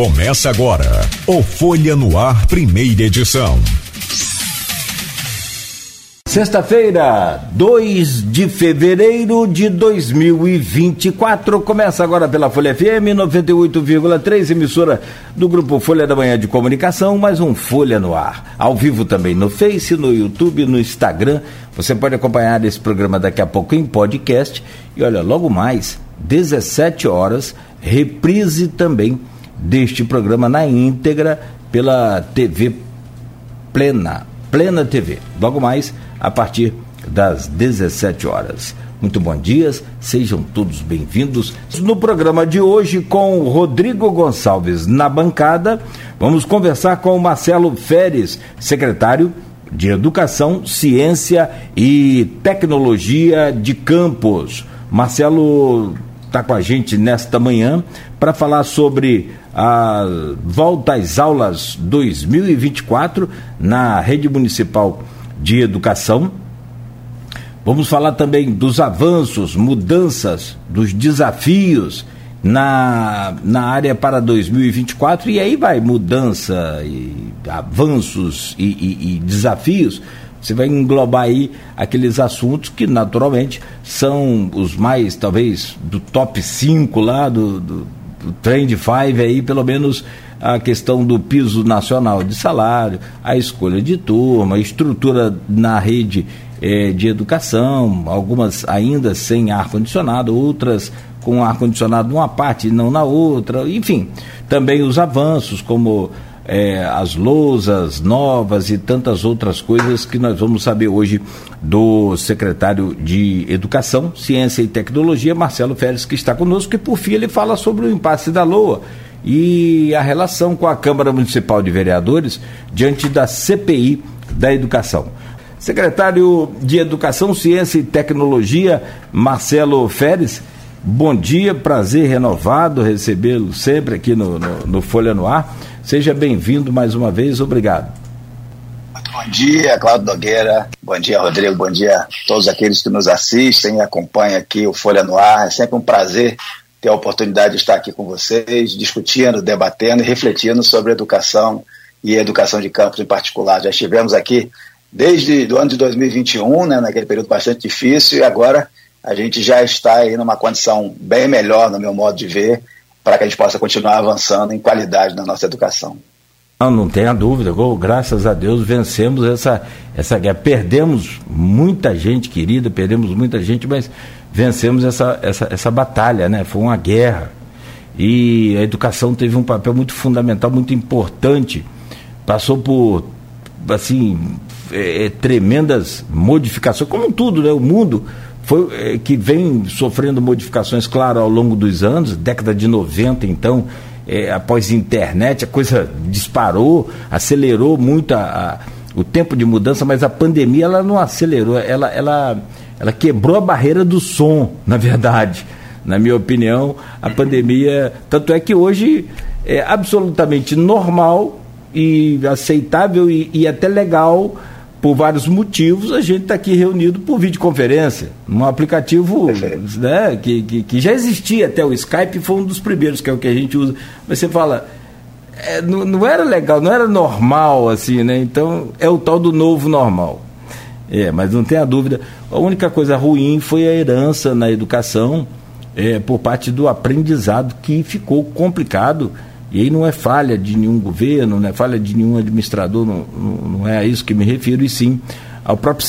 Começa agora o Folha no Ar, primeira edição. Sexta-feira, 2 de fevereiro de 2024. Começa agora pela Folha FM 98,3, emissora do Grupo Folha da Manhã de Comunicação, mais um Folha no Ar. Ao vivo também no Face, no YouTube, no Instagram. Você pode acompanhar esse programa daqui a pouco em podcast. E olha, logo mais, 17 horas, reprise também deste programa na íntegra pela TV Plena, Plena TV. Logo mais, a partir das 17 horas. Muito bom dia, sejam todos bem-vindos. No programa de hoje, com o Rodrigo Gonçalves na bancada, vamos conversar com o Marcelo Feres, secretário de Educação, Ciência e Tecnologia de Campos. Marcelo está com a gente nesta manhã para falar sobre a volta às aulas 2024 na rede municipal de educação. Vamos falar também dos avanços, mudanças, dos desafios na, na área para 2024 e aí vai mudança e avanços e, e, e desafios. Você vai englobar aí aqueles assuntos que naturalmente são os mais, talvez, do top 5 lá, do, do, do Trend 5 aí, pelo menos a questão do piso nacional de salário, a escolha de turma, a estrutura na rede eh, de educação, algumas ainda sem ar-condicionado, outras com ar-condicionado numa parte e não na outra, enfim, também os avanços, como eh, as lousas novas e tantas outras coisas que nós vamos saber hoje do secretário de Educação, Ciência e Tecnologia, Marcelo Félix, que está conosco, e por fim ele fala sobre o impasse da LOA e a relação com a Câmara Municipal de Vereadores diante da CPI da Educação. Secretário de Educação, Ciência e Tecnologia, Marcelo Feres, bom dia, prazer renovado recebê-lo sempre aqui no, no, no Folha no Ar. Seja bem-vindo mais uma vez, obrigado. Bom dia, Claudio Nogueira. Bom dia, Rodrigo. Bom dia a todos aqueles que nos assistem e acompanham aqui o Folha no Ar. É sempre um prazer ter a oportunidade de estar aqui com vocês, discutindo, debatendo e refletindo sobre educação e educação de campos em particular. Já estivemos aqui desde o ano de 2021, né, naquele período bastante difícil, e agora a gente já está aí numa condição bem melhor, no meu modo de ver, para que a gente possa continuar avançando em qualidade na nossa educação. Não, não tenha dúvida, graças a Deus vencemos essa, essa guerra. Perdemos muita gente querida, perdemos muita gente, mas vencemos essa, essa, essa batalha, né? Foi uma guerra. E a educação teve um papel muito fundamental, muito importante. Passou por, assim, é, é, tremendas modificações, como tudo, né? O mundo foi é, que vem sofrendo modificações, claro, ao longo dos anos, década de 90, então, é, após internet, a coisa disparou, acelerou muito a, a, o tempo de mudança, mas a pandemia ela não acelerou, ela, ela ela quebrou a barreira do som, na verdade. Na minha opinião, a pandemia. Tanto é que hoje é absolutamente normal e aceitável e, e até legal, por vários motivos, a gente está aqui reunido por videoconferência. Um aplicativo né, que, que, que, já existia até o Skype, foi um dos primeiros, que é o que a gente usa. Mas você fala. É, não, não era legal, não era normal assim, né? Então é o tal do novo normal. É, mas não tenha dúvida. A única coisa ruim foi a herança na educação é, por parte do aprendizado que ficou complicado. E aí não é falha de nenhum governo, não é falha de nenhum administrador, não, não é a isso que me refiro, e sim ao próprio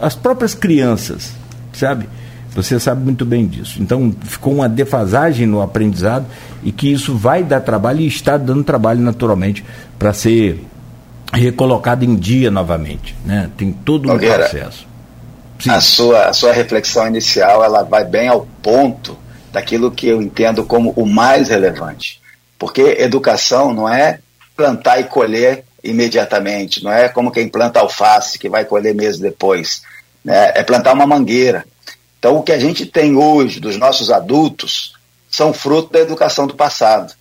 as próprias crianças, sabe? Você sabe muito bem disso. Então ficou uma defasagem no aprendizado e que isso vai dar trabalho e está dando trabalho naturalmente para ser recolocado em dia novamente. Né? Tem todo um Nogueira, processo. A sua, a sua reflexão inicial ela vai bem ao ponto daquilo que eu entendo como o mais relevante. Porque educação não é plantar e colher imediatamente, não é como quem planta alface, que vai colher meses depois. Né? É plantar uma mangueira. Então, o que a gente tem hoje dos nossos adultos são fruto da educação do passado.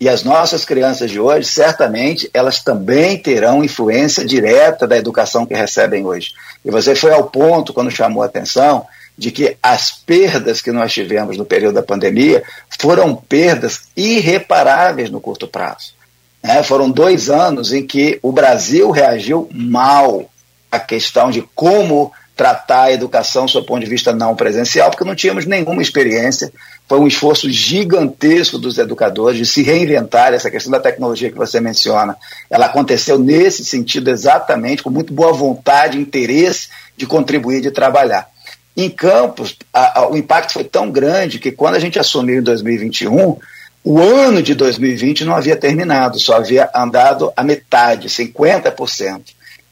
E as nossas crianças de hoje, certamente, elas também terão influência direta da educação que recebem hoje. E você foi ao ponto, quando chamou a atenção, de que as perdas que nós tivemos no período da pandemia foram perdas irreparáveis no curto prazo. É, foram dois anos em que o Brasil reagiu mal à questão de como tratar a educação do ponto de vista não presencial, porque não tínhamos nenhuma experiência. Foi um esforço gigantesco dos educadores de se reinventar. Essa questão da tecnologia que você menciona, ela aconteceu nesse sentido exatamente, com muito boa vontade, interesse de contribuir, de trabalhar. Em Campos, a, a, o impacto foi tão grande que quando a gente assumiu em 2021, o ano de 2020 não havia terminado, só havia andado a metade, 50%.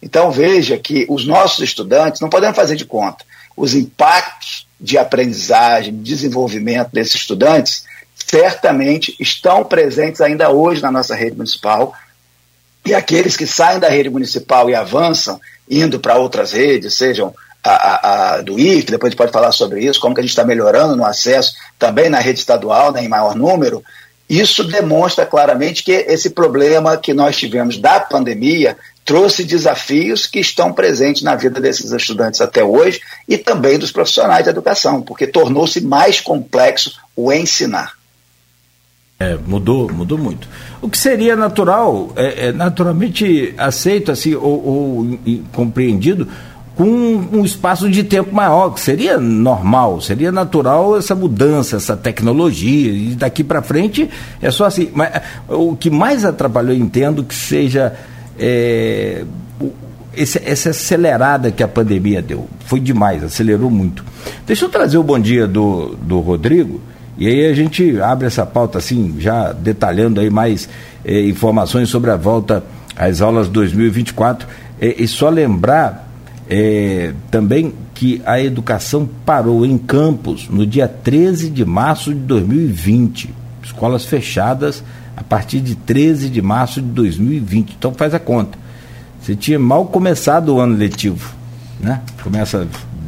Então veja que os nossos estudantes, não podemos fazer de conta, os impactos de aprendizagem, de desenvolvimento desses estudantes, certamente estão presentes ainda hoje na nossa rede municipal. E aqueles que saem da rede municipal e avançam, indo para outras redes, sejam a, a, do IF, depois a gente pode falar sobre isso, como que a gente está melhorando no acesso também na rede estadual, né, em maior número, isso demonstra claramente que esse problema que nós tivemos da pandemia trouxe desafios que estão presentes na vida desses estudantes até hoje e também dos profissionais da educação, porque tornou-se mais complexo o ensinar. É, mudou, mudou muito. O que seria natural, é, é naturalmente aceito assim, ou, ou compreendido com um espaço de tempo maior, que seria normal, seria natural essa mudança, essa tecnologia, e daqui para frente é só assim. Mas o que mais atrapalhou, entendo que seja é, esse, essa acelerada que a pandemia deu. Foi demais, acelerou muito. Deixa eu trazer o bom dia do, do Rodrigo, e aí a gente abre essa pauta assim, já detalhando aí mais é, informações sobre a volta às aulas 2024. É, e só lembrar é, também que a educação parou em Campos no dia 13 de março de 2020. Escolas fechadas a partir de 13 de março de 2020. Então faz a conta. Você tinha mal começado o ano letivo, né? Começa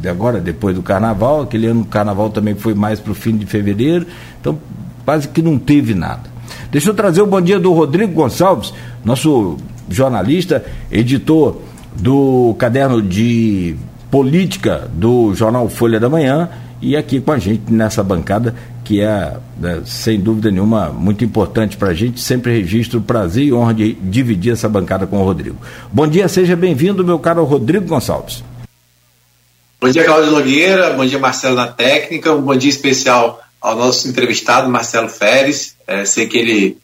agora, depois do carnaval, aquele ano o carnaval também foi mais para o fim de fevereiro, então quase que não teve nada. Deixa eu trazer o bom dia do Rodrigo Gonçalves, nosso jornalista, editor do caderno de política do jornal Folha da Manhã e aqui com a gente nessa bancada que é, né, sem dúvida nenhuma, muito importante para a gente. Sempre registro prazer e honra de dividir essa bancada com o Rodrigo. Bom dia, seja bem-vindo, meu caro Rodrigo Gonçalves. Bom dia, Cláudio Nogueira. Bom dia, Marcelo na técnica. Um bom dia especial ao nosso entrevistado, Marcelo Feres. É, sei que ele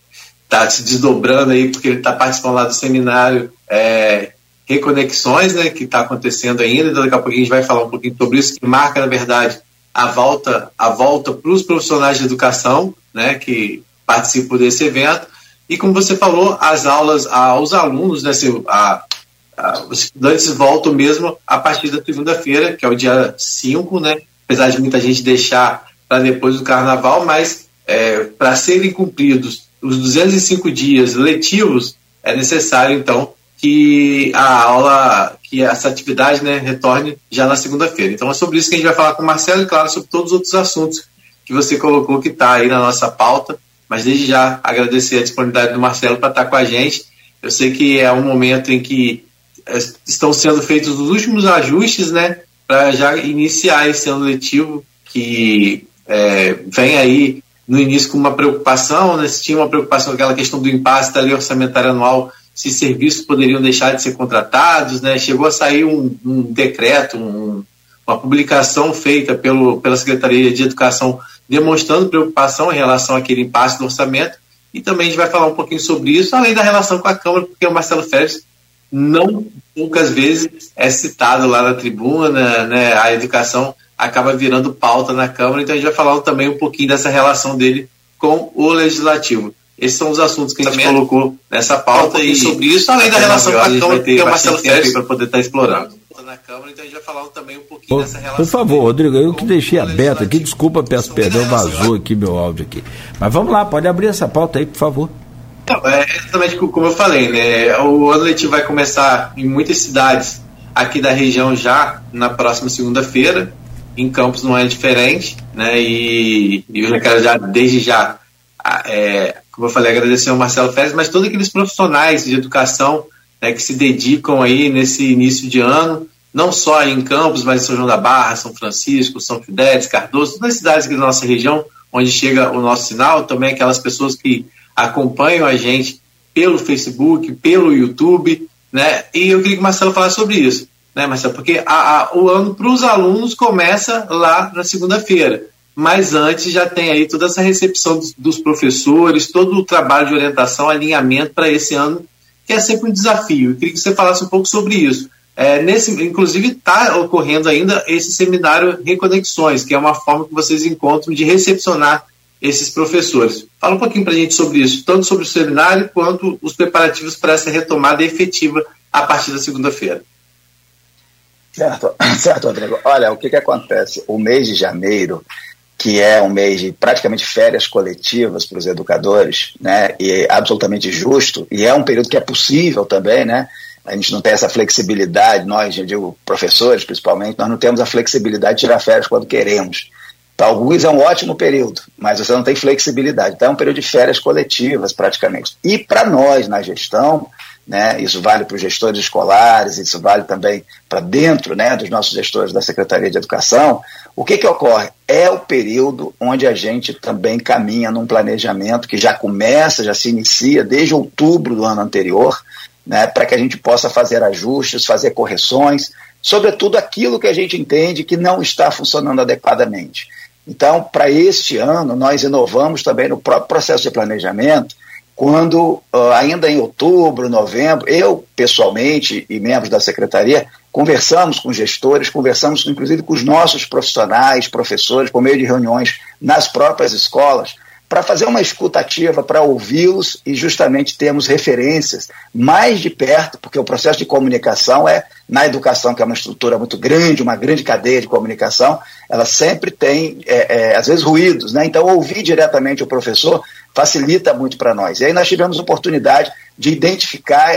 está se desdobrando aí, porque ele está participando lá do seminário é, reconexões, né, que está acontecendo ainda. Então, daqui a pouco a gente vai falar um pouquinho sobre isso, que marca, na verdade, a volta a volta para os profissionais de educação, né, que participam desse evento. E como você falou, as aulas aos alunos, né, a, a, os estudantes voltam mesmo a partir da segunda-feira, que é o dia 5, né, apesar de muita gente deixar para depois do carnaval, mas é, para serem cumpridos os 205 dias letivos, é necessário, então, que a aula, que essa atividade né, retorne já na segunda-feira. Então é sobre isso que a gente vai falar com o Marcelo e, claro, sobre todos os outros assuntos que você colocou que está aí na nossa pauta. Mas desde já agradecer a disponibilidade do Marcelo para estar tá com a gente. Eu sei que é um momento em que é, estão sendo feitos os últimos ajustes, né, para já iniciar esse ano letivo que é, vem aí no início com uma preocupação, né, se tinha uma preocupação com aquela questão do impasse da lei orçamentária anual se serviços poderiam deixar de ser contratados, né? Chegou a sair um, um decreto, um, uma publicação feita pelo, pela Secretaria de Educação demonstrando preocupação em relação àquele impasse do orçamento. E também a gente vai falar um pouquinho sobre isso, além da relação com a Câmara, porque o Marcelo Férez não poucas vezes é citado lá na tribuna, né? A educação acaba virando pauta na Câmara, então a gente vai falar também um pouquinho dessa relação dele com o Legislativo. Esses são os assuntos que a gente colocou nessa pauta um e sobre isso, além da relação com a Câmara, que é o Marcelo Férez para poder estar explorando. Na Câmara, então a gente vai falar também um pouquinho dessa relação. Por favor, Rodrigo, eu que deixei aberto aqui, desculpa, peço perdão, vazou aqui meu áudio aqui. Mas vamos lá, pode abrir essa pauta aí, por favor. Não, é exatamente como eu falei, né? O ano letivo vai começar em muitas cidades aqui da região já na próxima segunda-feira. Em Campos não é diferente, né? E, e eu já quero já, desde já, é, como eu falei, agradecer ao Marcelo Férez, mas todos aqueles profissionais de educação né, que se dedicam aí nesse início de ano não só em Campos, mas em São João da Barra, São Francisco, São Fidélis, Cardoso, nas cidades aqui da nossa região, onde chega o nosso sinal, também aquelas pessoas que acompanham a gente pelo Facebook, pelo YouTube, né? E eu queria que o Marcelo falasse sobre isso, né, Marcelo? Porque a, a, o ano para os alunos começa lá na segunda-feira, mas antes já tem aí toda essa recepção dos, dos professores, todo o trabalho de orientação, alinhamento para esse ano, que é sempre um desafio. Eu queria que você falasse um pouco sobre isso. É, nesse, inclusive está ocorrendo ainda esse seminário Reconexões, que é uma forma que vocês encontram de recepcionar esses professores. Fala um pouquinho para a gente sobre isso, tanto sobre o seminário quanto os preparativos para essa retomada efetiva a partir da segunda-feira. Certo, certo, Rodrigo. Olha, o que, que acontece? O mês de janeiro, que é um mês de praticamente férias coletivas para os educadores, né, e é absolutamente justo, e é um período que é possível também, né, a gente não tem essa flexibilidade, nós, eu digo professores principalmente, nós não temos a flexibilidade de tirar férias quando queremos. Para alguns é um ótimo período, mas você não tem flexibilidade. Então é um período de férias coletivas, praticamente. E para nós, na gestão, né, isso vale para os gestores escolares, isso vale também para dentro né, dos nossos gestores da Secretaria de Educação, o que, que ocorre? É o período onde a gente também caminha num planejamento que já começa, já se inicia desde outubro do ano anterior, né, para que a gente possa fazer ajustes, fazer correções, sobretudo aquilo que a gente entende que não está funcionando adequadamente. Então, para este ano, nós inovamos também no próprio processo de planejamento, quando, uh, ainda em outubro, novembro, eu, pessoalmente, e membros da secretaria, conversamos com gestores, conversamos inclusive com os nossos profissionais, professores, por meio de reuniões nas próprias escolas, para fazer uma escutativa, para ouvi-los e justamente termos referências mais de perto, porque o processo de comunicação é, na educação, que é uma estrutura muito grande, uma grande cadeia de comunicação, ela sempre tem, é, é, às vezes, ruídos. Né? Então, ouvir diretamente o professor facilita muito para nós. E aí nós tivemos oportunidade de identificar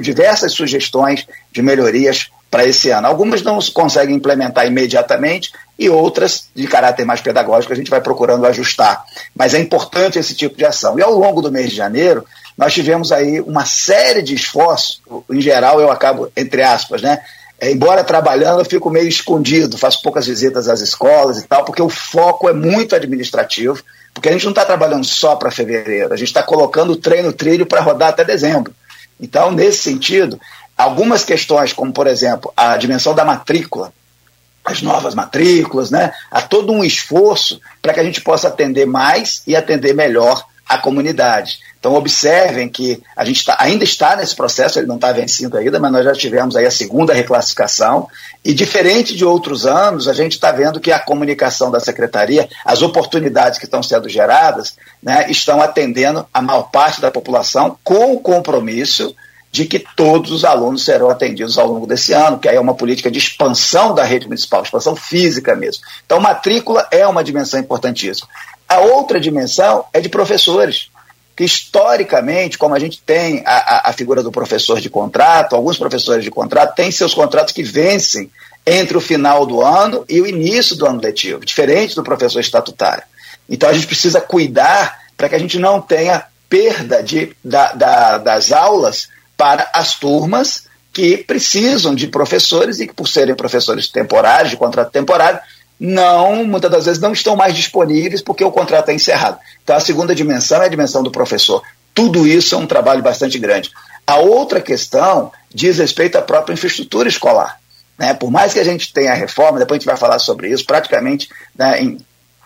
diversas sugestões de melhorias para esse ano. Algumas não se conseguem implementar imediatamente e outras, de caráter mais pedagógico, a gente vai procurando ajustar. Mas é importante esse tipo de ação. E ao longo do mês de janeiro, nós tivemos aí uma série de esforços, em geral eu acabo, entre aspas, né? É, embora trabalhando, eu fico meio escondido, faço poucas visitas às escolas e tal, porque o foco é muito administrativo, porque a gente não está trabalhando só para fevereiro, a gente está colocando o treino trilho para rodar até dezembro. Então, nesse sentido, algumas questões, como por exemplo a dimensão da matrícula, as novas matrículas, né? Há todo um esforço para que a gente possa atender mais e atender melhor a comunidade. Então observem que a gente tá, ainda está nesse processo, ele não está vencido ainda, mas nós já tivemos aí a segunda reclassificação e diferente de outros anos, a gente está vendo que a comunicação da secretaria, as oportunidades que estão sendo geradas, né, estão atendendo a maior parte da população com o compromisso de que todos os alunos serão atendidos ao longo desse ano, que aí é uma política de expansão da rede municipal, expansão física mesmo. Então, matrícula é uma dimensão importantíssima. A outra dimensão é de professores, que historicamente, como a gente tem a, a, figura do professor de contrato, alguns professores de contrato têm seus contratos que vencem entre o final do ano e o início do ano letivo, diferente do professor estatutário. Então, a gente precisa cuidar para que a gente não tenha perda de, da, da, das aulas para as turmas que precisam de professores e que, por serem professores temporários, de contrato temporário, não, muitas das vezes, não estão mais disponíveis porque o contrato é encerrado. Então, a segunda dimensão é a dimensão do professor. Tudo isso é um trabalho bastante grande. A outra questão diz respeito à própria infraestrutura escolar. Né? Por mais que a gente tenha a reforma, depois a gente vai falar sobre isso, praticamente né, em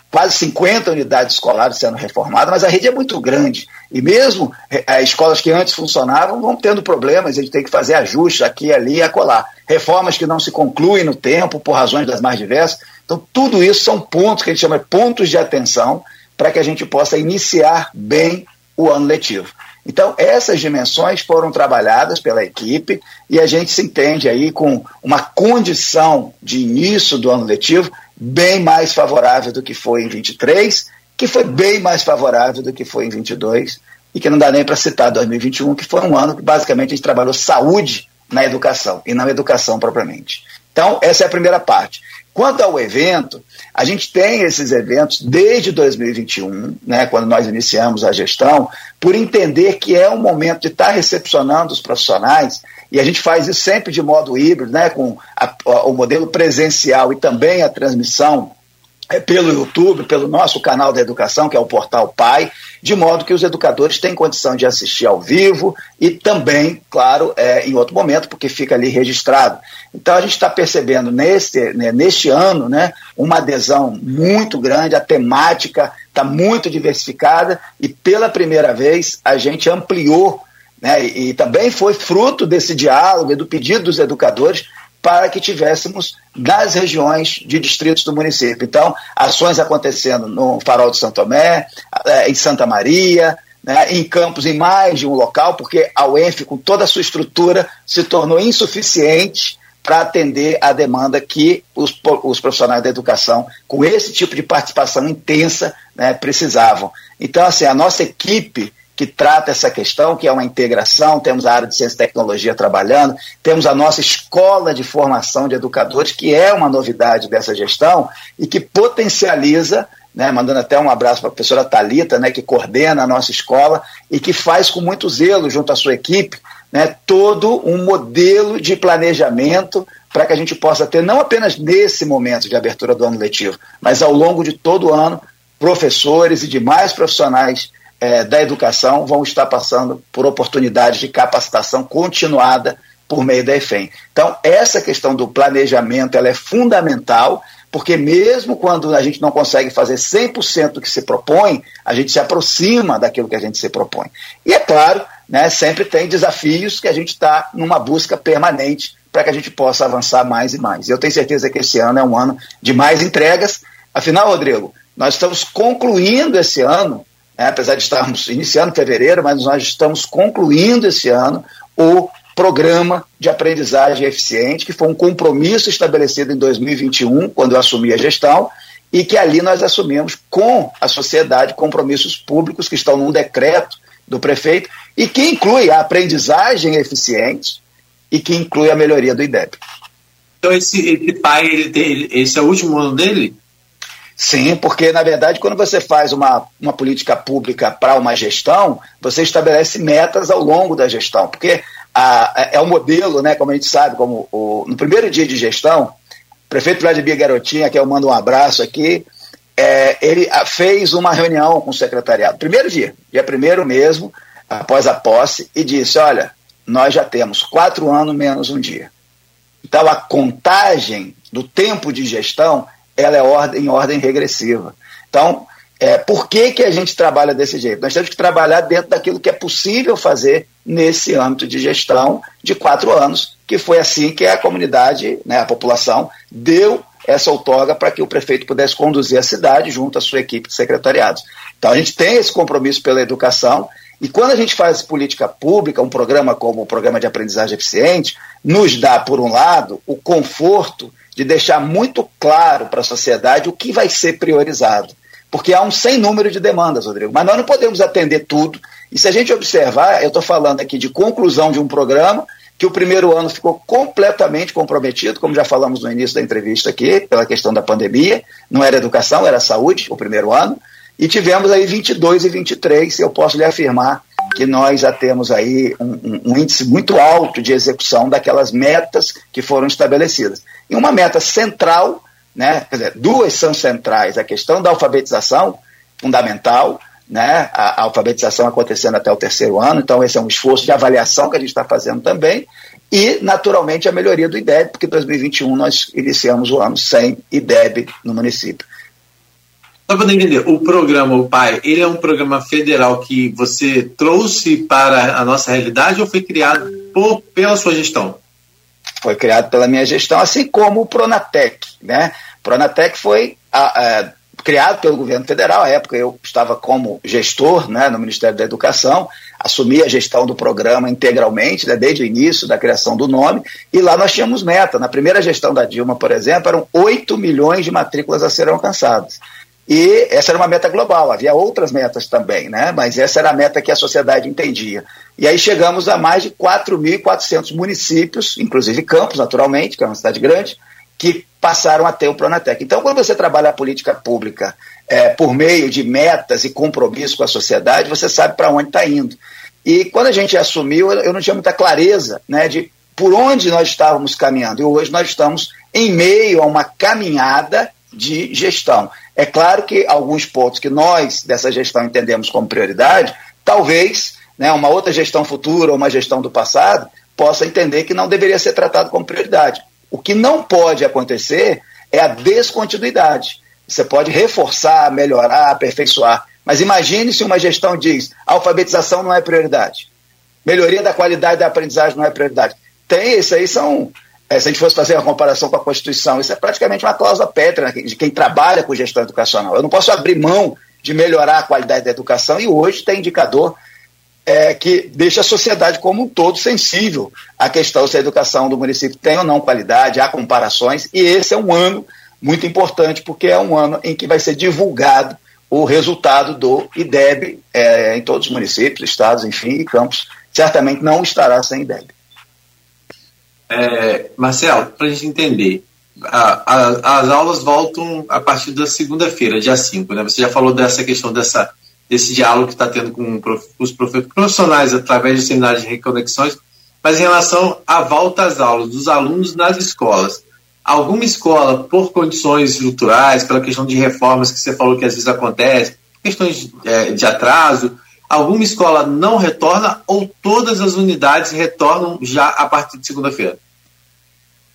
quase 50 unidades escolares sendo reformadas, mas a rede é muito grande. E mesmo as é, escolas que antes funcionavam vão tendo problemas, a gente tem que fazer ajustes aqui, ali e acolá. Reformas que não se concluem no tempo, por razões das mais diversas. Então, tudo isso são pontos que a gente chama de pontos de atenção para que a gente possa iniciar bem o ano letivo. Então, essas dimensões foram trabalhadas pela equipe e a gente se entende aí com uma condição de início do ano letivo bem mais favorável do que foi em 23, que foi bem mais favorável do que foi em 22 e que não dá nem para citar 2021, que foi um ano que basicamente a gente trabalhou saúde na educação e não educação propriamente. Então, essa é a primeira parte. Quanto ao evento, a gente tem esses eventos desde 2021, né, quando nós iniciamos a gestão, por entender que é um momento de estar recepcionando os profissionais e a gente faz isso sempre de modo híbrido, né, com a, o modelo presencial e também a transmissão é, pelo YouTube, pelo nosso canal da educação, que é o Portal Pai, de modo que os educadores têm condição de assistir ao vivo e também, claro, é, em outro momento, porque fica ali registrado. Então a gente está percebendo neste, né, neste ano né, uma adesão muito grande, a temática está muito diversificada e pela primeira vez a gente ampliou né, e, e também foi fruto desse diálogo e do pedido dos educadores para que tivéssemos nas regiões de distritos do município. Então, ações acontecendo no Farol de Santo Tomé, eh, em Santa Maria, né, em campos em mais de um local, porque a UENF, com toda a sua estrutura, se tornou insuficiente para atender a demanda que os, os, profissionais da educação, com esse tipo de participação intensa, né, precisavam. Então, assim, a nossa equipe que trata essa questão, que é uma integração, temos a área de ciência e tecnologia trabalhando, temos a nossa escola de formação de educadores, que é uma novidade dessa gestão e que potencializa né, mandando até um abraço para a professora Talita, né, que coordena a nossa escola e que faz com muito zelo junto à sua equipe, né, todo um modelo de planejamento para que a gente possa ter não apenas nesse momento de abertura do ano letivo, mas ao longo de todo o ano, professores e demais profissionais é, da educação vão estar passando por oportunidades de capacitação continuada por meio da EFEM. Então, essa questão do planejamento ela é fundamental, porque mesmo quando a gente não consegue fazer 100% do que se propõe, a gente se aproxima daquilo que a gente se propõe. E é claro, né, sempre tem desafios que a gente está numa busca permanente para que a gente possa avançar mais e mais. Eu tenho certeza que esse ano é um ano de mais entregas. Afinal, Rodrigo, nós estamos concluindo esse ano né, apesar de estarmos iniciando fevereiro, mas nós estamos concluindo esse ano o programa de aprendizagem eficiente, que foi um compromisso estabelecido em 2021, quando eu assumi a gestão, e que ali nós assumimos com a sociedade compromissos públicos que estão num decreto do prefeito e que inclui a aprendizagem eficiente e que inclui a melhoria do IDEB. Então esse, esse pai, ele tem, esse é o último ano dele? Sim, porque na verdade, quando você faz uma, uma política pública para uma gestão, você estabelece metas ao longo da gestão, porque a, é o um modelo, né, como a gente sabe, como o, no primeiro dia de gestão, o prefeito Vladimir Garotinha, que eu mando um abraço aqui, é, ele fez uma reunião com o secretariado, primeiro dia, dia primeiro mesmo, após a posse, e disse: Olha, nós já temos quatro anos menos um dia. Então a contagem do tempo de gestão ela é ordem, em ordem regressiva. Então, é, por que, que a gente trabalha desse jeito? Nós temos que trabalhar dentro daquilo que é possível fazer nesse âmbito de gestão de quatro anos, que foi assim que a comunidade, né, a população, deu essa outorga para que o prefeito pudesse conduzir a cidade junto à sua equipe de secretariados. Então a gente tem esse compromisso pela educação e quando a gente faz política pública, um programa como o Programa de Aprendizagem Eficiente, nos dá, por um lado, o conforto de deixar muito claro para a sociedade o que vai ser priorizado. Porque há um sem número de demandas, Rodrigo, mas nós não podemos atender tudo. E se a gente observar, eu estou falando aqui de conclusão de um programa que o primeiro ano ficou completamente comprometido, como já falamos no início da entrevista aqui, pela questão da pandemia, não era educação, era saúde, o primeiro ano, e tivemos aí 22 e 23, eu posso lhe afirmar que nós já temos aí um, um, índice muito alto de execução daquelas metas que foram estabelecidas. E uma meta central, né, quer dizer, duas são centrais, a questão da alfabetização, fundamental, né, a, a alfabetização acontecendo até o terceiro ano, então esse é um esforço de avaliação que a gente está fazendo também, e, naturalmente, a melhoria do IDEB, porque em 2021 nós iniciamos o ano sem IDEB no município. Só para entender, o programa O Pai, ele é um programa federal que você trouxe para a nossa realidade ou foi criado por, pela sua gestão? Foi criado pela minha gestão, assim como o Pronatec. Né? O Pronatec foi a, a, criado pelo governo federal, à época eu estava como gestor né, no Ministério da Educação, assumi a gestão do programa integralmente, né, desde o início da criação do nome, e lá nós tínhamos meta. Na primeira gestão da Dilma, por exemplo, eram 8 milhões de matrículas a serem alcançadas. E essa era uma meta global, havia outras metas também, né? mas essa era a meta que a sociedade entendia. E aí chegamos a mais de 4.400 municípios, inclusive Campos, naturalmente, que é uma cidade grande, que passaram a ter o Pronatec. Então, quando você trabalha a política pública é, por meio de metas e compromisso com a sociedade, você sabe para onde está indo. E quando a gente assumiu, eu não tinha muita clareza né, de por onde nós estávamos caminhando. E hoje nós estamos em meio a uma caminhada de gestão. É claro que alguns pontos que nós, dessa gestão, entendemos como prioridade, talvez né, uma outra gestão futura ou uma gestão do passado possa entender que não deveria ser tratado como prioridade. O que não pode acontecer é a descontinuidade. Você pode reforçar, melhorar, aperfeiçoar. Mas imagine se uma gestão diz alfabetização não é prioridade. Melhoria da qualidade da aprendizagem não é prioridade. Tem, isso aí são. É, se a gente fosse fazer uma comparação com a Constituição, isso é praticamente uma cláusula pétrea né, de quem trabalha com gestão educacional. Eu não posso abrir mão de melhorar a qualidade da educação e hoje tem indicador é, que deixa a sociedade como um todo sensível à questão se a educação do município tem ou não qualidade, há comparações, e esse é um ano muito importante, porque é um ano em que vai ser divulgado o resultado do IDEB é, em todos os municípios, estados, enfim, e campos. Certamente não estará sem IDEB. É, Marcelo, para a gente entender, a, a, as aulas voltam a partir da segunda-feira, dia 5, né? Você já falou dessa questão dessa desse diálogo que está tendo com os profissionais através de seminários de reconexões, mas em relação à volta às aulas dos alunos nas escolas, alguma escola, por condições estruturais, pela questão de reformas que você falou que às vezes acontece, questões é, de atraso, alguma escola não retorna ou todas as unidades retornam já a partir de segunda-feira?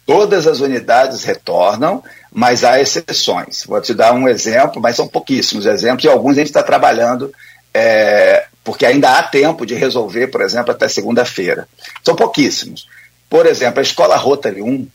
Todas as unidades retornam, mas há exceções. Vou te dar um exemplo, mas são pouquíssimos exemplos, e alguns a gente está trabalhando, é, porque ainda há tempo de resolver, por exemplo, até segunda-feira. São pouquíssimos. Por exemplo, a escola Rotary 1,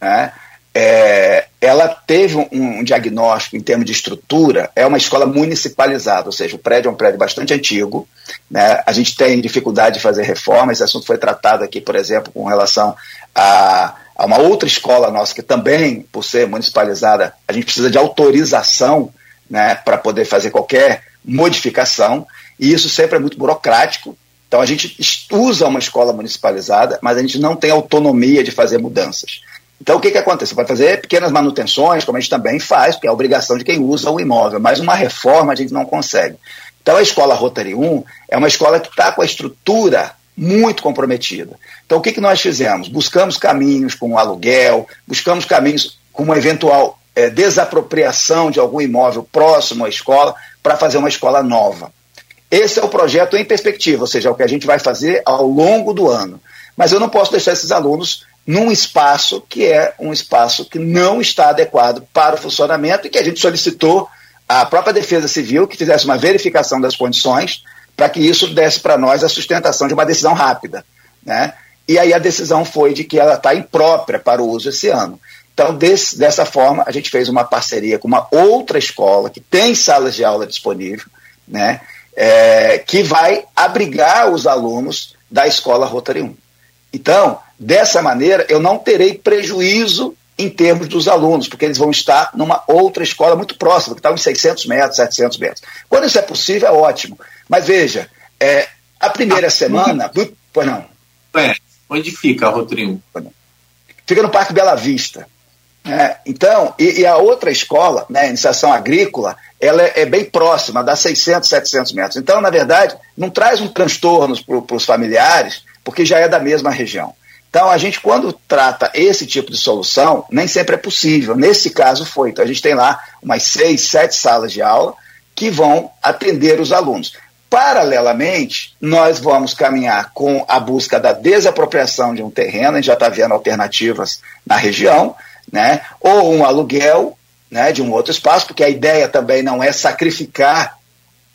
né, é, ela teve um, um, diagnóstico em termos de estrutura, é uma escola municipalizada, ou seja, o prédio é um prédio bastante antigo, né, a gente tem dificuldade de fazer reforma, esse assunto foi tratado aqui, por exemplo, com relação a Há uma outra escola nossa que também, por ser municipalizada, a gente precisa de autorização né, para poder fazer qualquer modificação, e isso sempre é muito burocrático. Então a gente usa uma escola municipalizada, mas a gente não tem autonomia de fazer mudanças. Então o que, que acontece? Você vai fazer pequenas manutenções, como a gente também faz, porque é a obrigação de quem usa o imóvel, mas uma reforma a gente não consegue. Então a escola Rotary 1 é uma escola que está com a estrutura muito comprometida. Então, o que, que nós fizemos? Buscamos caminhos com o aluguel, buscamos caminhos com uma eventual é, desapropriação de algum imóvel próximo à escola para fazer uma escola nova. Esse é o projeto em perspectiva, ou seja, é o que a gente vai fazer ao longo do ano. Mas eu não posso deixar esses alunos num espaço que é um espaço que não está adequado para o funcionamento e que a gente solicitou à própria Defesa Civil que fizesse uma verificação das condições para que isso desse para nós a sustentação de uma decisão rápida. Né? E aí a decisão foi de que ela está imprópria para o uso esse ano. Então, desse, dessa forma, a gente fez uma parceria com uma outra escola que tem salas de aula disponível, né, é, que vai abrigar os alunos da escola Rotary 1. Então, dessa maneira, eu não terei prejuízo em termos dos alunos, porque eles vão estar numa outra escola muito próxima, que está uns 600 metros, 700 metros. Quando isso é possível, é ótimo. Mas veja, é, a primeira ah, semana. Do, pois não. É, onde fica a Rotrinho? Fica no Parque Bela Vista. É, então, e, e, a outra escola, né, iniciação agrícola, ela é, é, bem próxima, dá 600, 700 metros. Então, na verdade, não traz um transtorno para os familiares, porque já é da mesma região. Então, a gente, quando trata esse tipo de solução, nem sempre é possível. Nesse caso, foi. Então, a gente tem lá umas seis, sete salas de aula que vão atender os alunos. Paralelamente, nós vamos caminhar com a busca da desapropriação de um terreno, a gente já está vendo alternativas na região, né? ou um aluguel né, de um outro espaço, porque a ideia também não é sacrificar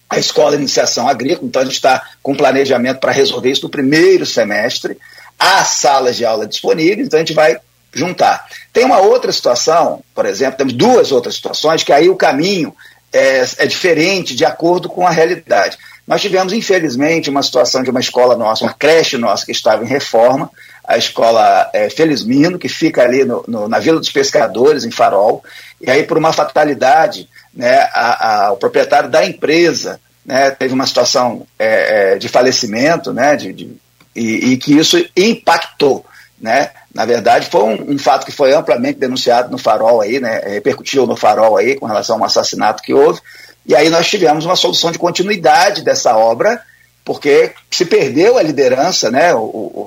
a escola de iniciação agrícola, então a gente está com planejamento para resolver isso no primeiro semestre. Há salas de aula disponíveis, então a gente vai juntar. Tem uma outra situação, por exemplo, temos duas outras situações, que aí o caminho é, é diferente de acordo com a realidade. Nós tivemos, infelizmente, uma situação de uma escola nossa, uma creche nossa que estava em reforma, a escola é, Felizmino, que fica ali no, no, na Vila dos Pescadores, em Farol, e aí, por uma fatalidade, né, a, a, o proprietário da empresa né, teve uma situação é, é, de falecimento, né, de, de e, e, que isso impactou. Né? Na verdade, foi um, um, fato que foi amplamente denunciado no Farol, aí, né, repercutiu no Farol aí, com relação a um assassinato que houve, e aí nós tivemos uma solução de continuidade dessa obra, porque se perdeu a liderança, né, o,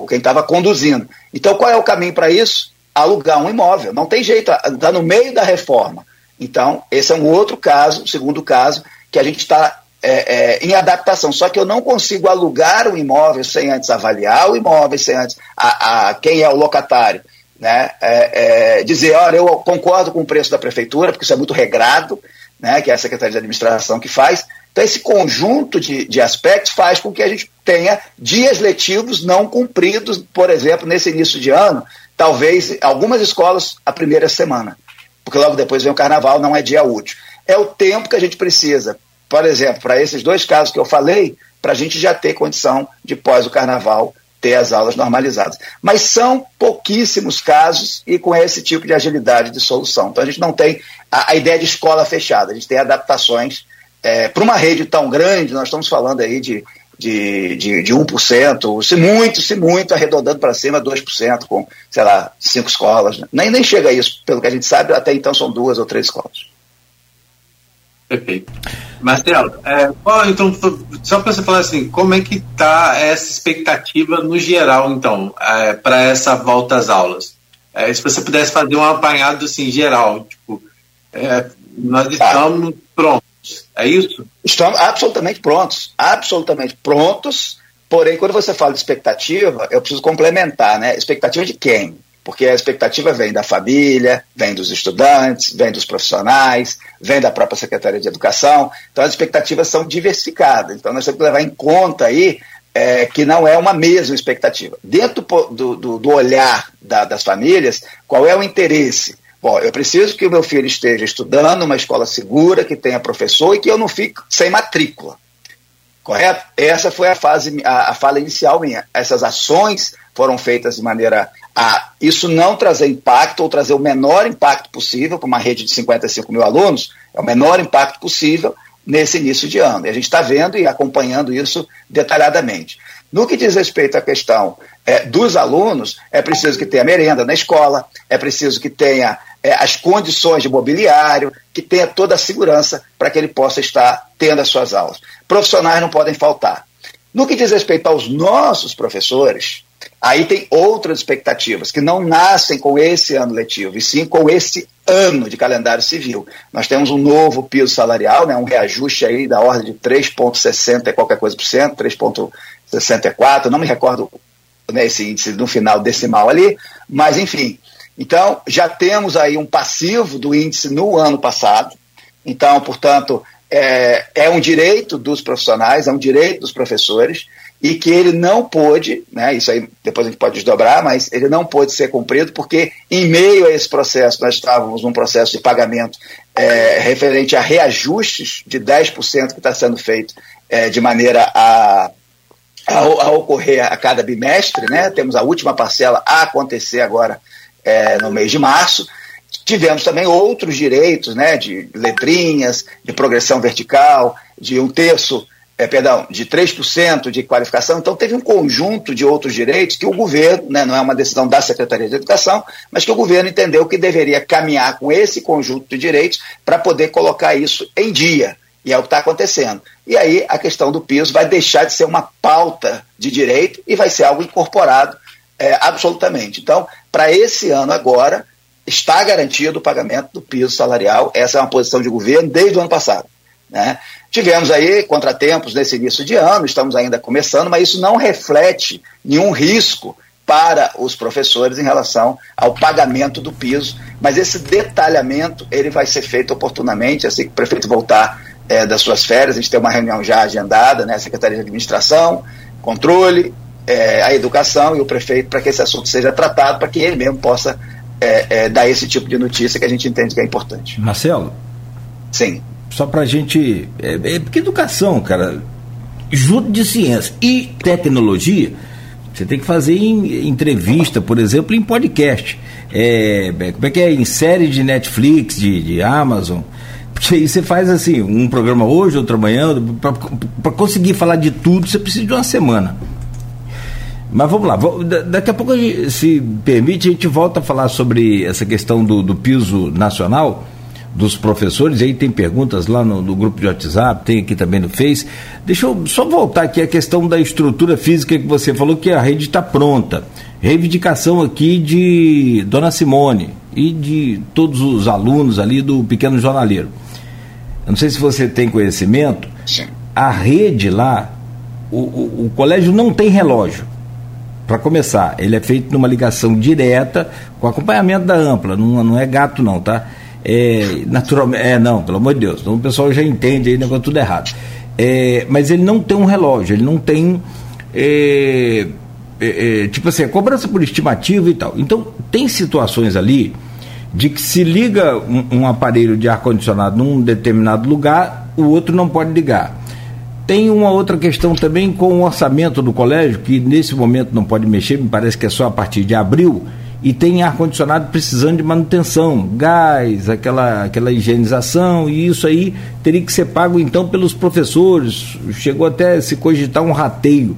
o quem estava conduzindo. Então, qual é o caminho para isso? Alugar um imóvel. Não tem jeito, está no meio da reforma. Então, esse é um outro caso, segundo caso, que a gente está é, é, em adaptação. Só que eu não consigo alugar o imóvel sem antes avaliar o imóvel, sem antes a, a quem é o locatário. Né, é, é dizer, olha, eu concordo com o preço da prefeitura, porque isso é muito regrado, né, que é a Secretaria de Administração que faz. Então, esse conjunto de, de aspectos faz com que a gente tenha dias letivos não cumpridos, por exemplo, nesse início de ano, talvez algumas escolas a primeira semana, porque logo depois vem o carnaval, não é dia útil. É o tempo que a gente precisa por exemplo, para esses dois casos que eu falei, para a gente já ter condição de, pós o carnaval, ter as aulas normalizadas. Mas são pouquíssimos casos e com esse tipo de agilidade de solução. Então a gente não tem a, a ideia de escola fechada, a gente tem adaptações. É, para uma rede tão grande, nós estamos falando aí de, de, de, de 1%, se muito, se muito, arredondando para cima, 2%, com, sei lá, cinco escolas. Né? Nem, nem chega a isso, pelo que a gente sabe, até então são duas ou três escolas. Perfeito. Marcelo, é, então, só para você falar assim, como é que está essa expectativa no geral, então, é, para essa volta às aulas? É, se você pudesse fazer um apanhado assim, geral, tipo, é, nós tá. estamos prontos, é isso? Estamos absolutamente prontos, absolutamente prontos, porém, quando você fala de expectativa, eu preciso complementar, né? Expectativa de quem? porque a expectativa vem da família, vem dos estudantes, vem dos profissionais, vem da própria Secretaria de Educação. Então, as expectativas são diversificadas. Então, nós temos que levar em conta aí é, que não é uma mesma expectativa. Dentro do, do, do olhar da, das famílias, qual é o interesse? Bom, eu preciso que o meu filho esteja estudando numa escola segura, que tenha professor e que eu não fique sem matrícula. Correto? Essa foi a fase, a, a fala inicial minha. Essas ações foram feitas de maneira a isso não trazer impacto ou trazer o menor impacto possível para uma rede de 55 mil alunos, é o menor impacto possível nesse início de ano. E a gente está vendo e acompanhando isso detalhadamente. No que diz respeito à questão é, dos alunos, é preciso que tenha merenda na escola, é preciso que tenha é, as condições de mobiliário, que tenha toda a segurança para que ele possa estar tendo as suas aulas. Profissionais não podem faltar. No que diz respeito aos nossos professores, Aí tem outras expectativas que não nascem com esse ano letivo, e sim com esse ano de calendário civil. Nós temos um novo piso salarial, né, um reajuste aí da ordem de 3,60 e qualquer coisa por cento, 3,64, não me recordo né, esse índice no final decimal ali, mas enfim. Então, já temos aí um passivo do índice no ano passado. Então, portanto, é, é um direito dos profissionais, é um direito dos professores e que ele não pôde, né, isso aí depois a gente pode desdobrar, mas ele não pôde ser cumprido porque, em meio a esse processo, nós estávamos num processo de pagamento é, referente a reajustes de 10% que está sendo feito é, de maneira a, a, a, ocorrer a cada bimestre, né, temos a última parcela a acontecer agora é, no mês de março. Tivemos também outros direitos, né, de letrinhas, de progressão vertical, de um terço é, perdão, de 3% de qualificação. Então, teve um conjunto de outros direitos que o governo, né, não é uma decisão da Secretaria de Educação, mas que o governo entendeu que deveria caminhar com esse conjunto de direitos para poder colocar isso em dia. E é o que está acontecendo. E aí a questão do piso vai deixar de ser uma pauta de direito e vai ser algo incorporado é, absolutamente. Então, para esse ano agora, está garantido o pagamento do piso salarial. Essa é uma posição de governo desde o ano passado. Né? Tivemos aí contratempos nesse início de ano, estamos ainda começando, mas isso não reflete nenhum risco para os professores em relação ao pagamento do piso, mas esse detalhamento ele vai ser feito oportunamente, assim que o prefeito voltar é, das suas férias, a gente tem uma reunião já agendada, né, Secretaria de Administração, Controle, é, a Educação e o prefeito, para que esse assunto seja tratado, para que ele mesmo possa é, é, dar esse tipo de notícia que a gente entende que é importante. Marcelo? Sim só para a gente. É, é, porque educação, cara, junto de ciência e tecnologia, você tem que fazer em, entrevista, por exemplo, em podcast. É, é, como é que é? Em série de Netflix, de, de Amazon. Porque aí você faz assim, um programa hoje, outro amanhã. Para conseguir falar de tudo, você precisa de uma semana. Mas vamos lá, daqui a pouco, se permite, a gente volta a falar sobre essa questão do, do piso nacional dos professores, aí tem perguntas lá no, no, grupo de WhatsApp, tem aqui também no Face. Deixa eu só voltar aqui a questão da estrutura física que você falou que a rede está pronta. Reivindicação aqui de Dona Simone e de todos os alunos ali do Pequeno Jornaleiro. Eu não sei se você tem conhecimento, Sim. a rede lá, o, o, o colégio não tem relógio. Para começar, ele é feito numa ligação direta com acompanhamento da ampla, não, não é gato não, tá? É, naturalmente, é não, pelo amor de Deus, então o pessoal já entende aí, negócio tudo errado. É, mas ele não tem um relógio, ele não tem. É, é, é, tipo assim, cobrança por estimativa e tal. Então, tem situações ali de que se liga um, um aparelho de ar-condicionado num determinado lugar, o outro não pode ligar. Tem uma outra questão também com o orçamento do colégio, que nesse momento não pode mexer, me parece que é só a partir de abril e tem ar-condicionado precisando de manutenção, gás, aquela, aquela higienização, e isso aí teria que ser pago então pelos professores. Chegou até a se cogitar um rateio.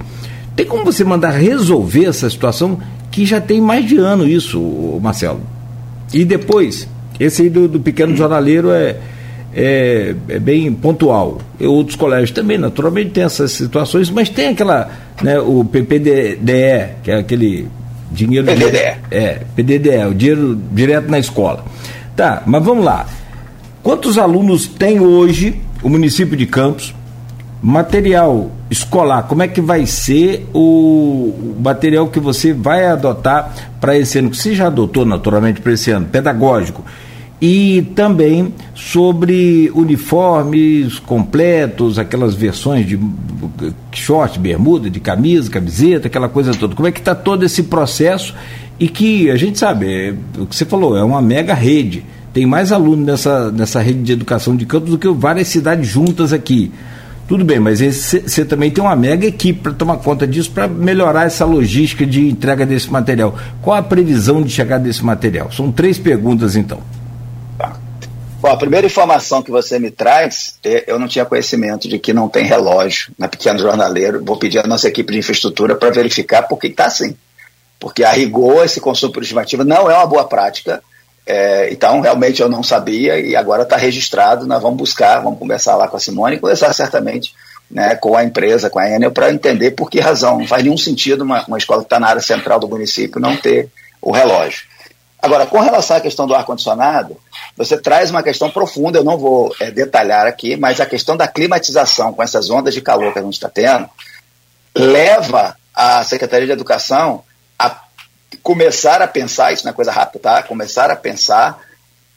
Tem como você mandar resolver essa situação que já tem mais de ano isso, Marcelo? E depois, esse aí do, do pequeno jornaleiro é, é, é, bem pontual. E outros colégios também, naturalmente, tem essas situações, mas tem aquela, né, o PPDE, que é aquele Dinheiro PDDE. é, PDDE, o dinheiro direto na escola. Tá, mas vamos lá. Quantos alunos tem hoje o município de Campos? Material escolar, como é que vai ser o material que você vai adotar para esse ano? Que você já adotou naturalmente para esse ano, pedagógico e também sobre uniformes completos, aquelas versões de short, bermuda, de camisa, camiseta, aquela coisa toda. Como é que está todo esse processo e que a gente sabe, é, o que você falou, é uma mega rede. Tem mais alunos nessa, nessa rede de educação de campos do que várias cidades juntas aqui. Tudo bem, mas você também tem uma mega equipe para tomar conta disso, para melhorar essa logística de entrega desse material. Qual a previsão de chegar desse material? São três perguntas, então. Bom, a primeira informação que você me traz, é, eu não tinha conhecimento de que não tem relógio na Pequeno Jornaleiro. Vou pedir à nossa equipe de infraestrutura para verificar por que está assim. Porque a rigor, esse consumo por estimativa não é uma boa prática. É, então, realmente eu não sabia e agora está registrado. Nós vamos buscar, vamos conversar lá com a Simone e conversar certamente né, com a empresa, com a Enel, para entender por que razão. Não faz nenhum sentido uma, uma escola que está na área central do município não ter o relógio. Agora, com relação à questão do ar-condicionado, você traz uma questão profunda, eu não vou é, detalhar aqui, mas a questão da climatização com essas ondas de calor que a gente está tendo, leva a Secretaria de Educação começar a pensar, isso não é coisa rápida, tá? Começar a pensar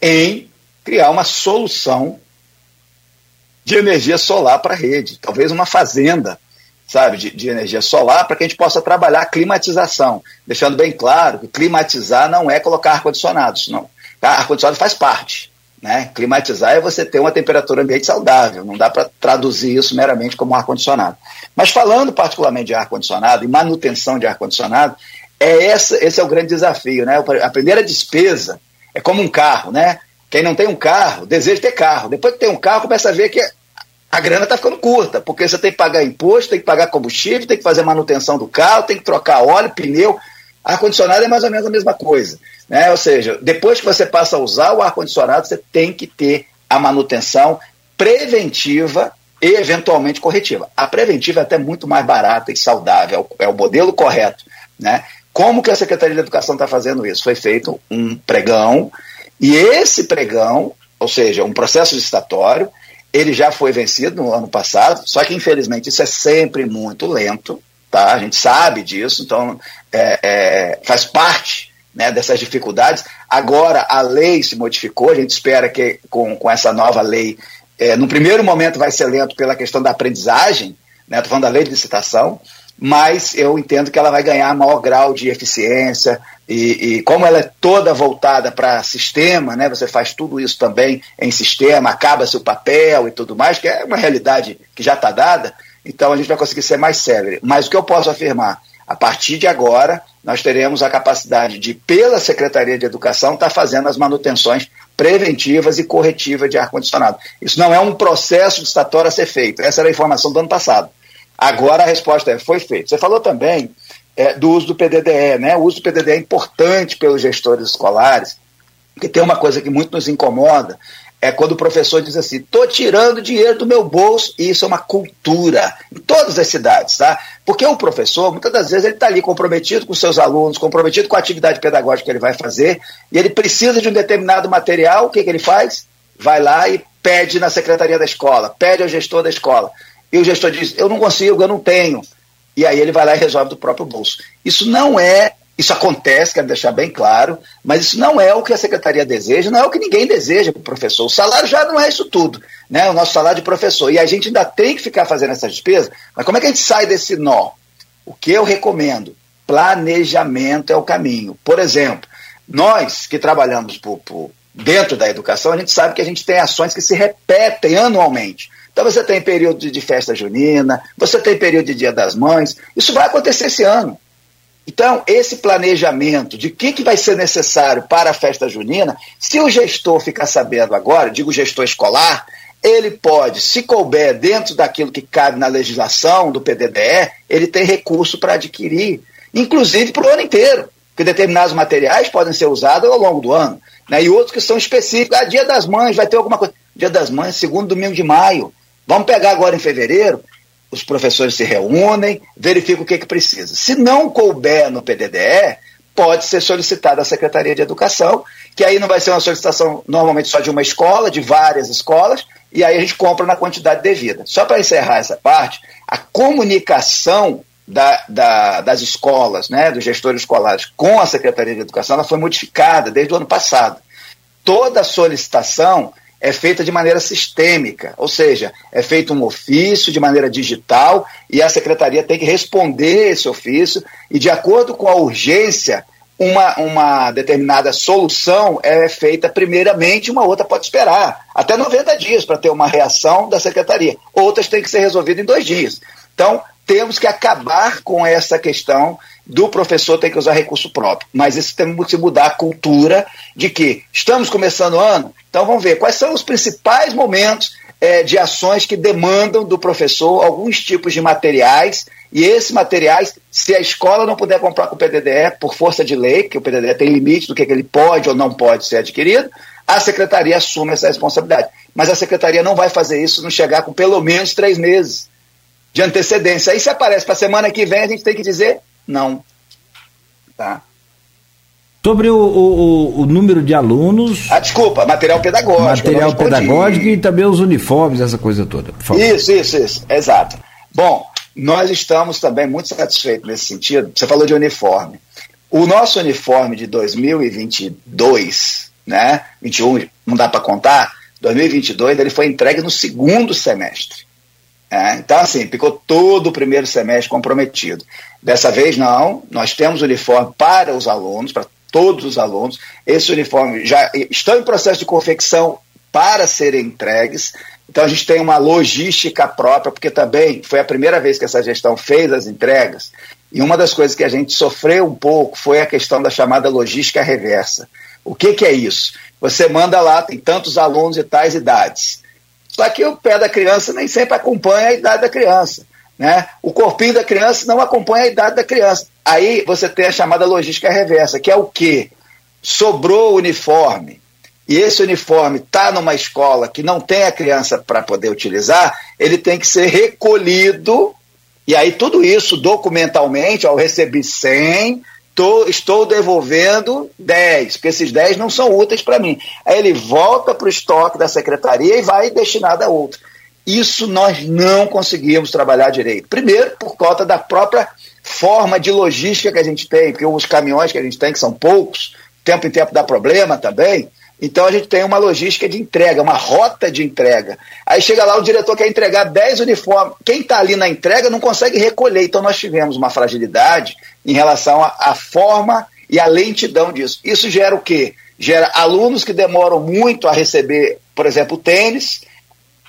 em criar uma solução de energia solar para a rede, talvez uma fazenda sabe, de, de energia solar, para que a gente possa trabalhar a climatização, deixando bem claro que climatizar não é colocar ar-condicionado, não. Tá? Ar-condicionado faz parte. Né? Climatizar é você ter uma temperatura ambiente saudável, não dá para traduzir isso meramente como ar-condicionado. Mas falando particularmente de ar-condicionado e manutenção de ar-condicionado, é essa, esse é o grande desafio. Né? A primeira despesa é como um carro, né? Quem não tem um carro, deseja ter carro. Depois que tem um carro, começa a ver que a grana está ficando curta, porque você tem que pagar imposto, tem que pagar combustível, tem que fazer manutenção do carro, tem que trocar óleo, pneu. Ar-condicionado é mais ou menos a mesma coisa. Né? Ou seja, depois que você passa a usar o ar-condicionado, você tem que ter a manutenção preventiva e eventualmente corretiva. A preventiva é até muito mais barata e saudável, é o modelo correto. Né? Como que a Secretaria de Educação está fazendo isso? Foi feito um pregão, e esse pregão, ou seja, um processo licitatório, ele já foi vencido no ano passado, só que infelizmente isso é sempre muito lento, tá? A gente sabe disso, então é, é, faz parte né, dessas dificuldades. Agora a lei se modificou, a gente espera que com, com essa nova lei, é, no primeiro momento vai ser lento pela questão da aprendizagem, né? Estou falando da lei de licitação, mas eu entendo que ela vai ganhar maior grau de eficiência, e, e, como ela é toda voltada para sistema, né, você faz tudo isso também em sistema, acaba-se o papel e tudo mais, que é uma realidade que já está dada, então a gente vai conseguir ser mais célere. Mas o que eu posso afirmar? A partir de agora, nós teremos a capacidade de, pela Secretaria de Educação, estar tá fazendo as manutenções preventivas e corretivas de ar-condicionado. Isso não é um processo de estatório a ser feito. Essa era a informação do ano passado. Agora a resposta é: foi feito. Você falou também é, do uso do PDDE. Né? O uso do PDDE é importante pelos gestores escolares, porque tem uma coisa que muito nos incomoda, é quando o professor diz assim: estou tirando dinheiro do meu bolso, e isso é uma cultura em todas as cidades, tá? Porque o professor, muitas das vezes, ele está ali comprometido com seus alunos, comprometido com a atividade pedagógica que ele vai fazer, e ele precisa de um determinado material, o que, que ele faz? Vai lá e pede na secretaria da escola, pede ao gestor da escola. E o gestor diz: eu não consigo, eu não tenho. E aí ele vai lá e resolve do próprio bolso. Isso não é isso acontece, quero deixar bem claro, mas isso não é o que a secretaria deseja, não é o que ninguém deseja para o professor. O salário já não é isso tudo, né? O nosso salário de professor. E a gente ainda tem que ficar fazendo essa despesa, mas como é que a gente sai desse nó? O que eu recomendo? Planejamento é o caminho. Por exemplo, nós que trabalhamos por, por dentro da educação, a gente sabe que a gente tem ações que se repetem anualmente. Então você tem período de festa junina, você tem período de Dia das Mães, isso vai acontecer esse ano. Então, esse planejamento de o que, que vai ser necessário para a festa junina, se o gestor ficar sabendo agora, digo gestor escolar, ele pode, se couber dentro daquilo que cabe na legislação do PDDE, ele tem recurso para adquirir, inclusive para o ano inteiro, porque determinados materiais podem ser usados ao longo do ano, né? e outros que são específicos. Ah, Dia das Mães, vai ter alguma coisa. Dia das Mães, segundo domingo de maio. Vamos pegar agora em fevereiro, os professores se reúnem, verificam o que, que precisa. Se não couber no PDDE, pode ser solicitado à Secretaria de Educação, que aí não vai ser uma solicitação normalmente só de uma escola, de várias escolas, e aí a gente compra na quantidade devida. Só para encerrar essa parte, a comunicação da, da, das escolas, né, dos gestores escolares com a Secretaria de Educação, ela foi modificada desde o ano passado. Toda solicitação é feita de maneira sistêmica, ou seja, é feito um ofício de maneira digital e a secretaria tem que responder esse ofício e, de acordo com a urgência, uma, uma determinada solução é feita primeiramente, uma outra pode esperar até 90 dias para ter uma reação da secretaria. Outras têm que ser resolvidas em dois dias. Então, temos que acabar com essa questão do professor ter que usar recurso próprio. Mas isso tem que mudar a cultura de que estamos começando o ano, então vamos ver quais são os principais momentos é, de ações que demandam do professor alguns tipos de materiais, e esses materiais, se a escola não puder comprar com o PDDE, por força de lei, que o PDDE tem limite do que, que ele pode ou não pode ser adquirido, a secretaria assume essa responsabilidade. Mas a secretaria não vai fazer isso não chegar com pelo menos três meses de antecedência. Aí se aparece para a semana que vem, a gente tem que dizer não. Tá? Sobre o, o, o, número de alunos. Ah, desculpa, material pedagógico. Material pedagógico e também os uniformes, essa coisa toda. Isso, isso, isso, exato. Bom, nós estamos também muito satisfeitos nesse sentido. Você falou de uniforme. O nosso uniforme de 2022, né? 21, não dá para contar. 2022 ele foi entregue no segundo semestre. É, então, assim, ficou todo o primeiro semestre comprometido. Dessa vez, não. Nós temos uniforme para os alunos, para todos os alunos. Esse uniforme já estão em processo de confecção para serem entregues. Então a gente tem uma logística própria, porque também foi a primeira vez que essa gestão fez as entregas. E uma das coisas que a gente sofreu um pouco foi a questão da chamada logística reversa. O que, que é isso? Você manda lá, tem tantos alunos de tais idades. Só que o pé da criança nem sempre acompanha a idade da criança. Né? O corpinho da criança não acompanha a idade da criança. Aí você tem a chamada logística reversa, que é o quê? Sobrou o uniforme, e esse uniforme está numa escola que não tem a criança para poder utilizar, ele tem que ser recolhido, e aí tudo isso documentalmente, ó, eu recebi 100, tô, estou devolvendo 10, porque esses 10 não são úteis para mim. Aí ele volta para o estoque da secretaria e vai destinado a outro. Isso nós não conseguimos trabalhar direito. Primeiro, por conta da própria forma de logística que a gente tem, porque os caminhões que a gente tem, que são poucos, tempo em tempo dá problema também. Então a gente tem uma logística de entrega, uma rota de entrega. Aí chega lá, o diretor quer entregar 10 uniformes. Quem está ali na entrega não consegue recolher. Então nós tivemos uma fragilidade em relação à forma e à lentidão disso. Isso gera o quê? Gera alunos que demoram muito a receber, por exemplo, tênis,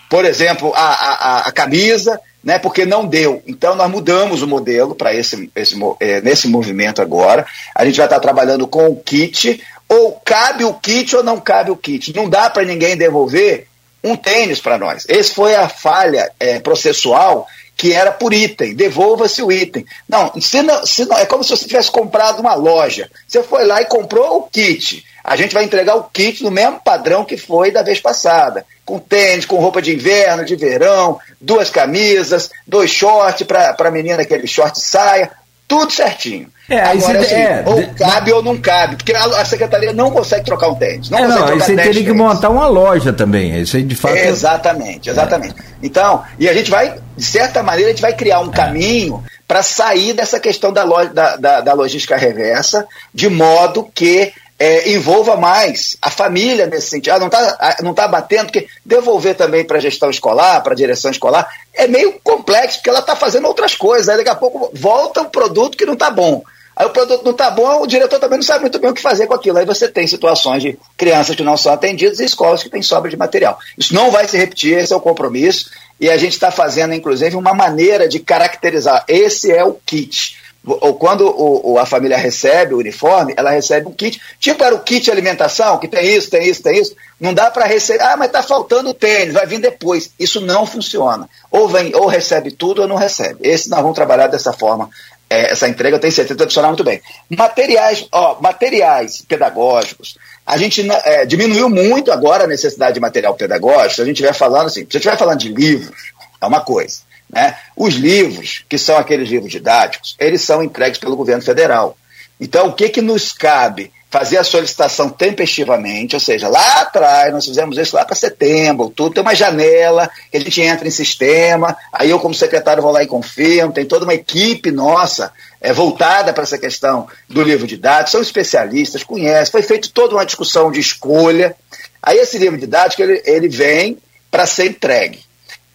por exemplo, a, a, a camisa, né, porque não deu. Então nós mudamos o modelo para esse, esse é, nesse movimento agora. A gente vai estar trabalhando com o kit, ou cabe o kit ou não cabe o kit. Não dá para ninguém devolver um tênis para nós. Esse foi a falha é, processual que era por item, devolva-se o item. Não, se não, se não, é como se você tivesse comprado uma loja. Você foi lá e comprou o kit. A gente vai entregar o kit no mesmo padrão que foi da vez passada. Com tênis, com roupa de inverno, de verão, duas camisas, dois shorts para a menina, aquele short saia, tudo certinho. É, Agora, assim, é, ou de... cabe ou não cabe, porque a, a, secretaria não consegue trocar um tênis. Não, é, não aí você teria que montar uma loja também. Isso aí de fato. É, exatamente, exatamente. É. Então, e a gente vai, de certa maneira, a gente vai criar um é. caminho para sair dessa questão da, loja, da, da, da logística reversa, de modo que é, envolva mais a família nesse sentido. Ah, não está ah, não tá batendo, porque devolver também para a gestão escolar, para a direção escolar, é meio complexo, porque ela está fazendo outras coisas. Aí daqui a pouco volta um produto que não está bom. Aí o produto não está bom, o diretor também não sabe muito bem o que fazer com aquilo. Aí você tem situações de crianças que não são atendidas e escolas que têm sobra de material. Isso não vai se repetir, esse é o compromisso. E a gente está fazendo, inclusive, uma maneira de caracterizar. Esse é o kit ou quando o, a família recebe o uniforme, ela recebe um kit. Tipo era o kit alimentação, que tem isso, tem isso, tem isso. Não dá para receber. Ah, mas está faltando tênis, vai vir depois. Isso não funciona. Ou vem, ou recebe tudo ou não recebe. Esse nós vamos trabalhar dessa forma. É, essa entrega eu tenho certeza vai funcionar muito bem. Materiais, ó, materiais pedagógicos. A gente é, diminuiu muito agora a necessidade de material pedagógico. Se a gente estiver falando assim, se estiver falando de livros, é uma coisa. Né? Os livros, que são aqueles livros didáticos, eles são entregues pelo governo federal. Então, o que, que nos cabe? Fazer a solicitação tempestivamente, ou seja, lá atrás, nós fizemos isso lá para setembro, outubro, tem uma janela a gente entra em sistema, aí eu, como secretário, vou lá e confirmo, tem toda uma equipe nossa é, voltada para essa questão do livro didático, são especialistas, conhecem, foi feita toda uma discussão de escolha. Aí esse livro didático ele, ele vem para ser entregue.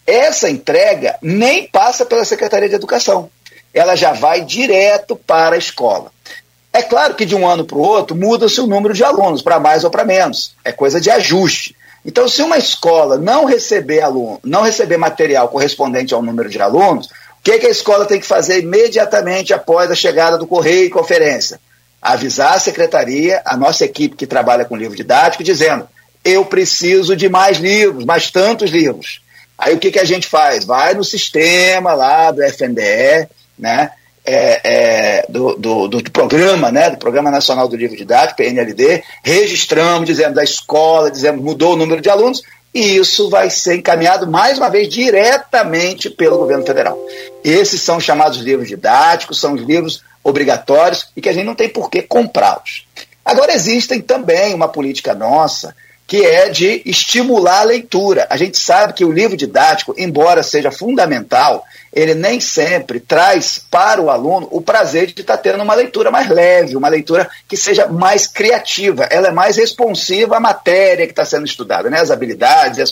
Essa entrega nem passa pela Secretaria de Educação. Ela já vai direto para a escola. É claro que de um ano para o outro muda-se o número de alunos, para mais ou para menos. É coisa de ajuste. Então, se uma escola não receber aluno, não receber material correspondente ao número de alunos, o que, que a escola tem que fazer imediatamente após a chegada do correio e conferência? Avisar a secretaria, a nossa equipe que trabalha com livro didático, dizendo: eu preciso de mais livros, mais tantos livros. Aí o que, que a gente faz? Vai no sistema lá do FNDE, né? É, é, do, do, do, programa, né, do Programa Nacional do Livro Didático, PNLD, registramos, dizemos da escola, dizemos mudou o número de alunos, e isso vai ser encaminhado, mais uma vez, diretamente pelo governo federal. Esses são os chamados livros didáticos, são os livros obrigatórios e que a gente não tem por que comprá-los. Agora, existem também uma política nossa que é de estimular a leitura. A gente sabe que o livro didático, embora seja fundamental, ele nem sempre traz para o aluno o prazer de estar tendo uma leitura mais leve, uma leitura que seja mais criativa, ela é mais responsiva à matéria que está sendo estudada, né? as habilidades e as,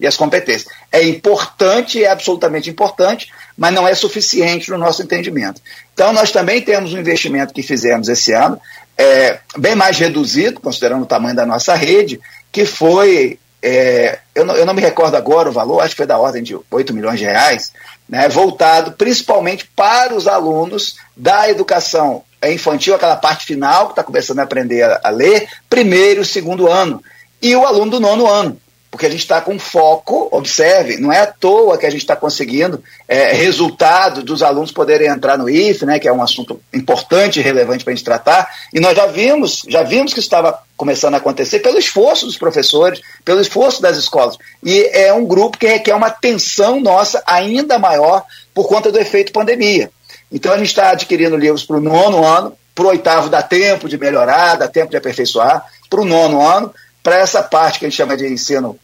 e as competências. É importante, é absolutamente importante, mas não é suficiente no nosso entendimento. Então, nós também temos um investimento que fizemos esse ano, é, bem mais reduzido, considerando o tamanho da nossa rede, que foi, é, eu, não, eu não me recordo agora o valor, acho que foi da ordem de 8 milhões de reais, né, voltado principalmente para os alunos da educação infantil, aquela parte final que está começando a aprender a, a ler, primeiro e segundo ano, e o aluno do nono ano porque a gente está com foco, observe, não é à toa que a gente está conseguindo é, resultado dos alunos poderem entrar no IF, né, que é um assunto importante e relevante para a gente tratar, e nós já vimos, já vimos que estava começando a acontecer pelo esforço dos professores, pelo esforço das escolas, e é um grupo que requer uma atenção nossa ainda maior por conta do efeito pandemia. Então a gente está adquirindo livros para o nono ano, para o oitavo dá tempo de melhorar, dá tempo de aperfeiçoar, para o nono ano, para essa parte que a gente chama de ensino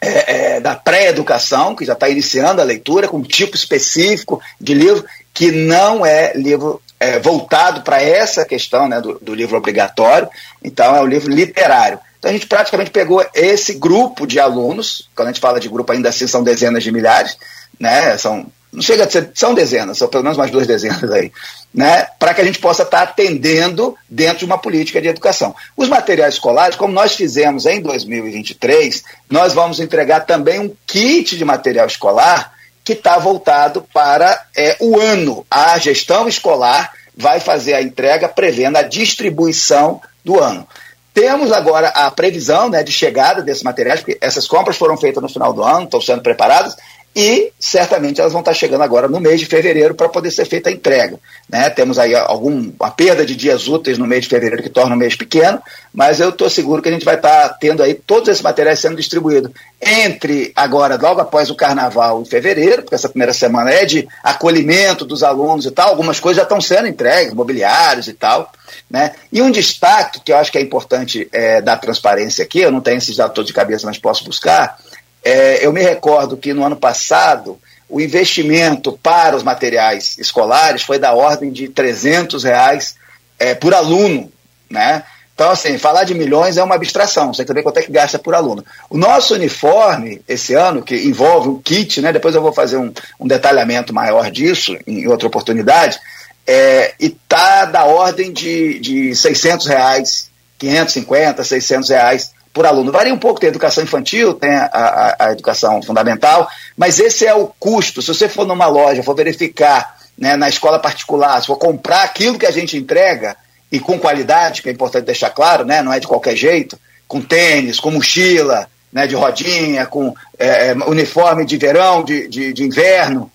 é, é, da pré-educação, que já está iniciando a leitura, com um tipo específico de livro, que não é livro é, voltado para essa questão né, do, do, livro obrigatório, então é o livro literário. Então a gente praticamente pegou esse grupo de alunos, quando a gente fala de grupo ainda assim são dezenas de milhares, né, são não chega a ser, são dezenas, são pelo menos mais duas dezenas aí, né, para que a gente possa estar tá atendendo dentro de uma política de educação. Os materiais escolares, como nós fizemos em 2023, nós vamos entregar também um kit de material escolar que está voltado para é, o ano. A gestão escolar vai fazer a entrega prevendo a distribuição do ano. Temos agora a previsão né, de chegada desses materiais, porque essas compras foram feitas no final do ano, estão sendo preparadas, e certamente elas vão estar chegando agora no mês de fevereiro para poder ser feita a entrega. Né? Temos aí algum, uma perda de dias úteis no mês de fevereiro que torna o mês pequeno, mas eu estou seguro que a gente vai estar tendo aí todos esses materiais sendo distribuídos entre agora, logo após o carnaval em fevereiro, porque essa primeira semana é de acolhimento dos alunos e tal, algumas coisas já estão sendo entregues, mobiliários e tal. Né? E um destaque que eu acho que é importante é, dar transparência aqui, eu não tenho esses dados todos de cabeça, mas posso buscar, é, eu me recordo que no ano passado o investimento para os materiais escolares foi da ordem de 300 reais é, por aluno, né? Então, assim, falar de milhões é uma abstração, você tem que saber quanto é que gasta por aluno. O nosso uniforme, esse ano, que envolve um kit, né? Depois eu vou fazer um, um detalhamento maior disso em outra oportunidade, é, e está da ordem de, de 600 reais, 550, 600 reais por aluno. Varia um pouco, tem a educação infantil, tem a, a, a, educação fundamental, mas esse é o custo. Se você for numa loja, for verificar né, na escola particular, se for comprar aquilo que a gente entrega, e com qualidade, que é importante deixar claro, né, não é de qualquer jeito, com tênis, com mochila, né, de rodinha, com é, é uniforme de verão, de, de, de inverno,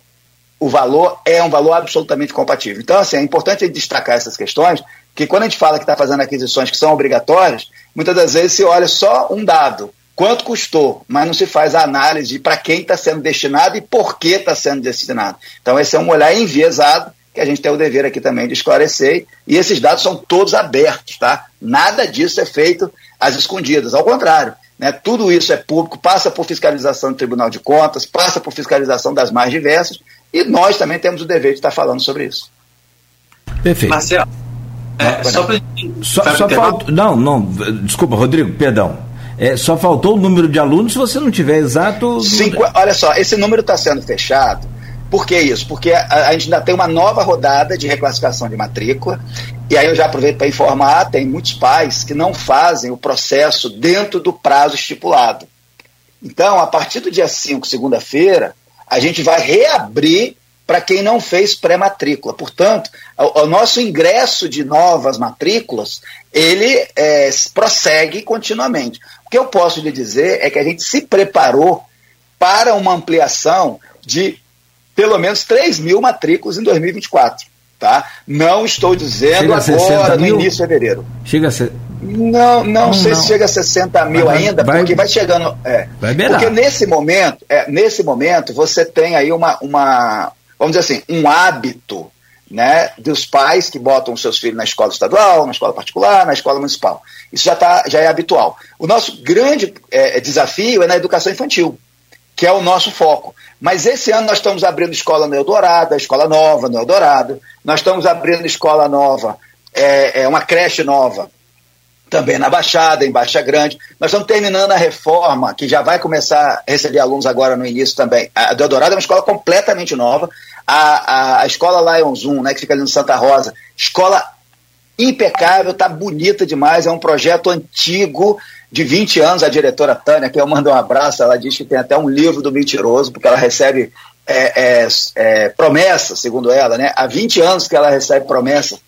o valor é um valor absolutamente compatível. Então, assim, é importante destacar essas questões, que quando a gente fala que está fazendo aquisições que são obrigatórias, muitas das vezes se olha só um dado, quanto custou, mas não se faz a análise para quem está sendo destinado e por que está sendo destinado. Então, esse é um olhar enviesado que a gente tem o dever aqui também de esclarecer, e esses dados são todos abertos, tá? Nada disso é feito às escondidas, ao contrário. Né, tudo isso é público, passa por fiscalização do Tribunal de Contas, passa por fiscalização das mais diversas, e nós também temos o dever de estar falando sobre isso. Perfeito. Marcelo, é, só para só, só Não, não, desculpa, Rodrigo, perdão. É, só faltou o número de alunos, se você não tiver exato. Cinco, olha só, esse número está sendo fechado. Por que isso? Porque a, a, gente ainda tem uma nova rodada de reclassificação de matrícula. E aí eu já aproveito para informar: tem muitos pais que não fazem o processo dentro do prazo estipulado. Então, a partir do dia 5, segunda-feira, a gente vai reabrir para quem não fez pré-matrícula. Portanto, o, o, nosso ingresso de novas matrículas, ele é, prossegue continuamente. O que eu posso lhe dizer é que a gente se preparou para uma ampliação de pelo menos 3 mil matrículas em 2024. Tá? Não estou dizendo agora, no início de fevereiro. Chega a ser. Não, não, não sei não. se chega a 60 mil vai, ainda, vai, porque vai chegando. É, vai porque nesse momento, é, nesse momento, você tem aí uma, uma, vamos dizer assim, um hábito né, dos pais que botam seus filhos na escola estadual, na escola particular, na escola municipal. Isso já, tá, já é habitual. O nosso grande é, desafio é na educação infantil, que é o nosso foco. Mas esse ano nós estamos abrindo escola no Eldorado, a escola nova no Eldorado, nós estamos abrindo escola nova, é, é uma creche nova também na Baixada, em Baixa Grande. Nós estamos terminando a reforma, que já vai começar a receber alunos agora no início também. A do Eldorado é uma escola completamente nova. A, a, a escola Lion Zoom, né, que fica ali no Santa Rosa, escola impecável, está bonita demais, é um projeto antigo, de 20 anos, a diretora Tânia, que eu mando um abraço, ela diz que tem até um livro do mentiroso, porque ela recebe é, é, é, promessa, segundo ela, né? Há 20 anos que ela recebe promessa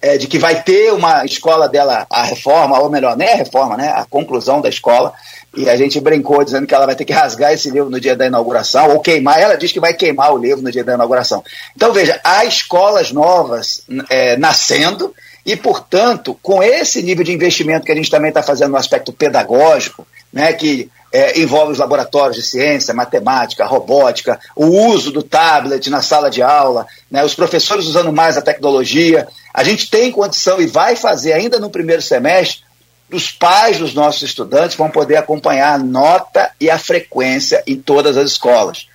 é, de que vai ter uma escola dela, a reforma, ou melhor, nem a reforma, né? A conclusão da escola. E a gente brincou dizendo que ela vai ter que rasgar esse livro no dia da inauguração, ou queimar. Ela diz que vai queimar o livro no dia da inauguração. Então, veja, há escolas novas é, nascendo e, portanto, com esse nível de investimento que a gente também está fazendo no aspecto pedagógico, né, que é, envolve os laboratórios de ciência, matemática, robótica, o uso do tablet na sala de aula, né, os professores usando mais a tecnologia, a gente tem condição e vai fazer ainda no primeiro semestre, os pais dos nossos estudantes vão poder acompanhar a nota e a frequência em todas as escolas.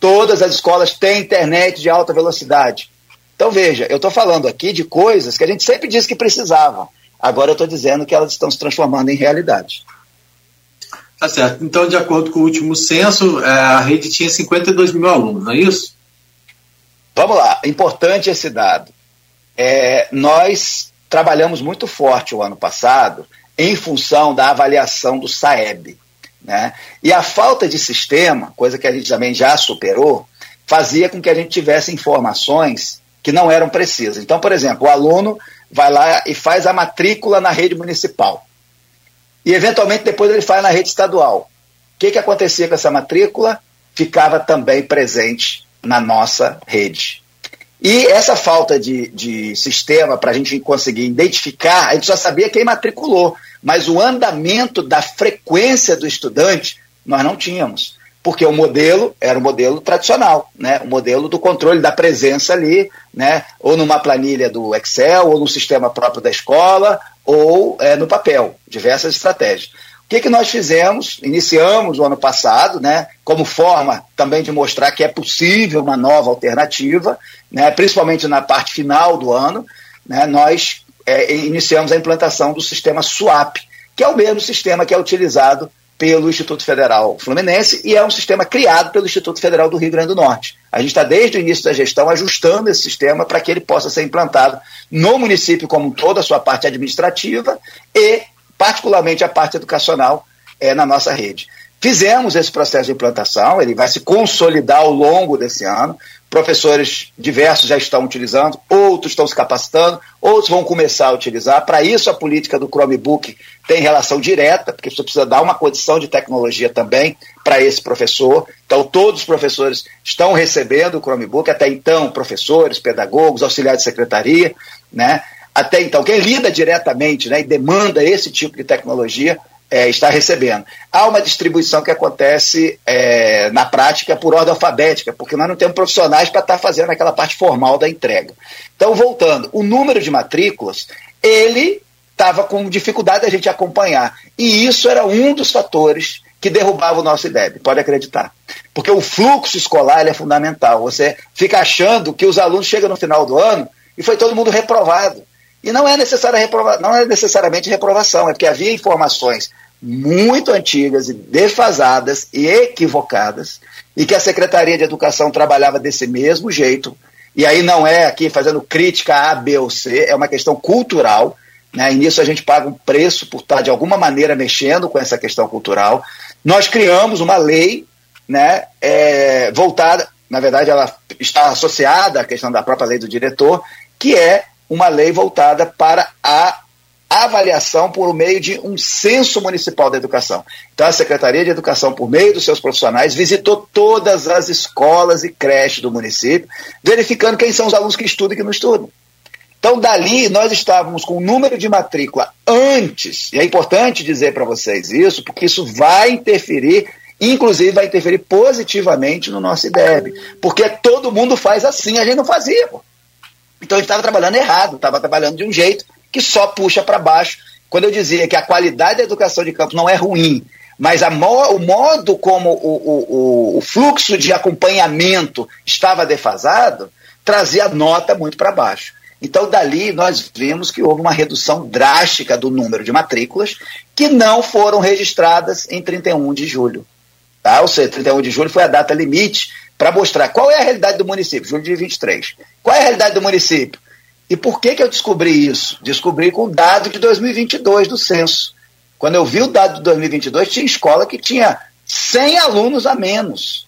Todas as escolas têm internet de alta velocidade. Então veja, eu estou falando aqui de coisas que a gente sempre disse que precisava. Agora eu estou dizendo que elas estão se transformando em realidade. Tá certo. Então, de acordo com o último censo, é, a rede tinha 52 mil alunos, não é isso? Vamos lá, importante esse dado. É, nós trabalhamos muito forte o ano passado em função da avaliação do SAEB. Né? E a falta de sistema, coisa que a gente também já superou, fazia com que a gente tivesse informações que não eram precisas. Então, por exemplo, o aluno vai lá e faz a matrícula na rede municipal. E, eventualmente, depois ele faz na rede estadual. O que, que acontecia com essa matrícula? ficava também presente na nossa rede. E essa falta de, de sistema para a gente conseguir identificar, a gente só sabia quem matriculou, mas o andamento da frequência do estudante nós não tínhamos porque o modelo era o modelo tradicional, né? o modelo do controle da presença ali, né? ou numa planilha do Excel, ou no sistema próprio da escola, ou é, no papel, diversas estratégias. O que, que nós fizemos? Iniciamos o ano passado, né, como forma também de mostrar que é possível uma nova alternativa, né, principalmente na parte final do ano, né, nós é, iniciamos a implantação do sistema SWAP, que é o mesmo sistema que é utilizado pelo Instituto Federal Fluminense e é um sistema criado pelo Instituto Federal do Rio Grande do Norte. A gente está desde o início da gestão ajustando esse sistema para que ele possa ser implantado no município como toda a sua parte administrativa e particularmente a parte educacional é, na nossa rede. Fizemos esse processo de implantação, ele vai se consolidar ao longo desse ano. Professores diversos já estão utilizando, outros estão se capacitando, outros vão começar a utilizar. Para isso, a política do Chromebook tem relação direta, porque você precisa dar uma condição de tecnologia também para esse professor. Então, todos os professores estão recebendo o Chromebook, até então, professores, pedagogos, auxiliares de secretaria, né? Até então, quem lida diretamente né, e demanda esse tipo de tecnologia é, está recebendo. Há uma distribuição que acontece é, na prática por ordem alfabética, porque nós não temos profissionais para estar tá fazendo aquela parte formal da entrega. Então, voltando, o número de matrículas, ele estava com dificuldade da gente acompanhar. E isso era um dos fatores que derrubava o nosso IDEB, pode acreditar. Porque o fluxo escolar é fundamental. Você fica achando que os alunos chegam no final do ano e foi todo mundo reprovado. E não é, necessária reprova não é necessariamente reprovação, é porque havia informações muito antigas e defasadas e equivocadas, e que a Secretaria de Educação trabalhava desse mesmo jeito. E aí não é aqui fazendo crítica a B ou C, é uma questão cultural. Né? E nisso a gente paga um preço por estar, de alguma maneira, mexendo com essa questão cultural. Nós criamos uma lei né, é, voltada, na verdade, ela está associada à questão da própria lei do diretor, que é uma lei voltada para a avaliação por meio de um censo municipal da educação. Então, a Secretaria de Educação, por meio dos seus profissionais, visitou todas as escolas e creches do município, verificando quem são os alunos que estudam e que não estudam. Então, dali, nós estávamos com o número de matrícula antes, e é importante dizer para vocês isso, porque isso vai interferir, inclusive vai interferir positivamente no nosso IDEB, porque todo mundo faz assim, a gente não fazia. Pô. Então a estava trabalhando errado, estava trabalhando de um jeito que só puxa para baixo. Quando eu dizia que a qualidade da educação de campo não é ruim, mas mo o modo como o, o, o, fluxo de acompanhamento estava defasado, trazia a nota muito para baixo. Então, dali, nós vimos que houve uma redução drástica do número de matrículas que não foram registradas em 31 de julho. Tá? Ou seja, 31 de julho foi a data limite para mostrar qual é a realidade do município, julho de 23. Qual é a realidade do município? E por que, que eu descobri isso? Descobri com o dado de 2022 do censo. Quando eu vi o dado de 2022, tinha escola que tinha 100 alunos a menos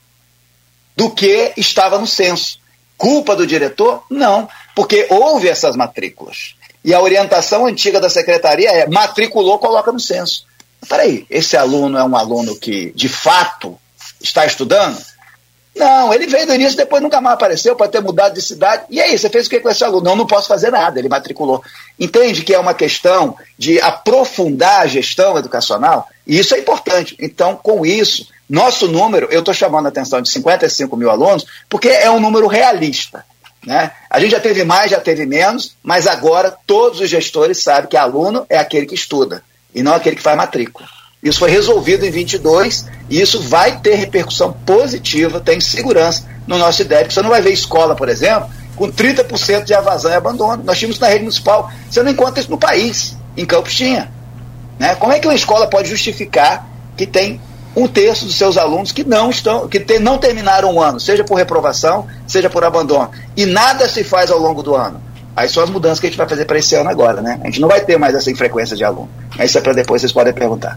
do que estava no censo. Culpa do diretor? Não, porque houve essas matrículas. E a orientação antiga da secretaria é matriculou, coloca no censo. Peraí, esse aluno é um aluno que de fato está estudando? Não, ele veio do início, depois nunca mais apareceu, pode ter mudado de cidade. E aí, você fez o que com esse aluno? Não, não posso fazer nada, ele matriculou. Entende que é uma questão de aprofundar a gestão educacional? E isso é importante. Então, com isso, nosso número, eu estou chamando a atenção de 55 mil alunos, porque é um número realista. Né? A gente já teve mais, já teve menos, mas agora todos os gestores sabem que aluno é aquele que estuda e não aquele que faz matrícula. Isso foi resolvido em 22 e isso vai ter repercussão positiva, tem segurança no nosso IDEB. Você não vai ver escola, por exemplo, com 30% de evasão e abandono. Nós tínhamos na rede municipal. Você não encontra isso no país. Em Campos tinha. Né? Como é que uma escola pode justificar que tem um terço dos seus alunos que não estão, que te, não terminaram o ano, seja por reprovação, seja por abandono, e nada se faz ao longo do ano? Aí são as mudanças que a gente vai fazer para esse ano agora, né? A gente não vai ter mais essa infrequência de aluno. Isso é para depois, vocês podem perguntar.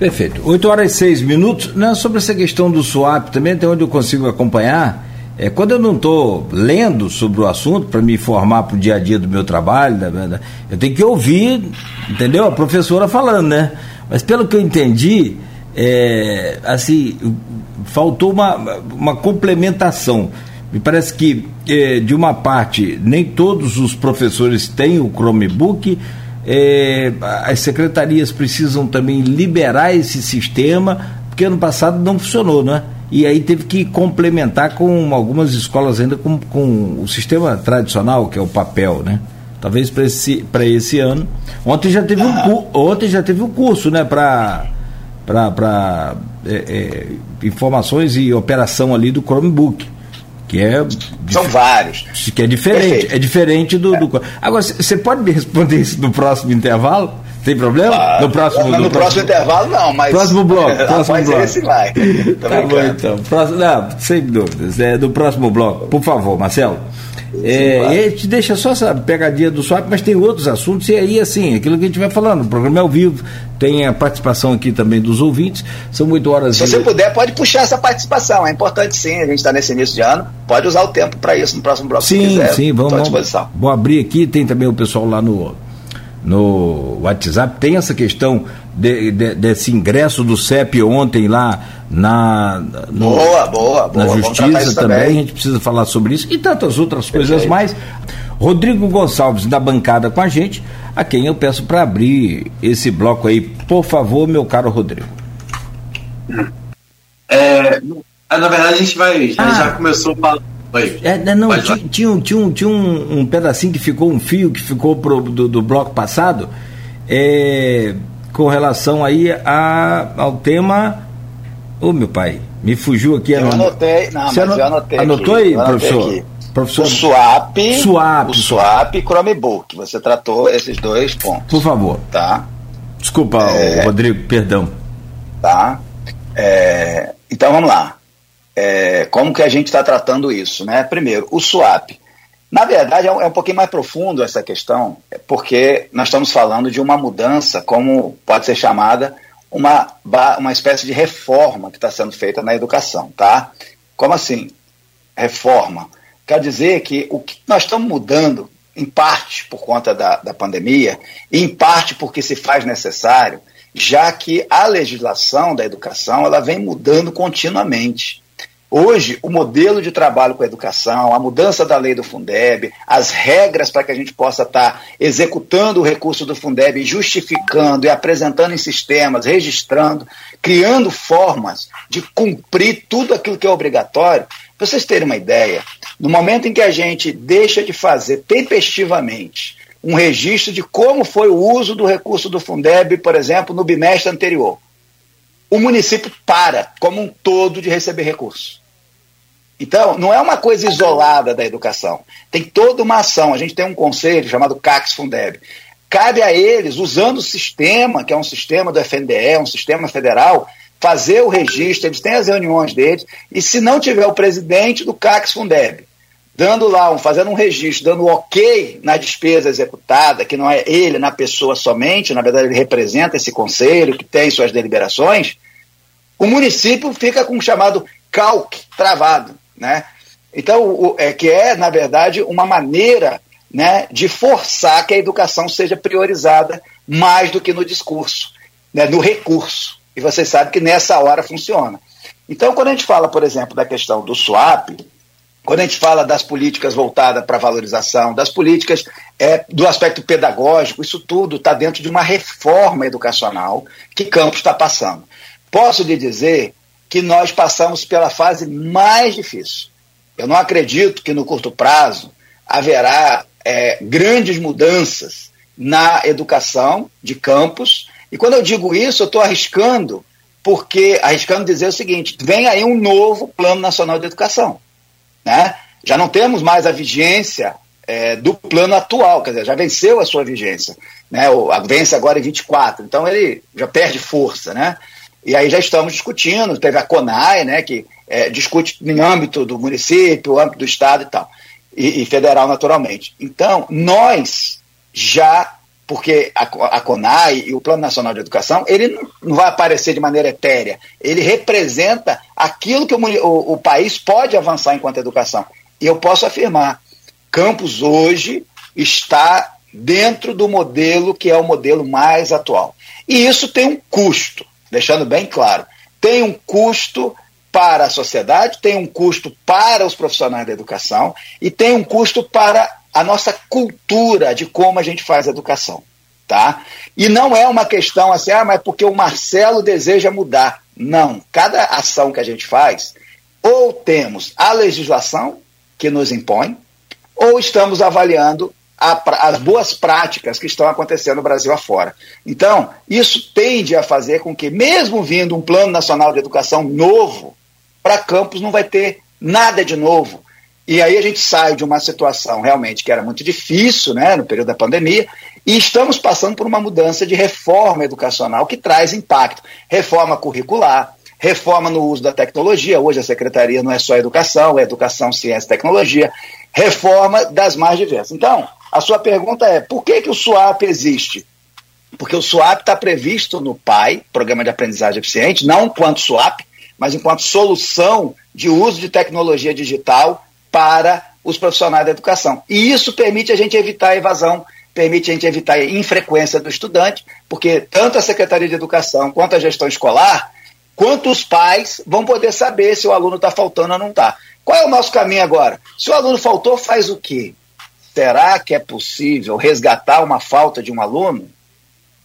Perfeito. 8 horas e 6 minutos. Né, sobre essa questão do swap, também tem onde eu consigo acompanhar. É, quando eu não estou lendo sobre o assunto para me informar para o dia a dia do meu trabalho, eu tenho que ouvir, entendeu? A professora falando, né? Mas pelo que eu entendi, é, assim, faltou uma, uma complementação. Me parece que, é, de uma parte, nem todos os professores têm o Chromebook, é, as secretarias precisam também liberar esse sistema, porque ano passado não funcionou, né? E aí teve que complementar com algumas escolas ainda com, com o sistema tradicional, que é o papel, né? Talvez para esse, esse ano. Ontem já teve um, ontem já teve um curso, né, para para é, é, informações e operação ali do Chromebook que é são vários. que é diferente Perfeito. é diferente do, é. do... agora você pode me responder isso no próximo intervalo? Tem problema? Ah, no próximo no, no próximo intervalo não mas próximo bloco próximo bloco. esse vai. Tá bom então. Próximo, não, sem dúvidas. É do próximo bloco. Por favor Marcelo é, e te deixa só essa pegadinha do swap, mas tem outros assuntos, e aí, assim, aquilo que a gente vai falando, o programa é ao vivo, tem a participação aqui também dos ouvintes, são oito horas. Se e... você puder, pode puxar essa participação, é importante sim, a gente está nesse início de ano, pode usar o tempo para isso no próximo bloco. Sim, quiser, sim, vamos. À disposição. Vou abrir aqui, tem também o pessoal lá no no WhatsApp, tem essa questão de, de, desse ingresso do CEP ontem lá na, no, boa, boa, boa. na Justiça também. também. a gente precisa falar sobre isso e tantas outras Perfeito. coisas mais. Rodrigo Gonçalves da bancada com a gente, a quem eu peço para abrir esse bloco aí, por favor, meu caro Rodrigo. É, na verdade, a gente vai. Ah. Já começou falando é, né, não, tinha, tinha, um, tinha, um, tinha um, um, pedacinho que ficou, um fio que ficou pro, do, do bloco passado, é, com relação aí a, ao tema. Ô meu pai, me fugiu aqui. Eu anotei, não, Você mas eu anotei. Anotou aqui, aí, professor? Aqui. Professor. O swap, swap, o swap e Chromebook. Você tratou esses dois pontos. Por favor. Tá. Desculpa, é, Rodrigo, perdão. Tá. É, então vamos lá é, como que a gente está tratando isso, né? Primeiro, o swap. Na verdade, é um, é um, pouquinho mais profundo essa questão, porque nós estamos falando de uma mudança, como pode ser chamada, uma, uma espécie de reforma que está sendo feita na educação, tá? Como assim? Reforma. Quer dizer que o que nós estamos mudando, em parte por conta da, da pandemia, e em parte porque se faz necessário, já que a legislação da educação ela vem mudando continuamente. Hoje, o modelo de trabalho com a educação, a mudança da lei do Fundeb, as regras para que a gente possa estar tá executando o recurso do Fundeb, justificando e apresentando em sistemas, registrando, criando formas de cumprir tudo aquilo que é obrigatório. Para vocês terem uma ideia, no momento em que a gente deixa de fazer tempestivamente um registro de como foi o uso do recurso do Fundeb, por exemplo, no bimestre anterior, o município para, como um todo, de receber recursos. Então, não é uma coisa isolada da educação. Tem toda uma ação. A gente tem um conselho chamado CACS Fundeb. Cabe a eles, usando o sistema, que é um sistema do FNDE, um sistema federal, fazer o registro, eles têm as reuniões deles, e se não tiver o presidente do CACS Fundeb, dando lá, um, fazendo um registro, dando ok na despesa executada, que não é ele na pessoa somente, na verdade ele representa esse conselho que tem suas deliberações, o município fica com o chamado CALC travado. Né? Então, o, é, que é, na verdade, uma maneira né, de forçar que a educação seja priorizada mais do que no discurso, né, no recurso. E você sabe que nessa hora funciona. Então, quando a gente fala, por exemplo, da questão do swap, quando a gente fala das políticas voltadas para a valorização, das políticas é, do aspecto pedagógico, isso tudo está dentro de uma reforma educacional que Campos está passando. Posso lhe dizer que nós passamos pela fase mais difícil. Eu não acredito que no curto prazo haverá é, grandes mudanças na educação de campos. E quando eu digo isso, eu estou arriscando, porque arriscando dizer o seguinte: vem aí um novo Plano Nacional de Educação. Né? Já não temos mais a vigência é, do plano atual, quer dizer, já venceu a sua vigência. Né? O, vence agora em 24, então ele já perde força. Né? E aí já estamos discutindo, teve a CONAI, né, que é, discute em âmbito do município, âmbito do estado e tal, e, e federal naturalmente. Então, nós já, porque a, a, CONAI e o Plano Nacional de Educação, ele não, não vai aparecer de maneira etérea, ele representa aquilo que o, o, o país pode avançar enquanto educação. E eu posso afirmar, Campos hoje está dentro do modelo que é o modelo mais atual. E isso tem um custo. Deixando bem claro. Tem um custo para a sociedade, tem um custo para os profissionais da educação e tem um custo para a nossa cultura de como a gente faz a educação. Tá? E não é uma questão assim, ah, mas porque o Marcelo deseja mudar. Não. Cada ação que a gente faz, ou temos a legislação que nos impõe, ou estamos avaliando a, as boas práticas que estão acontecendo no Brasil afora. Então, isso tende a fazer com que, mesmo vindo um Plano Nacional de Educação novo, para campus não vai ter nada de novo. E aí a gente sai de uma situação realmente que era muito difícil, né, no período da pandemia, e estamos passando por uma mudança de reforma educacional que traz impacto. Reforma curricular, reforma no uso da tecnologia. Hoje a secretaria não é só educação, é educação, ciência e tecnologia. Reforma das mais diversas. Então, a sua pergunta é: por que, que o SWAP existe? Porque o SWAP está previsto no PAI, Programa de Aprendizagem Eficiente, não enquanto SWAP, mas enquanto solução de uso de tecnologia digital para os profissionais da educação. E isso permite a gente evitar a evasão, permite a gente evitar a infrequência do estudante, porque tanto a Secretaria de Educação quanto a gestão escolar, quanto os pais vão poder saber se o aluno está faltando ou não está. Qual é o nosso caminho agora? Se o aluno faltou, faz o quê? Será que é possível resgatar uma falta de um aluno?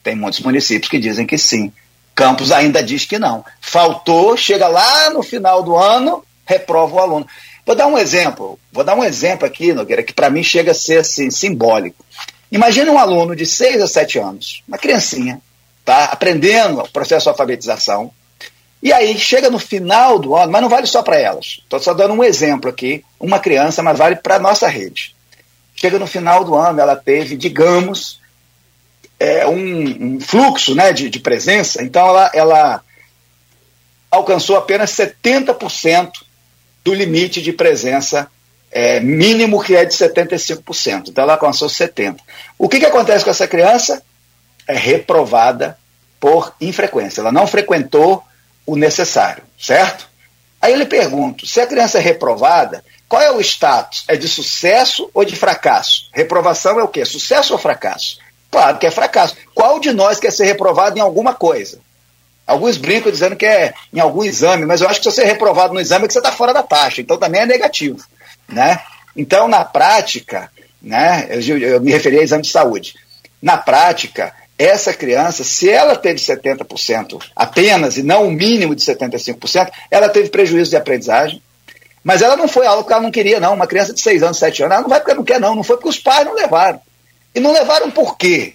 Tem muitos municípios que dizem que sim. Campos ainda diz que não. Faltou, chega lá no final do ano, reprova o aluno. Vou dar um exemplo, vou dar um exemplo aqui, Nogueira, que para mim chega a ser assim, simbólico. Imagine um aluno de 6 a 7 anos, uma criancinha, tá aprendendo o processo de alfabetização, e aí chega no final do ano, mas não vale só para elas. Estou só dando um exemplo aqui, uma criança, mas vale para a nossa rede. Chega no final do ano, ela teve, digamos, é, um, um, fluxo né, de, de, presença, então ela, ela alcançou apenas 70% do limite de presença é, mínimo, que é de 75%. Então ela alcançou 70%. O que, que acontece com essa criança? É reprovada por infrequência. Ela não frequentou o necessário, certo? Aí eu lhe pergunto: se a criança é reprovada, qual é o status? É de sucesso ou de fracasso? Reprovação é o quê? Sucesso ou fracasso? Claro que é fracasso. Qual de nós quer ser reprovado em alguma coisa? Alguns brincam dizendo que é em algum exame, mas eu acho que se você é reprovado no exame é que você está fora da taxa, então também é negativo. Né? Então, na prática, né, eu, eu me referi a exame de saúde. Na prática, essa criança, se ela teve 70% apenas e não o mínimo de 75%, ela teve prejuízo de aprendizagem. Mas ela não foi aula porque ela não queria, não. Uma criança de 6 anos, 7 anos, ela não vai porque não quer, não. Não foi porque os pais não levaram. E não levaram por quê?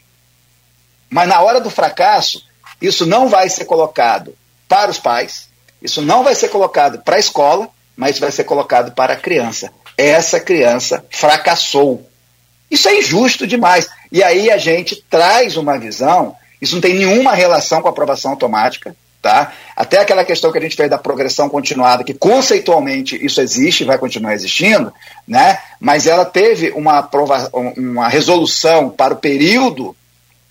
Mas na hora do fracasso, isso não vai ser colocado para os pais, isso não vai ser colocado para a escola, mas vai ser colocado para a criança. Essa criança fracassou. Isso é injusto demais. E aí a gente traz uma visão, isso não tem nenhuma relação com a aprovação automática, tá? Até aquela questão que a gente fez da progressão continuada, que conceitualmente isso existe, vai continuar existindo, né? Mas ela teve uma, aprova uma resolução para o período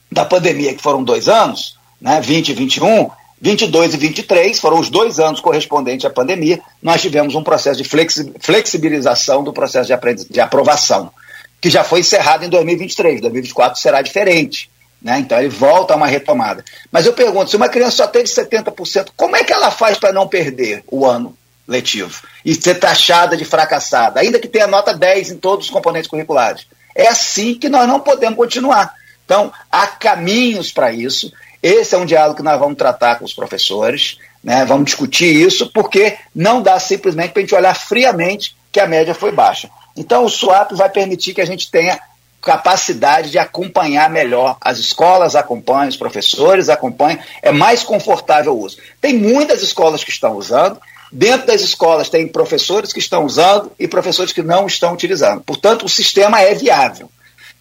da pandemia, que foram dois anos, né? 20 e 21, 22 e 23 foram os dois anos correspondentes à pandemia. Nós tivemos um processo de flexibilização do processo de, de aprovação, que já foi encerrado em 2023. 2024 será diferente. Né? Então ele volta a uma retomada. Mas eu pergunto: se uma criança só teve 70%, como é que ela faz para não perder o ano letivo e ser taxada de fracassada, ainda que tenha nota 10 em todos os componentes curriculares? É assim que nós não podemos continuar. Então, há caminhos para isso. Esse é um diálogo que nós vamos tratar com os professores, né? vamos discutir isso, porque não dá simplesmente para a gente olhar friamente que a média foi baixa. Então, o SWAP vai permitir que a gente tenha capacidade de acompanhar melhor. As escolas acompanham, os professores acompanham, é mais confortável o uso. Tem muitas escolas que estão usando, dentro das escolas tem professores que estão usando e professores que não estão utilizando. Portanto, o sistema é viável.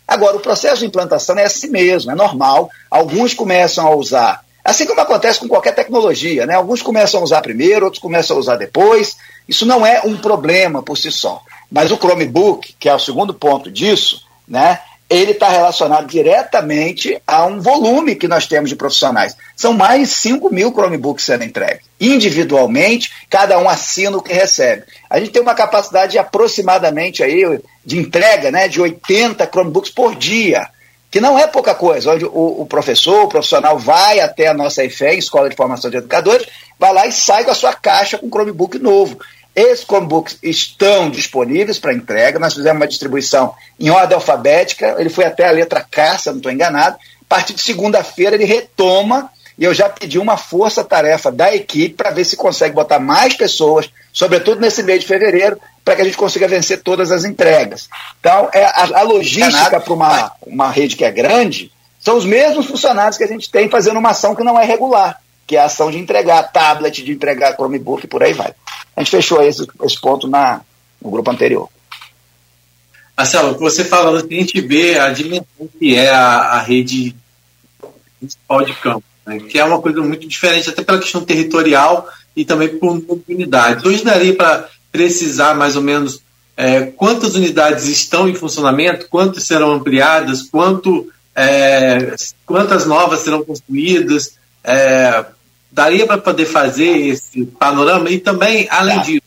Agora, o processo de implantação é assim mesmo, é normal. Alguns começam a usar, assim como acontece com qualquer tecnologia, né? Alguns começam a usar primeiro, outros começam a usar depois. Isso não é um problema por si só. Mas o Chromebook, que é o segundo ponto disso, né? Ele está relacionado diretamente a um volume que nós temos de profissionais. São mais de 5 mil Chromebooks sendo entregues. Individualmente, cada um assina o que recebe. A gente tem uma capacidade de aproximadamente aí, de entrega né, de 80 Chromebooks por dia. que não é pouca coisa, onde o, o, professor, o profissional vai até a nossa EFE, Escola de Formação de Educadores, vai lá e sai com a sua caixa com Chromebook novo. Esses Chromebooks estão disponíveis para entrega. Nós fizemos uma distribuição em ordem alfabética. Ele foi até a letra K, se eu não estou enganado. A partir de segunda-feira ele retoma e eu já pedi uma força-tarefa da equipe para ver se consegue botar mais pessoas, sobretudo nesse mês de fevereiro, para que a gente consiga vencer todas as entregas. Então, é, a, a logística para uma, uma rede que é grande são os mesmos funcionários que a gente tem fazendo uma ação que não é regular, que é a ação de entregar tablet, de entregar Chromebook e por aí vai. A gente fechou esse, esse ponto na, no grupo anterior. Marcelo, você falando que a gente vê a dimensão que é a, a rede principal de campo, né, que é uma coisa muito diferente, até pela questão territorial e também por unidades. Hoje daria para precisar mais ou menos é, quantas unidades estão em funcionamento, quantas serão ampliadas, quanto, é, quantas novas serão construídas, é, daria para poder fazer esse panorama e também, além tá. disso,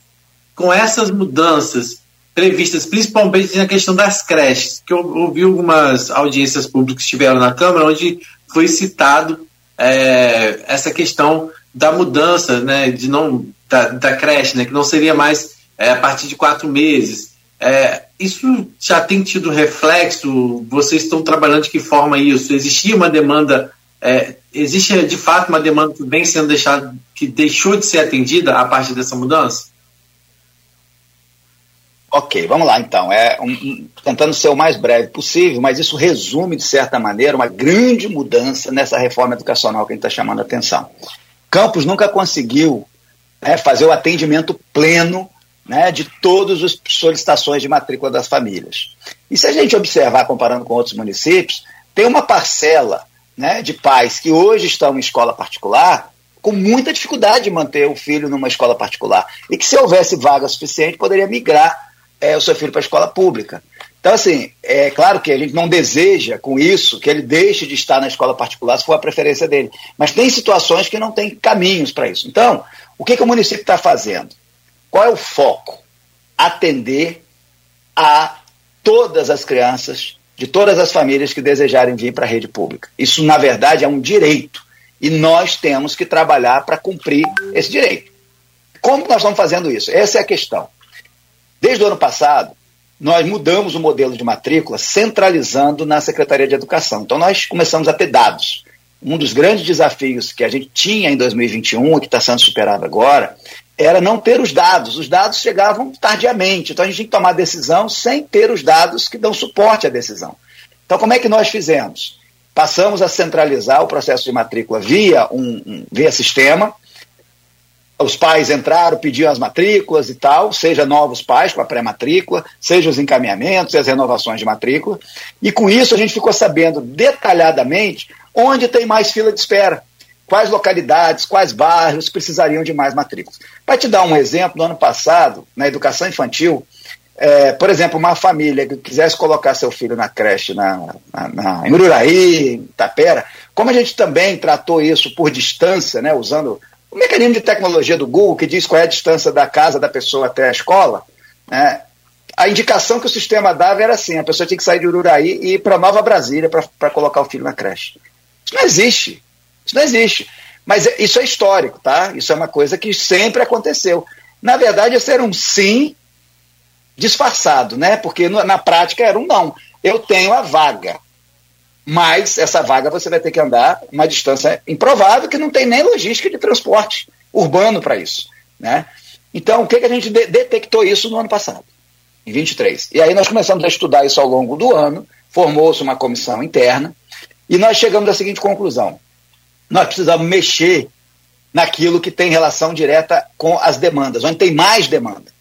com essas mudanças previstas, principalmente na questão das creches, que eu ouvi algumas audiências públicas que estiveram na Câmara, onde foi citado é, essa questão da mudança, né, de não da, da creche, né, que não seria mais é, a partir de quatro meses. É, isso já tem tido reflexo? Vocês estão trabalhando de que forma isso? Existia uma demanda é, existe de fato uma demanda que vem sendo deixada, que deixou de ser atendida a partir dessa mudança? Ok, vamos lá então. É um, um, tentando ser o mais breve possível, mas isso resume, de certa maneira, uma grande mudança nessa reforma educacional que a gente está chamando a atenção. Campos nunca conseguiu né, fazer o atendimento pleno né, de todas as solicitações de matrícula das famílias. E se a gente observar, comparando com outros municípios, tem uma parcela né, de pais que hoje estão em escola particular com muita dificuldade de manter o filho numa escola particular. E que se houvesse vaga suficiente, poderia migrar é, o seu filho para a escola pública. Então, assim, é claro que a gente não deseja com isso que ele deixe de estar na escola particular se for a preferência dele. Mas tem situações que não tem caminhos para isso. Então, o que, que o município está fazendo? Qual é o foco? Atender a todas as crianças de todas as famílias que desejarem vir para a rede pública. Isso, na verdade, é um direito. E nós temos que trabalhar para cumprir esse direito. Como nós estamos fazendo isso? Essa é a questão. Desde o ano passado, nós mudamos o modelo de matrícula centralizando na Secretaria de Educação. Então, nós começamos a ter dados. Um dos grandes desafios que a gente tinha em 2021 e que está sendo superado agora era não ter os dados. Os dados chegavam tardiamente, então a gente tinha que tomar decisão sem ter os dados que dão suporte à decisão. Então, como é que nós fizemos? Passamos a centralizar o processo de matrícula via, um, um via sistema. Os pais entraram, pediam as matrículas e tal, seja novos pais com a pré-matrícula, seja os encaminhamentos e as renovações de matrícula. E com isso a gente ficou sabendo detalhadamente onde tem mais fila de espera quais localidades, quais bairros precisariam de mais matrículas. Para te dar um exemplo, no ano passado, na educação infantil, é, por exemplo, uma família que quisesse colocar seu filho na creche na, na, na, em Ururaí, em Tapera, como a gente também tratou isso por distância, né, usando o mecanismo de tecnologia do Google, que diz qual é a distância da casa da pessoa até a escola, né, a indicação que o sistema dava era assim: a pessoa tinha que sair de Ururaí e ir para Nova Brasília para colocar o filho na creche. Isso não existe. Isso não existe. Mas é, isso é histórico, tá? Isso é uma coisa que sempre aconteceu. Na verdade, esse era um sim disfarçado, né? Porque na prática era um não. Eu tenho a vaga, mas essa vaga você vai ter que andar uma distância improvável que não tem nem logística de transporte urbano para isso, né? Então, o que, que a gente de detectou isso no ano passado, em 23? E aí nós começamos a estudar isso ao longo do ano, formou-se uma comissão interna e nós chegamos à seguinte conclusão: nós precisamos mexer naquilo que tem relação direta com as demandas, onde tem mais demanda.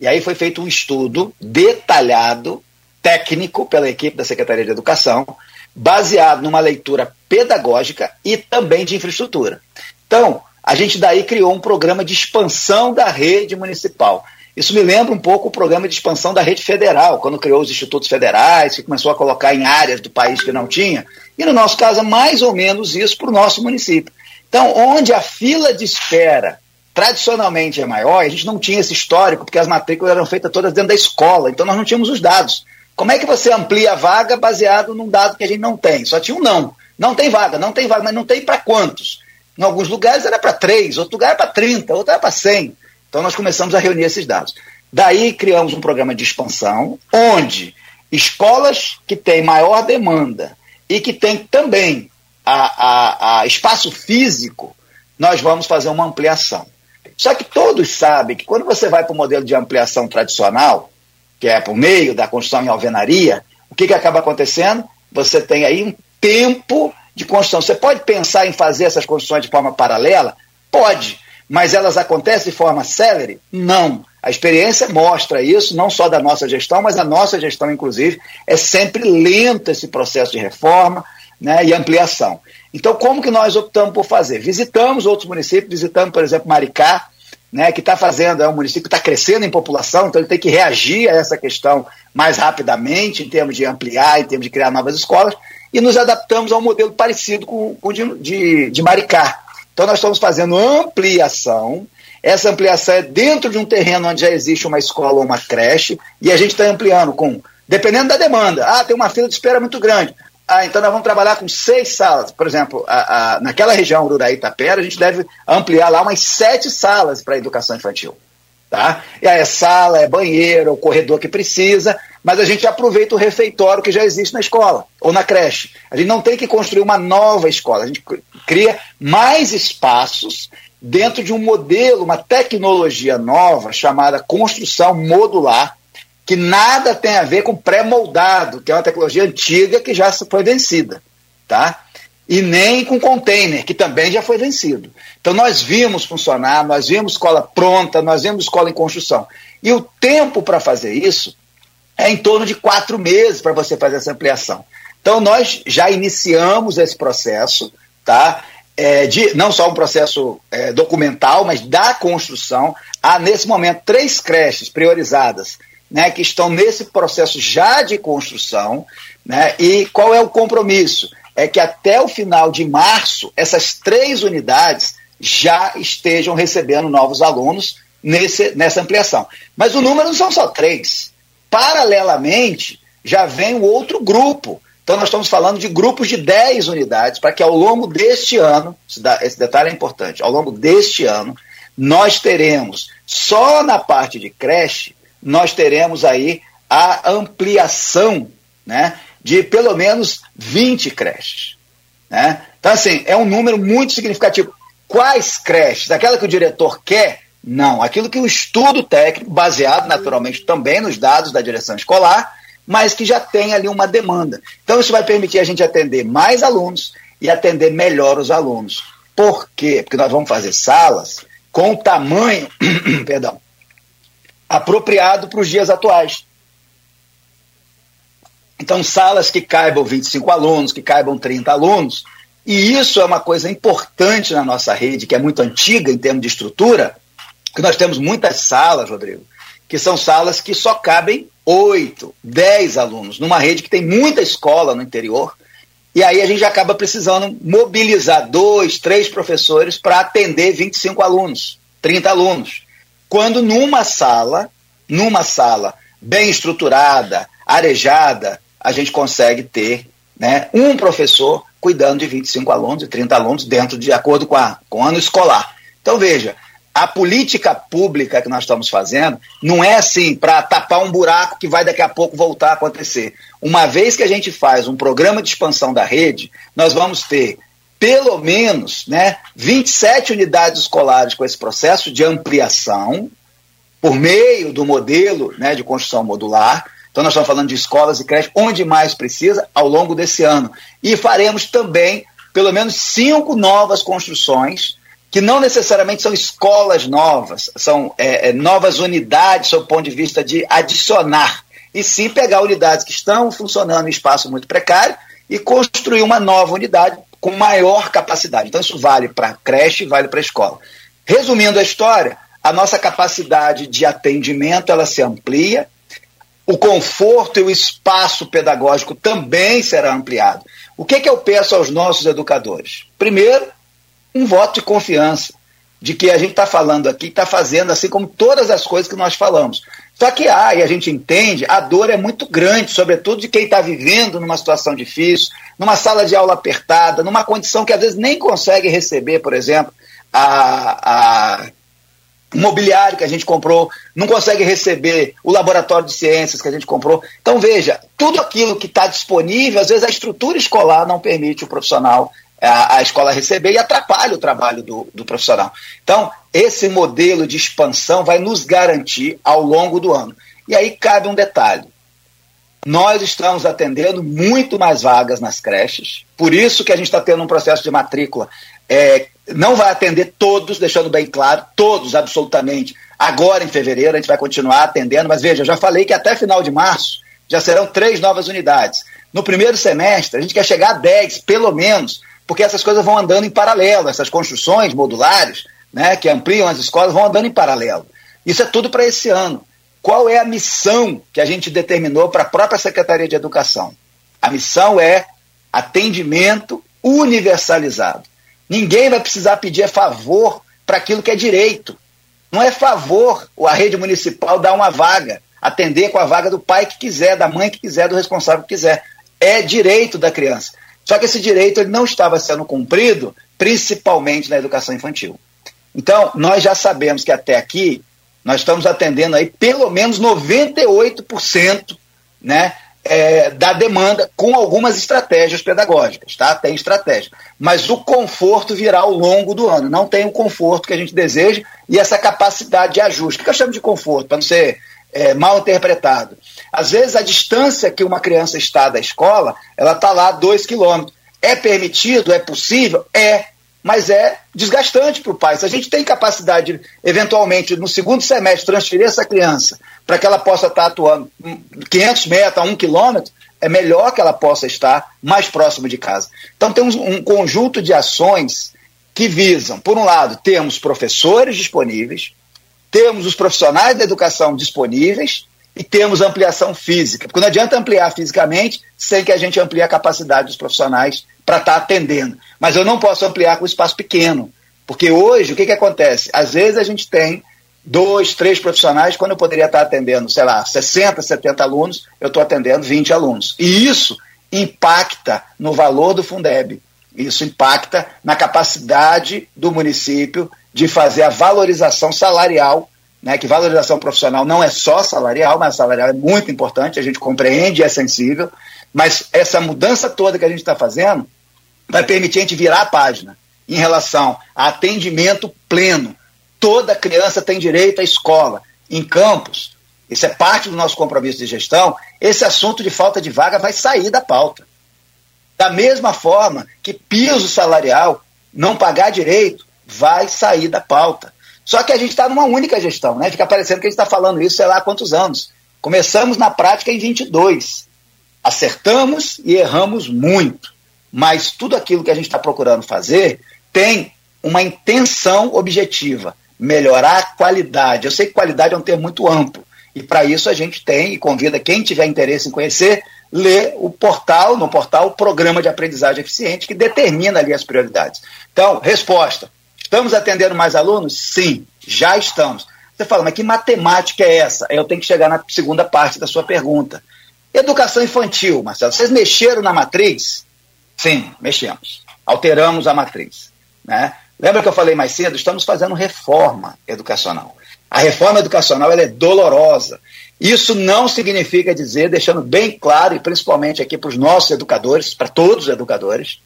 E aí foi feito um estudo detalhado, técnico, pela equipe da Secretaria de Educação, baseado numa leitura pedagógica e também de infraestrutura. Então, a gente daí criou um programa de expansão da rede municipal. Isso me lembra um pouco o programa de expansão da rede federal, quando criou os institutos federais, que começou a colocar em áreas do país que não tinha. E no nosso caso, é mais ou menos isso para o nosso município. Então, onde a fila de espera tradicionalmente é maior, a gente não tinha esse histórico, porque as matrículas eram feitas todas dentro da escola, então nós não tínhamos os dados. Como é que você amplia a vaga baseado num dado que a gente não tem? Só tinha um não. Não tem vaga, não tem vaga, mas não tem para quantos? Em alguns lugares era para três, outro lugar era para 30, outro era para 100. Então nós começamos a reunir esses dados. Daí criamos um programa de expansão, onde escolas que têm maior demanda e que têm também a, a, a espaço físico, nós vamos fazer uma ampliação. Só que todos sabem que quando você vai para o modelo de ampliação tradicional, que é por meio da construção em alvenaria, o que, que acaba acontecendo? Você tem aí um tempo de construção. Você pode pensar em fazer essas construções de forma paralela? Pode, mas elas acontecem de forma célere? Não. A experiência mostra isso, não só da nossa gestão, mas a nossa gestão, inclusive, é sempre lento esse processo de reforma né, e ampliação. Então, como que nós optamos por fazer? Visitamos outros municípios, visitamos, por exemplo, Maricá, né, que está fazendo, é um município que está crescendo em população, então ele tem que reagir a essa questão mais rapidamente, em termos de ampliar, em termos de criar novas escolas, e nos adaptamos a um modelo parecido com o de, de, de Maricá. Então, nós estamos fazendo ampliação, essa ampliação é dentro de um terreno onde já existe uma escola ou uma creche, e a gente está ampliando com, dependendo da demanda. Ah, tem uma fila de espera muito grande. Ah, então nós vamos trabalhar com seis salas. Por exemplo, a, a, naquela região rural Itapera, a gente deve ampliar lá umas sete salas para a educação infantil. Tá? E aí é sala, é banheiro, é o corredor que precisa, mas a gente aproveita o refeitório que já existe na escola ou na creche. A gente não tem que construir uma nova escola, a gente cria mais espaços dentro de um modelo, uma tecnologia nova chamada construção modular, que nada tem a ver com pré-moldado, que é uma tecnologia antiga que já foi vencida, tá? E nem com container, que também já foi vencido. Então nós vimos funcionar, nós vimos escola pronta, nós vimos escola em construção. E o tempo para fazer isso é em torno de quatro meses para você fazer essa ampliação. Então nós já iniciamos esse processo, tá? É, de, não só um processo é, documental, mas da construção. Há, nesse momento, três creches priorizadas né, que estão nesse processo já de construção. Né, e qual é o compromisso? É que até o final de março, essas três unidades já estejam recebendo novos alunos nesse, nessa ampliação. Mas o número não são só três. Paralelamente, já vem o outro grupo. Então, nós estamos falando de grupos de 10 unidades, para que ao longo deste ano, esse detalhe é importante, ao longo deste ano, nós teremos, só na parte de creche, nós teremos aí a ampliação né, de pelo menos 20 creches. Né? Então, assim, é um número muito significativo. Quais creches? Aquela que o diretor quer? Não. Aquilo que o estudo técnico, baseado naturalmente também nos dados da direção escolar, mas que já tem ali uma demanda. Então, isso vai permitir a gente atender mais alunos e atender melhor os alunos. Por quê? Porque nós vamos fazer salas com o tamanho, perdão, apropriado para os dias atuais. Então, salas que caibam 25 alunos, que caibam 30 alunos, e isso é uma coisa importante na nossa rede, que é muito antiga em termos de estrutura, que nós temos muitas salas, Rodrigo, que são salas que só cabem 8, 10 alunos, numa rede que tem muita escola no interior, e aí a gente acaba precisando mobilizar dois, três professores para atender 25 alunos, 30 alunos quando numa sala, numa sala bem estruturada, arejada, a gente consegue ter né, um professor cuidando de 25 alunos e 30 alunos dentro de acordo com, a, com o ano escolar. Então veja, a política pública que nós estamos fazendo não é assim para tapar um buraco que vai daqui a pouco voltar a acontecer. Uma vez que a gente faz um programa de expansão da rede, nós vamos ter pelo menos né, 27 unidades escolares com esse processo de ampliação, por meio do modelo né, de construção modular. Então, nós estamos falando de escolas e creches, onde mais precisa, ao longo desse ano. E faremos também pelo menos cinco novas construções, que não necessariamente são escolas novas, são é, é, novas unidades, sob o ponto de vista de adicionar, e sim pegar unidades que estão funcionando em espaço muito precário e construir uma nova unidade com maior capacidade. Então, isso vale para creche e vale para escola. Resumindo a história, a nossa capacidade de atendimento ela se amplia, o conforto e o espaço pedagógico também será ampliado. O que, que eu peço aos nossos educadores? Primeiro, um voto de confiança de que a gente está falando aqui, está fazendo assim como todas as coisas que nós falamos. Só que há, e a gente entende, a dor é muito grande, sobretudo de quem está vivendo numa situação difícil, numa sala de aula apertada, numa condição que às vezes nem consegue receber, por exemplo, a, a mobiliário que a gente comprou, não consegue receber o laboratório de ciências que a gente comprou. Então, veja, tudo aquilo que está disponível, às vezes a estrutura escolar não permite o profissional, a, a escola receber e atrapalha o trabalho do, do profissional. Então, esse modelo de expansão vai nos garantir ao longo do ano. E aí cabe um detalhe. Nós estamos atendendo muito mais vagas nas creches, por isso que a gente está tendo um processo de matrícula é, não vai atender todos, deixando bem claro, todos absolutamente. Agora em fevereiro a gente vai continuar atendendo, mas veja, eu já falei que até final de março já serão três novas unidades. No primeiro semestre a gente quer chegar a 10, pelo menos, porque essas coisas vão andando em paralelo, essas construções modulares, né, que ampliam as escolas, vão andando em paralelo. Isso é tudo para esse ano. Qual é a missão que a gente determinou para a própria Secretaria de Educação? A missão é atendimento universalizado. Ninguém vai precisar pedir favor para aquilo que é direito. Não é favor a rede municipal dar uma vaga, atender com a vaga do pai que quiser, da mãe que quiser, do responsável que quiser. É direito da criança. Só que esse direito ele não estava sendo cumprido, principalmente na educação infantil. Então, nós já sabemos que até aqui nós estamos atendendo aí pelo menos 98% né, é, da demanda com algumas estratégias pedagógicas, tá? Tem estratégia. Mas o conforto virá ao longo do ano. Não tem o conforto que a gente deseja e essa capacidade de ajuste. O que eu chamo de conforto, para não ser é, mal interpretado? Às vezes a distância que uma criança está da escola, ela está lá dois quilômetros. É permitido? É possível? É mas é desgastante para o pai. Se a gente tem capacidade, eventualmente, no segundo semestre, transferir essa criança para que ela possa estar atuando 500 metros a 1 quilômetro, é melhor que ela possa estar mais próximo de casa. Então, temos um conjunto de ações que visam, por um lado, termos professores disponíveis, temos os profissionais da educação disponíveis e temos ampliação física. Porque não adianta ampliar fisicamente sem que a gente amplie a capacidade dos profissionais para estar tá atendendo. Mas eu não posso ampliar com espaço pequeno. Porque hoje, o que, que acontece? Às vezes a gente tem dois, três profissionais, quando eu poderia estar tá atendendo, sei lá, 60, 70 alunos, eu estou atendendo 20 alunos. E isso impacta no valor do Fundeb. Isso impacta na capacidade do município de fazer a valorização salarial, né, que valorização profissional não é só salarial, mas salarial é muito importante, a gente compreende e é sensível, mas essa mudança toda que a gente está fazendo vai permitir a gente virar a página em relação a atendimento pleno. Toda criança tem direito à escola, em campos. Isso é parte do nosso compromisso de gestão. Esse assunto de falta de vaga vai sair da pauta. Da mesma forma que piso salarial, não pagar direito, vai sair da pauta. Só que a gente está numa única gestão, né? Fica parecendo que a gente está falando isso sei lá há quantos anos. Começamos na prática em 22. Acertamos e erramos muito mas tudo aquilo que a gente está procurando fazer tem uma intenção objetiva, melhorar a qualidade. Eu sei que qualidade é um termo muito amplo, e para isso a gente tem, e convida quem tiver interesse em conhecer, ler o portal, no portal, o Programa de Aprendizagem Eficiente, que determina ali as prioridades. Então, resposta: estamos atendendo mais alunos? Sim, já estamos. Você fala, mas que matemática é essa? Eu tenho que chegar na segunda parte da sua pergunta. Educação infantil, Marcelo, vocês mexeram na matriz? Sim, mexemos. Alteramos a matriz. Né? Lembra que eu falei mais cedo? Estamos fazendo reforma educacional. A reforma educacional é dolorosa. Isso não significa dizer, deixando bem claro, e principalmente aqui para os nossos educadores, para todos os educadores,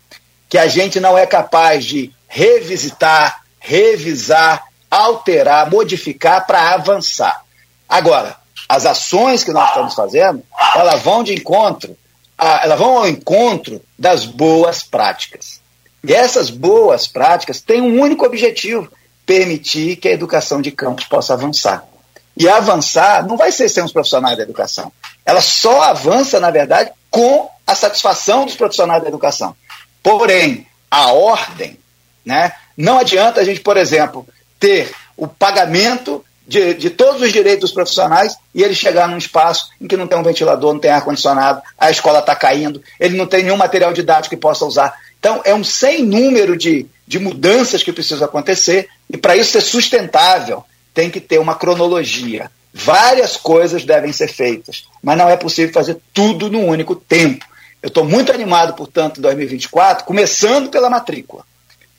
que a gente não é capaz de revisitar, revisar, alterar, modificar para avançar. Agora, as ações que nós estamos fazendo, elas vão de encontro a, elas vão ao encontro das boas práticas. E essas boas práticas têm um único objetivo: permitir que a educação de campos possa avançar. E avançar não vai ser sem os profissionais da educação. Ela só avança, na verdade, com a satisfação dos profissionais da educação. Porém, a ordem, né? Não adianta a gente, por exemplo, ter o pagamento de, de todos os direitos profissionais e ele chegar num espaço em que não tem um ventilador, não tem ar-condicionado, a escola está caindo, ele não tem nenhum material didático que possa usar. Então, é um sem número de, de mudanças que precisam acontecer, e para isso ser sustentável, tem que ter uma cronologia. Várias coisas devem ser feitas, mas não é possível fazer tudo num único tempo. Eu estou muito animado, portanto, em 2024, começando pela matrícula,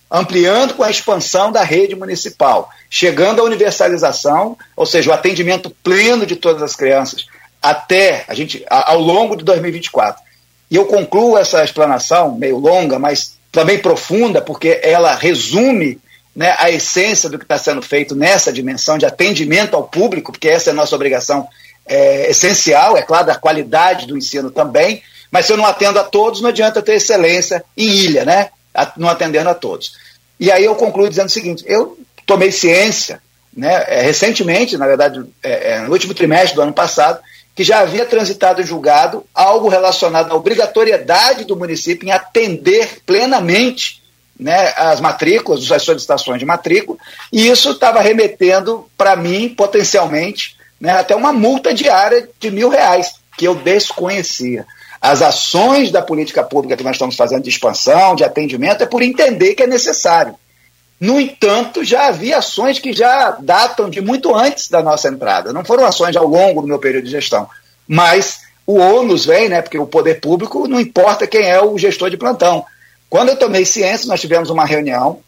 ampliando com a expansão da rede municipal, chegando à universalização, ou seja, o atendimento pleno de todas as crianças, até a gente ao longo de 2024. E eu concluo essa explanação, meio longa, mas também profunda, porque ela resume né, a essência do que está sendo feito nessa dimensão de atendimento ao público, porque essa é a nossa obrigação é, essencial, é claro, da qualidade do ensino também, mas se eu não atendo a todos, não adianta ter excelência em ilha, né? Não atendendo a todos. E aí eu concluo dizendo o seguinte: eu tomei ciência, né, é, recentemente, na verdade, é, é, no último trimestre do ano passado, que já havia transitado julgado algo relacionado à obrigatoriedade do município em atender plenamente né, as matrículas, as solicitações de matrícula, e isso estava remetendo para mim, potencialmente, né, até uma multa diária de mil reais, que eu desconhecia. As ações da política pública que nós estamos fazendo de expansão, de atendimento, é por entender que é necessário. No entanto, já havia ações que já datam de muito antes da nossa entrada. Não foram ações ao longo do meu período de gestão. Mas o ônus vem, né? Porque o poder público não importa quem é o gestor de plantão. Quando eu tomei ciência, nós tivemos uma reunião,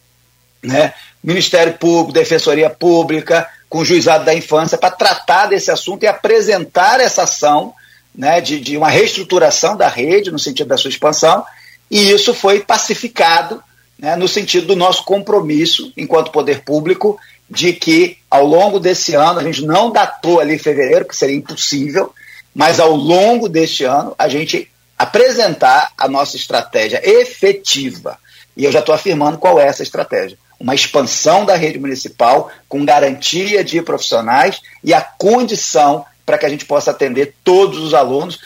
né? Ministério Público, Defensoria Pública, com o Juizado da Infância, para tratar desse assunto e apresentar essa ação né, de, de uma reestruturação da rede, no sentido da sua expansão, e isso foi pacificado né, no sentido do nosso compromisso, enquanto poder público, de que ao longo desse ano, a gente não datou ali fevereiro, que seria impossível, mas ao longo deste ano, a gente apresentar a nossa estratégia efetiva. E eu já estou afirmando qual é essa estratégia. Uma expansão da rede municipal com garantia de profissionais e a condição para que a gente possa atender todos os alunos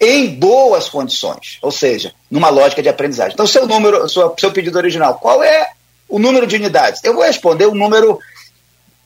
em boas condições, ou seja, numa lógica de aprendizagem. Então, seu número, seu, seu pedido original, qual é o número de unidades? Eu vou responder um número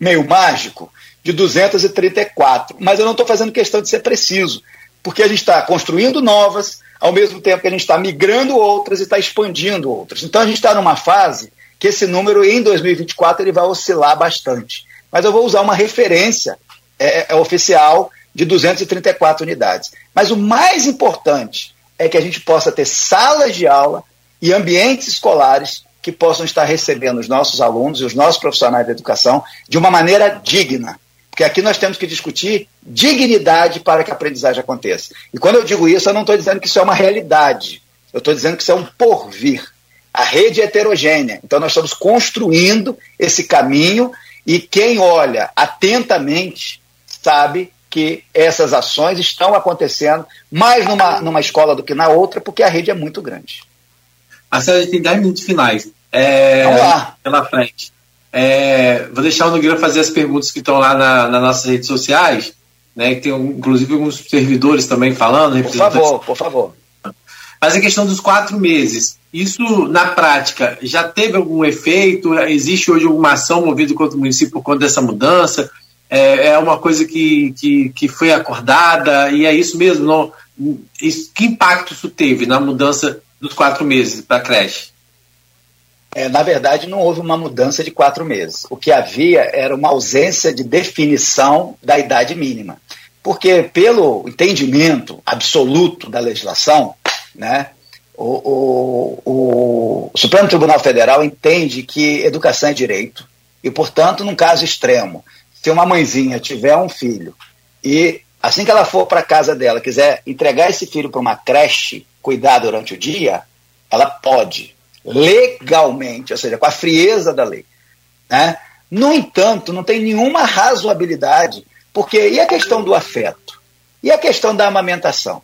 meio mágico de 234, mas eu não estou fazendo questão de ser preciso, porque a gente está construindo novas, ao mesmo tempo que a gente está migrando outras e está expandindo outras. Então, a gente está numa fase que esse número, em 2024, ele vai oscilar bastante. Mas eu vou usar uma referência é, é oficial de 234 unidades. Mas o mais importante é que a gente possa ter salas de aula e ambientes escolares que possam estar recebendo os nossos alunos e os nossos profissionais da educação de uma maneira digna. Porque aqui nós temos que discutir dignidade para que a aprendizagem aconteça. E quando eu digo isso, eu não estou dizendo que isso é uma realidade. Eu estou dizendo que isso é um porvir. A rede é heterogênea. Então nós estamos construindo esse caminho e quem olha atentamente sabe que essas ações estão acontecendo mais numa, numa escola do que na outra, porque a rede é muito grande. Marcelo, a gente tem 10 minutos finais. É, Vamos lá. Pela frente. É, vou deixar o Nogueira fazer as perguntas que estão lá na, nas nossas redes sociais, né, que tem inclusive alguns servidores também falando. Por favor, por favor. Mas a questão dos quatro meses, isso na prática já teve algum efeito? Existe hoje alguma ação movida contra o município por conta dessa mudança? É, é uma coisa que, que, que foi acordada e é isso mesmo. Não, isso, que impacto isso teve na mudança dos quatro meses para a creche? É, na verdade, não houve uma mudança de quatro meses. O que havia era uma ausência de definição da idade mínima. Porque, pelo entendimento absoluto da legislação, né, o, o, o, Supremo Tribunal Federal entende que educação é direito e, portanto, num caso extremo, se uma mãezinha tiver um filho e assim que ela for para casa dela quiser entregar esse filho para uma creche, cuidar durante o dia, ela pode, legalmente, ou seja, com a frieza da lei. Né? No entanto, não tem nenhuma razoabilidade, porque e a questão do afeto? E a questão da amamentação?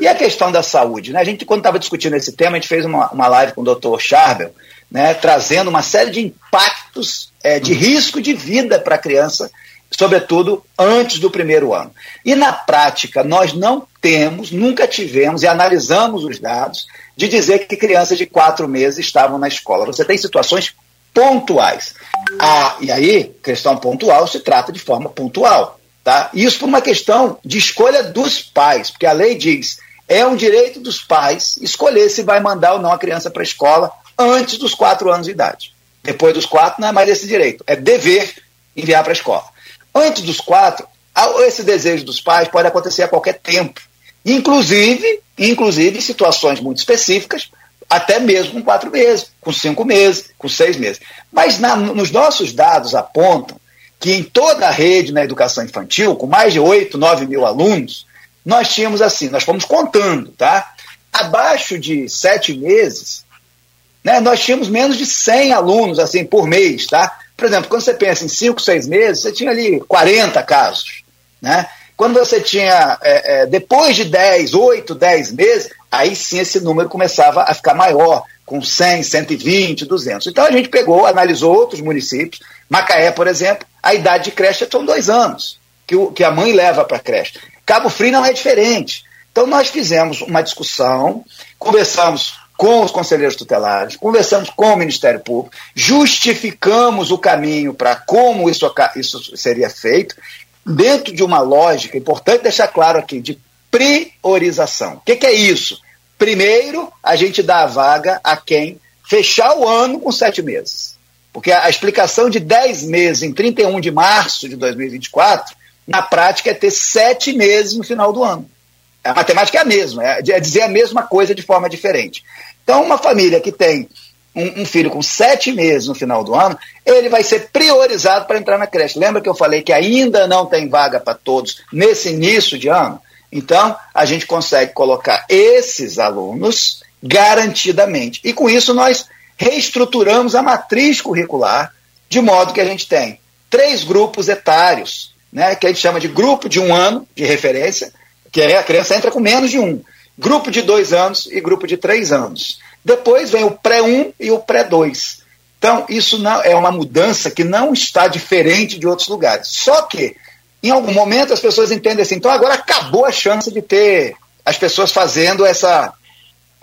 E a questão da saúde? Né? A gente, quando estava discutindo esse tema, a gente fez uma, uma live com o doutor Charbel, né, trazendo uma série de impactos é, de risco de vida para a criança, sobretudo antes do primeiro ano. E na prática, nós não temos, nunca tivemos, e analisamos os dados, de dizer que crianças de quatro meses estavam na escola. Você tem situações pontuais. Ah, e aí, questão pontual se trata de forma pontual. Tá? Isso por uma questão de escolha dos pais, porque a lei diz é um direito dos pais escolher se vai mandar ou não a criança para a escola antes dos quatro anos de idade. Depois dos quatro, não é mais esse direito, é dever enviar para a escola. Antes dos quatro, esse desejo dos pais pode acontecer a qualquer tempo. Inclusive, inclusive situações muito específicas, até mesmo com quatro meses, com cinco meses, com seis meses. Mas na, nos nossos dados apontam que em toda a rede na educação infantil, com mais de 8, 9 mil alunos, nós tínhamos assim, nós fomos contando, tá? Abaixo de sete meses, né, nós tínhamos menos de 100 alunos assim por mês, tá? Por exemplo, quando você pensa em 5, 6 meses, você tinha ali 40 casos, né? Quando você tinha, é, é, depois de 10, 8, 10 meses, aí sim esse número começava a ficar maior, com 100, 120, 200. Então a gente pegou, analisou outros municípios. Macaé, por exemplo, a idade de creche são dois anos, que, o, que a mãe leva para a creche. Cabo Frio não é diferente. Então nós fizemos uma discussão, conversamos com os conselheiros tutelares, conversamos com o Ministério Público, justificamos o caminho para como isso, isso seria feito dentro de uma lógica, importante deixar claro aqui, de priorização. O que, que é isso? Primeiro, a gente dá a vaga a quem fechar o ano com sete meses. Porque a explicação de dez meses em 31 de março de 2024, na prática, é ter sete meses no final do ano. A matemática é a mesma, é, é dizer a mesma coisa de forma diferente. Então, uma família que tem um, um, filho com sete meses no final do ano, ele vai ser priorizado para entrar na creche. Lembra que eu falei que ainda não tem vaga para todos nesse início de ano? Então, a gente consegue colocar esses alunos garantidamente. E com isso, nós reestruturamos a matriz curricular, de modo que a gente tem três grupos etários, né, que a gente chama de grupo de um ano de referência, que a criança entra com menos de um, grupo de dois anos e grupo de três anos. Depois vem o pré-1 e o pré-2. Então, isso não é uma mudança que não está diferente de outros lugares. Só que, em algum momento, as pessoas entendem assim, então agora acabou a chance de ter as pessoas fazendo essa,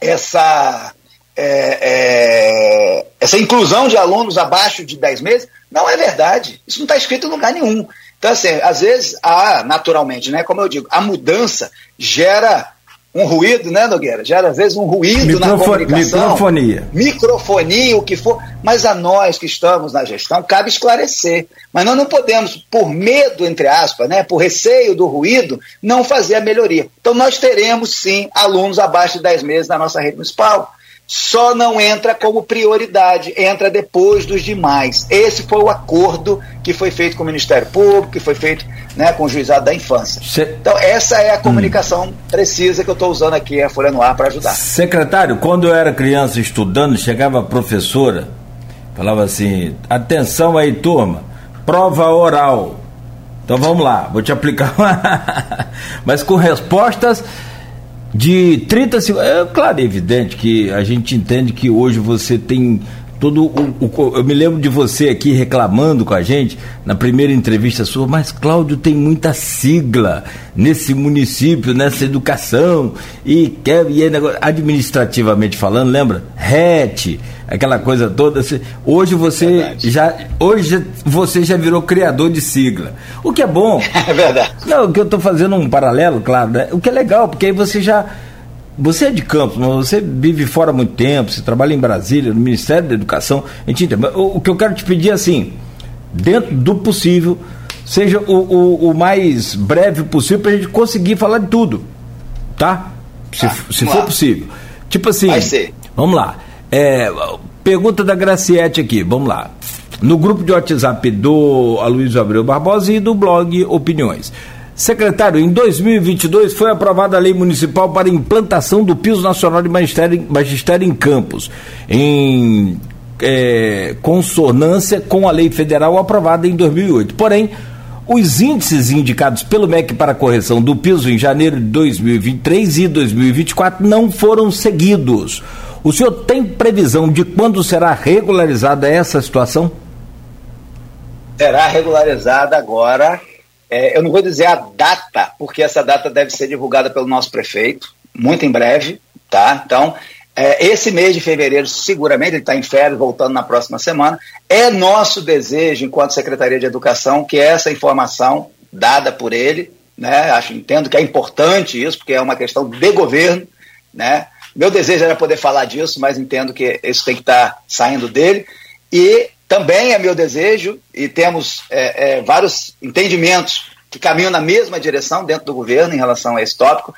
essa, é, é, essa inclusão de alunos abaixo de 10 meses. Não é verdade. Isso não está escrito em lugar nenhum. Então, assim, às vezes, há, naturalmente, né, como eu digo, a mudança gera um ruído, né, Nogueira? Gera às vezes um ruído Microfone, na comunicação. Microfonia. Microfonia, o que for. Mas a nós que estamos na gestão, cabe esclarecer. Mas nós não podemos, por medo, entre aspas, né, por receio do ruído, não fazer a melhoria. Então nós teremos, sim, alunos abaixo de 10 meses na nossa rede municipal só não entra como prioridade, entra depois dos demais. Esse foi o acordo que foi feito com o Ministério Público, que foi feito né, com o Juizado da Infância. Se... Então, essa é a comunicação hum. precisa que eu estou usando aqui a Folha no Ar para ajudar. Secretário, quando eu era criança estudando, chegava a professora, falava assim: atenção aí, turma, prova oral. Então vamos lá, vou te aplicar. Mas com respostas de 30 segundos. É claro, é evidente que a gente entende que hoje você tem todo o, o, eu me lembro de você aqui reclamando com a gente na primeira entrevista sua, mas Cláudio tem muita sigla nesse município, nessa educação e quer e é negócio, administrativamente falando, lembra? RET, aquela coisa toda. Hoje você verdade. já hoje você já virou criador de sigla. O que é bom. É verdade. Não, o que eu estou fazendo um paralelo, claro, né? O que é legal, porque aí você já você é de Campos, mas você vive fora há muito tempo, você trabalha em Brasília, no Ministério da Educação. A gente entende. O, o que eu quero te pedir é assim, dentro do possível, seja o, o, o mais breve possível para a gente conseguir falar de tudo. Tá? Se, ah, se for lá. possível. Tipo assim. Vai ser. Vamos lá. É, pergunta da Graciete aqui, vamos lá. No grupo de WhatsApp do Aloysio Abreu Barbosa e do blog Opiniões. Secretário, em 2022 foi aprovada a lei municipal para implantação do piso nacional de magistério, magistério em Campos, em é, consonância com a lei federal aprovada em 2008. Porém, os índices indicados pelo MEC para correção do piso em janeiro de 2023 e 2024 não foram seguidos. O senhor tem previsão de quando será regularizada essa situação? Será regularizada agora é, eu não vou dizer a data, porque essa data deve ser divulgada pelo nosso prefeito, muito em breve, tá? Então, é, esse mês de fevereiro, seguramente, ele está em férias, voltando na próxima semana. É nosso desejo, enquanto Secretaria de Educação, que essa informação dada por ele, né? Acho, entendo que é importante isso, porque é uma questão de governo, né? Meu desejo era poder falar disso, mas entendo que isso tem que estar tá saindo dele. E também é meu desejo, e temos é, é, vários entendimentos que caminham na mesma direção dentro do governo em relação a esse tópico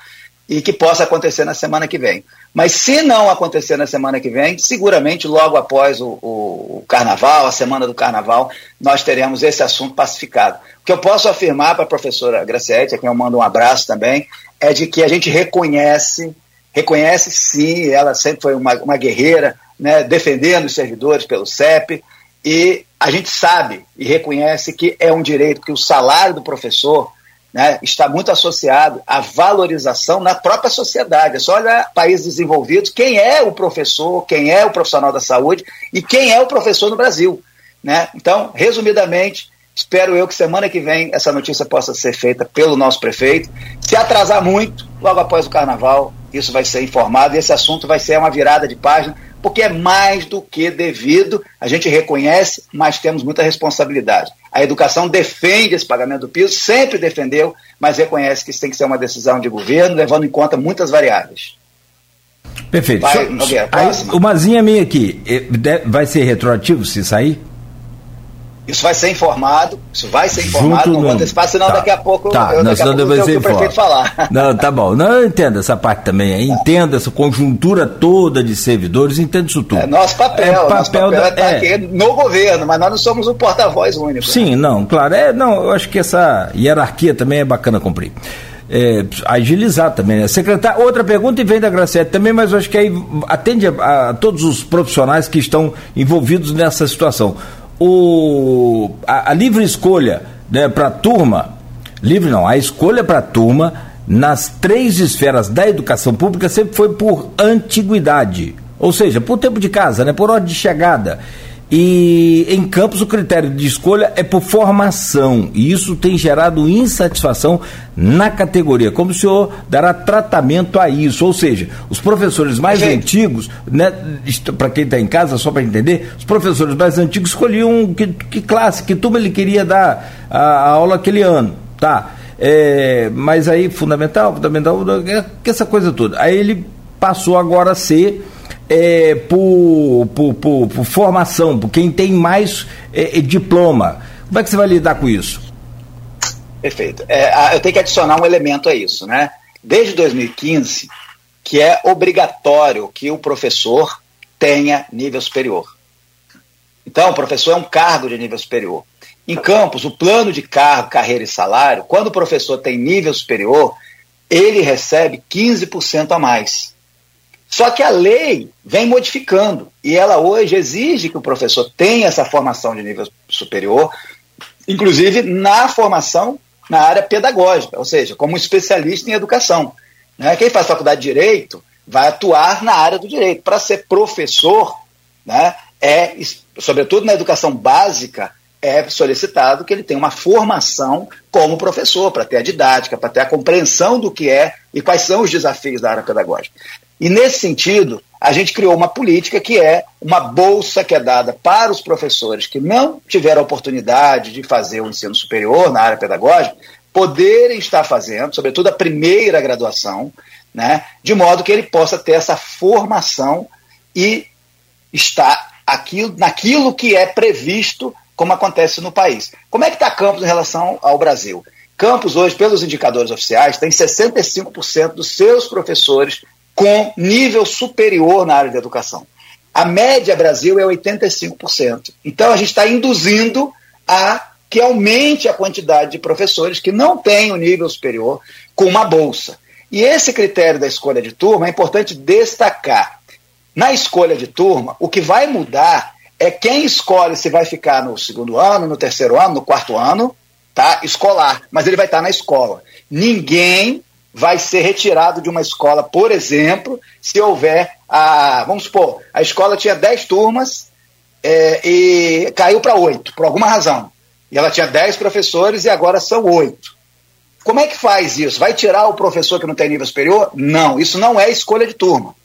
e que possa acontecer na semana que vem. Mas se não acontecer na semana que vem, seguramente logo após o, o, carnaval, a semana do carnaval, nós teremos esse assunto pacificado. O que eu posso afirmar para a professora Graciete, a quem eu mando um abraço também, é de que a gente reconhece, reconhece sim, ela sempre foi uma, uma guerreira, né, defendendo os servidores pelo CEP, e a gente sabe e reconhece que é um direito que o salário do professor né, está muito associado à valorização na própria sociedade. É só olhar países desenvolvidos, quem é o professor, quem é o profissional da saúde e quem é o professor no Brasil. Né? Então, resumidamente, espero eu que semana que vem essa notícia possa ser feita pelo nosso prefeito. Se atrasar muito, logo após o carnaval, isso vai ser informado e esse assunto vai ser uma virada de página porque é mais do que devido, a gente reconhece, mas temos muita responsabilidade. A educação defende esse pagamento do piso, sempre defendeu, mas reconhece que isso tem que ser uma decisão de governo, levando em conta muitas variáveis. Perfeito. Vai, Nogueira, aí, uma zinha minha aqui, eh, vai ser retroativo se sair? Isso vai ser informado, isso vai ser informado, Junto não vou antecipar, senão tá. daqui a pouco tá. eu, não, daqui a pouco eu o prefeito falar. Não, tá bom. Não, eu entendo essa parte também, entendo essa conjuntura toda de servidores, entendo isso tudo. É nosso papel, é, papel, nosso papel da, é estar é. aqui no governo, mas nós não somos o porta-voz único. Sim, né? não, claro. É, não, eu acho que essa hierarquia também é bacana cumprir. É, agilizar também, né? Secretário, outra pergunta e vem da Graciete também, mas eu acho que aí atende a, a todos os profissionais que estão envolvidos nessa situação o, a, a livre escolha né, para a turma, livre não, a escolha para a turma nas três esferas da educação pública sempre foi por antiguidade, ou seja, por tempo de casa, né, por ordem de chegada. E em Campos o critério de escolha é por formação, e isso tem gerado insatisfação na categoria. Como o senhor dará tratamento a isso? Ou seja, os professores mais Gente. antigos, né, para quem está em casa, só para entender, os professores mais antigos escolhiam que, que classe, que turma ele queria dar a, a aula aquele ano. Tá. É, mas aí, fundamental, fundamental, que essa coisa toda. Aí ele passou agora a ser é, por, por, por, por, formação, por quem tem mais é, é, diploma. Como é que você vai lidar com isso? Perfeito. É, eu tenho que adicionar um elemento a isso, né? Desde 2015, que é obrigatório que o professor tenha nível superior. Então, o professor é um cargo de nível superior. Em Campos, o plano de cargo, carreira e salário, quando o professor tem nível superior, ele recebe 15% a mais. Só que a lei vem modificando e ela hoje exige que o professor tenha essa formação de nível superior, inclusive na formação na área pedagógica, ou seja, como especialista em educação. Né? Quem faz faculdade de direito vai atuar na área do direito. Para ser professor, né, é, sobretudo na educação básica, é solicitado que ele tenha uma formação como professor, para ter a didática, para ter a compreensão do que é e quais são os desafios da área pedagógica. E nesse sentido, a gente criou uma política que é uma bolsa que é dada para os professores que não tiveram oportunidade de fazer o ensino superior na área pedagógica, poderem estar fazendo, sobretudo a primeira graduação, né, de modo que ele possa ter essa formação e estar aquilo, naquilo que é previsto, como acontece no país. Como é que está Campos em relação ao Brasil? Campos, hoje, pelos indicadores oficiais, tem 65% dos seus professores com nível superior na área de educação. A média Brasil é 85%. Então a gente está induzindo a que aumente a quantidade de professores que não têm o nível superior com uma bolsa. E esse critério da escolha de turma é importante destacar. Na escolha de turma, o que vai mudar é quem escolhe se vai ficar no segundo ano, no terceiro ano, no quarto ano, tá? Escolar, mas ele vai estar na escola. Ninguém vai ser retirado de uma escola, por exemplo, se houver a. Vamos supor, a escola tinha 10 turmas é, e caiu para 8, por alguma razão. E ela tinha 10 professores e agora são 8. Como é que faz isso? Vai tirar o professor que não tem nível superior? Não, isso não é escolha de turma.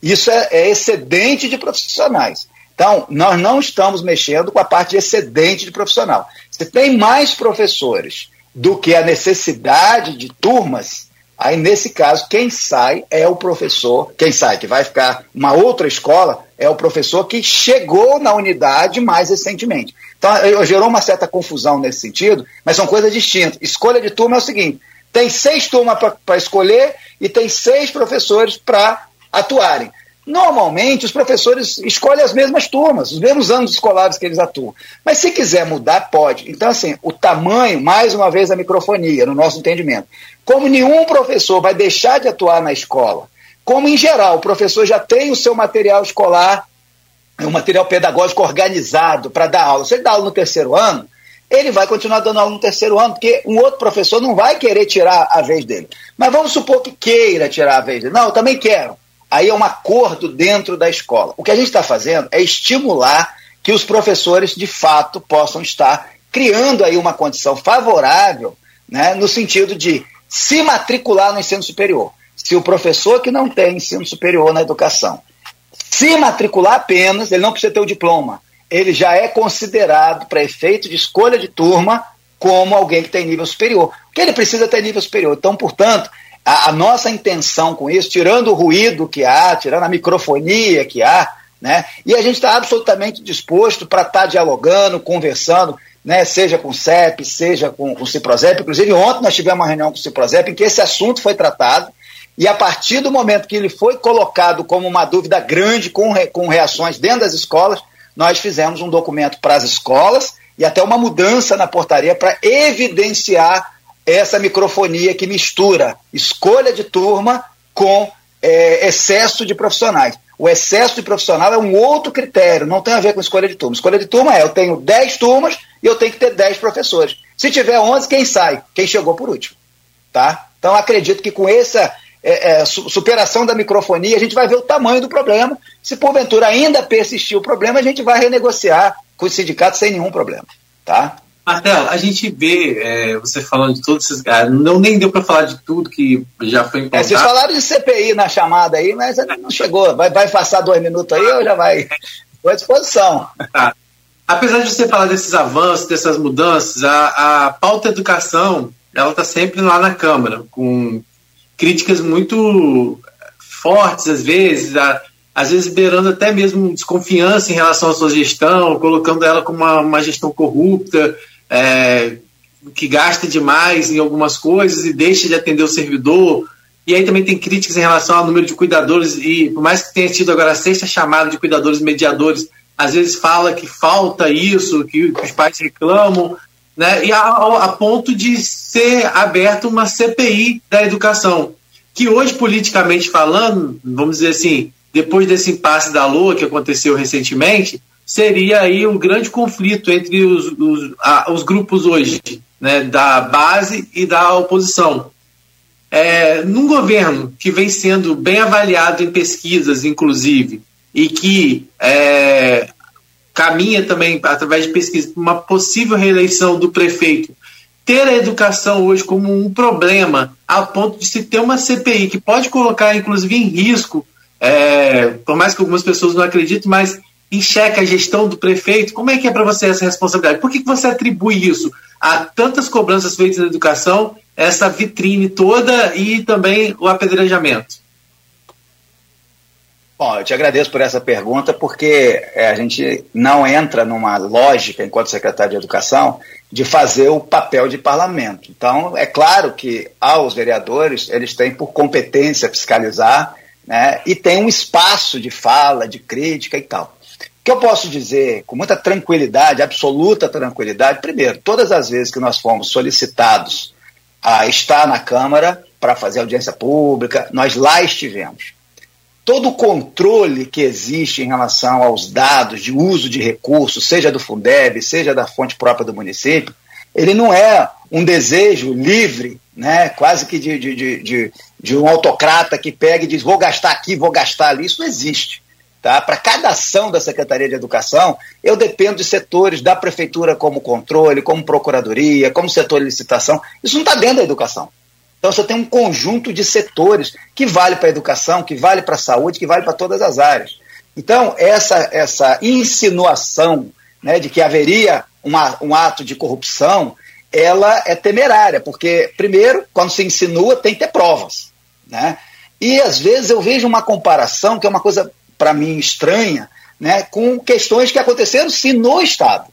Isso é, é excedente de profissionais. Então, nós não estamos mexendo com a parte de excedente de profissional. Se tem mais professores do que a necessidade de turmas, Aí, nesse caso, quem sai é o professor, quem sai, que vai ficar uma outra escola, é o professor que chegou na unidade mais recentemente. Então, gerou uma certa confusão nesse sentido, mas são coisas distintas. Escolha de turma é o seguinte: tem seis turmas para escolher e tem seis professores para atuarem. Normalmente, os professores escolhem as mesmas turmas, os mesmos anos escolares que eles atuam. Mas se quiser mudar, pode. Então, assim, o tamanho, mais uma vez, a microfonia, no nosso entendimento. Como nenhum professor vai deixar de atuar na escola, como em geral o professor já tem o seu material escolar, o material pedagógico organizado para dar aula. Se ele dá aula no terceiro ano, ele vai continuar dando aula no terceiro ano, porque um outro professor não vai querer tirar a vez dele. Mas vamos supor que queira tirar a vez dele. Não, eu também quero. Aí é um acordo dentro da escola. O que a gente está fazendo é estimular que os professores, de fato, possam estar criando aí uma condição favorável, né, no sentido de se matricular no ensino superior. Se o professor que não tem ensino superior na educação se matricular apenas, ele não precisa ter o diploma, ele já é considerado, para efeito de escolha de turma, como alguém que tem nível superior. Porque ele precisa ter nível superior. Então, portanto, a, a, nossa intenção com isso, tirando o ruído que há, tirando a microfonia que há, né, e a gente está absolutamente disposto para estar tá dialogando, conversando, né, seja com o CEP, seja com, com o Ciprozep. Inclusive, ontem nós tivemos uma reunião com o Ciprozep em que esse assunto foi tratado, e a partir do momento que ele foi colocado como uma dúvida grande, com, re, com reações dentro das escolas, nós fizemos um documento para as escolas e até uma mudança na portaria para evidenciar essa microfonia que mistura escolha de turma com é, excesso de profissionais. O excesso de profissional é um outro critério, não tem a ver com escolha de turma. Escolha de turma é eu tenho 10 turmas e eu tenho que ter 10 professores. Se tiver 11, quem sai? Quem chegou por último. Tá? Então acredito que com essa é, é, superação da microfonia, a gente vai ver o tamanho do problema. Se porventura ainda persistir o problema, a gente vai renegociar com os sindicatos sem nenhum problema. Tá? Martelo, a gente vê é, você falando de todos esses caras, não nem deu para falar de tudo que já foi encontrado. É, vocês falaram de CPI na chamada aí, mas não chegou. Vai, vai passar dois minutos aí ou já vai? Estou à disposição. Tá. Apesar de você falar desses avanços, dessas mudanças, a, a pauta educação ela está sempre lá na Câmara, com críticas muito fortes, às vezes, a, às vezes beirando até mesmo desconfiança em relação à sua gestão, colocando ela como uma, uma gestão corrupta, é, que gasta demais em algumas coisas e deixa de atender o servidor. E aí também tem críticas em relação ao número de cuidadores, e por mais que tenha tido agora a sexta chamada de cuidadores mediadores, às vezes fala que falta isso, que, os pais reclamam, né? e a, a, ponto de ser aberta uma CPI da educação, que hoje, politicamente falando, vamos dizer assim, depois desse impasse da Lua que aconteceu recentemente, seria aí um grande conflito entre os, os, a, os grupos hoje, né, da base e da oposição. É, num governo que vem sendo bem avaliado em pesquisas, inclusive, e que é, caminha também, através de pesquisa, para uma possível reeleição do prefeito, ter a educação hoje como um problema, a ponto de se ter uma CPI que pode colocar, inclusive, em risco, é, por mais que algumas pessoas não acreditem, mas enxerga a gestão do prefeito, como é que é para você essa responsabilidade? Por que, que você atribui isso a tantas cobranças feitas na educação, essa vitrine toda e também o apedrejamento? Bom, eu te agradeço por essa pergunta, porque é, a gente não entra numa lógica, enquanto secretário de Educação, de fazer o papel de parlamento. Então, é claro que aos vereadores, eles têm por competência fiscalizar né, e tem um espaço de fala, de crítica e tal. O que eu posso dizer com muita tranquilidade, absoluta tranquilidade, primeiro, todas as vezes que nós fomos solicitados a estar na Câmara para fazer audiência pública, nós lá estivemos. Todo o controle que existe em relação aos dados de uso de recursos, seja do Fundeb, seja da fonte própria do município, ele não é um desejo livre, né, quase que de, de, de, de, um autocrata que pega e diz vou gastar aqui, vou gastar ali. Isso não existe. Tá? Para cada ação da Secretaria de Educação, eu dependo de setores da Prefeitura como controle, como Procuradoria, como setor de licitação. Isso não está dentro da educação. Então você tem um conjunto de setores que vale para a educação, que vale para a saúde, que vale para todas as áreas. Então, essa, essa insinuação né, de que haveria uma, um ato de corrupção ela é temerária, porque, primeiro, quando se insinua, tem que ter provas. Né? E às vezes eu vejo uma comparação, que é uma coisa para mim estranha, né, com questões que aconteceram sim no Estado.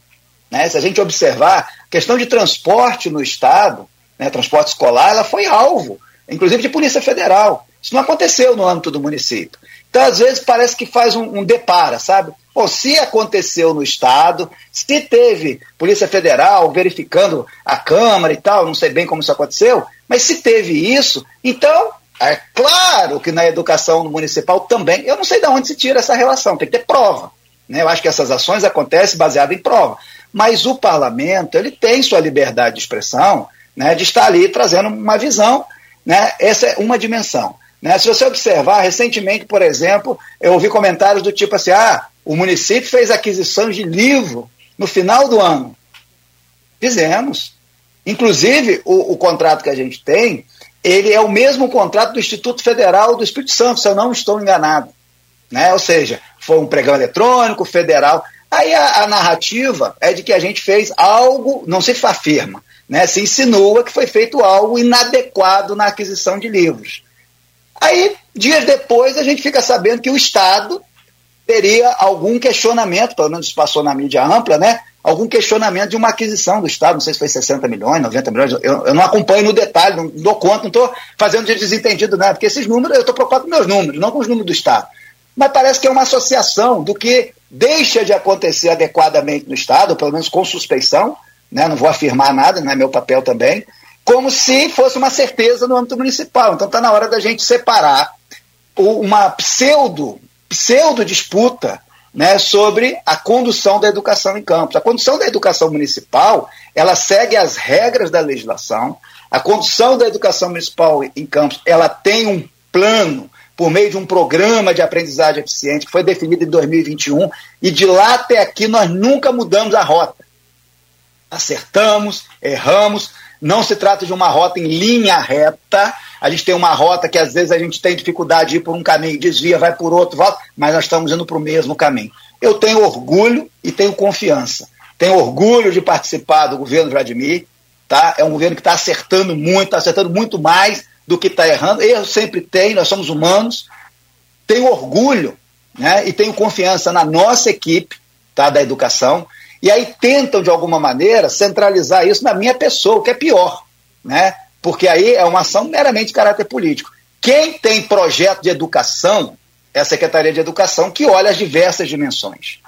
Né? Se a gente observar, a questão de transporte no Estado, né, transporte escolar, ela foi alvo, inclusive de Polícia Federal. Isso não aconteceu no âmbito do município. Então, às vezes, parece que faz um, um depara, sabe? Pô, se aconteceu no Estado, se teve Polícia Federal verificando a Câmara e tal, não sei bem como isso aconteceu, mas se teve isso, então é claro que na educação municipal também, eu não sei de onde se tira essa relação, tem que ter prova. Né? Eu acho que essas ações acontecem baseadas em prova. Mas o parlamento, ele tem sua liberdade de expressão, né, de estar ali trazendo uma visão, né, essa é uma dimensão. Né? Se você observar, recentemente, por exemplo, eu ouvi comentários do tipo assim, ah, o município fez aquisição de livro no final do ano. Fizemos. Inclusive, o, o contrato que a gente tem, ele é o mesmo contrato do Instituto Federal do Espírito Santo, se eu não estou enganado. Né? Ou seja, foi um pregão eletrônico, federal. Aí a, a, narrativa é de que a gente fez algo, não se afirma, né? se insinua que foi feito algo inadequado na aquisição de livros. Aí, dias depois, a gente fica sabendo que o Estado teria algum questionamento, pelo menos passou na mídia ampla, né? Algum questionamento de uma aquisição do Estado, não sei se foi 60 milhões, 90 milhões, eu, eu não acompanho no detalhe, não dou conta, não estou fazendo de desentendido nada, porque esses números, eu estou preocupado com meus números, não com os números do Estado. Mas parece que é uma associação do que deixa de acontecer adequadamente no Estado, pelo menos com suspeição, né? não vou afirmar nada, não é meu papel também, como se fosse uma certeza no âmbito municipal. Então está na hora da gente separar uma pseudo, pseudo disputa né, sobre a condução da educação em campos. A condução da educação municipal, ela segue as regras da legislação. A condução da educação municipal em campos, ela tem um plano por meio de um programa de aprendizagem eficiente que foi definido em 2021 e de lá até aqui nós nunca mudamos a rota. Acertamos, erramos, não se trata de uma rota em linha reta, a gente tem uma rota que às vezes a gente tem dificuldade de ir por um caminho, desvia, vai por outro, volta, mas nós estamos indo para o mesmo caminho. Eu tenho orgulho e tenho confiança. Tenho orgulho de participar do governo Vladimir, tá? É um governo que está acertando muito, está acertando muito mais do que está errando. Eu sempre tenho, nós somos humanos. Tenho orgulho né? e tenho confiança na nossa equipe tá? da educação. E aí tentam, de alguma maneira, centralizar isso na minha pessoa, o que é pior. Né? porque aí é uma ação meramente de caráter político. Quem tem projeto de educação é a Secretaria de Educação, que olha as diversas dimensões.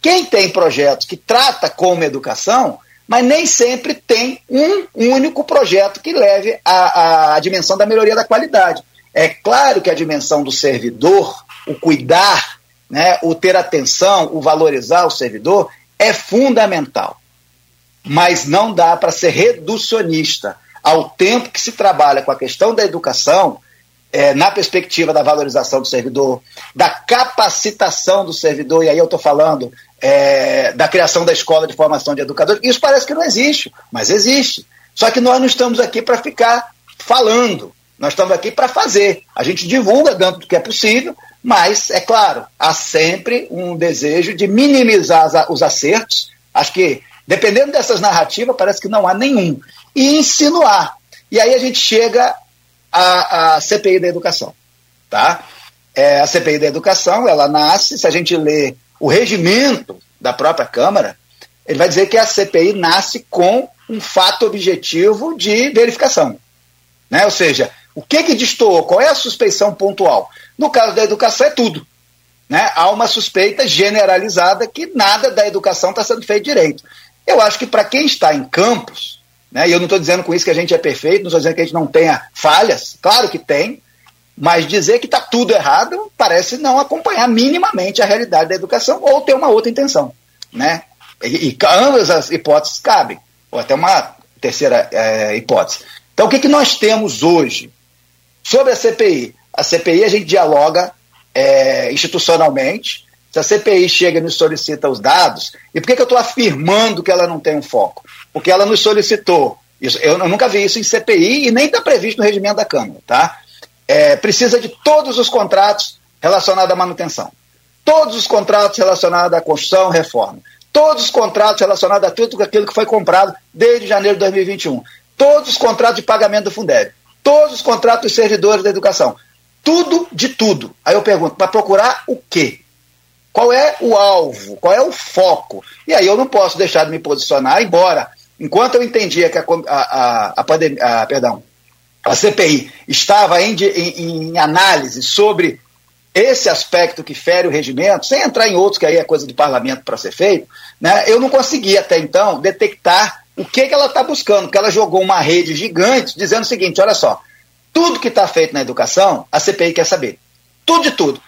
Quem tem projetos que trata como educação, mas nem sempre tem um único projeto que leve à dimensão da melhoria da qualidade. É claro que a dimensão do servidor, o cuidar, né, o ter atenção, o valorizar o servidor, é fundamental. Mas não dá para ser reducionista ao tempo que se trabalha com a questão da educação, é, na perspectiva da valorização do servidor, da capacitação do servidor, e aí eu estou falando é, da criação da escola de formação de educadores, isso parece que não existe, mas existe. Só que nós não estamos aqui para ficar falando, nós estamos aqui para fazer. A gente divulga do que é possível, mas, é claro, há sempre um desejo de minimizar os acertos. Acho que, dependendo dessas narrativas, parece que não há nenhum e insinuar. E aí a gente chega à, à CPI da educação. Tá? É, a CPI da educação, ela nasce, se a gente lê o regimento da própria Câmara, ele vai dizer que a CPI nasce com um fato objetivo de verificação. Né? Ou seja, o que, que destoou? Qual é a suspeição pontual? No caso da educação, é tudo. Né? Há uma suspeita generalizada que nada da educação está sendo feito direito. Eu acho que para quem está em campos, né? E eu não estou dizendo com isso que a gente é perfeito, não estou dizendo que a gente não tenha falhas, claro que tem, mas dizer que está tudo errado parece não acompanhar minimamente a realidade da educação ou ter uma outra intenção. Né? E, e ambas as hipóteses cabem, ou até uma terceira é, hipótese. Então, o que, que nós temos hoje? Sobre a CPI. A CPI a gente dialoga é, institucionalmente. Se a CPI chega e nos solicita os dados, e por que, que eu estou afirmando que ela não tem um foco? porque ela nos solicitou. Isso, eu, eu nunca vi isso em CPI e nem está previsto no regimento da Câmara. Tá? É, precisa de todos os contratos relacionados à manutenção. Todos os contratos relacionados à construção, reforma. Todos os contratos relacionados a tudo aquilo que foi comprado desde janeiro de 2021. Todos os contratos de pagamento do Fundeb. Todos os contratos dos servidores da educação. Tudo de tudo. Aí eu pergunto, para procurar o quê? Qual é o alvo? Qual é o foco? E aí eu não posso deixar de me posicionar, embora, enquanto eu entendia que a, a, a, pandemia, a perdão, a CPI estava em, em, em análise sobre esse aspecto que fere o regimento, sem entrar em outros que aí é coisa de parlamento para ser feito, né, eu não consegui até então detectar o que, que ela está buscando, porque ela jogou uma rede gigante dizendo o seguinte: olha só, tudo que está feito na educação, a CPI quer saber. Tudo de tudo.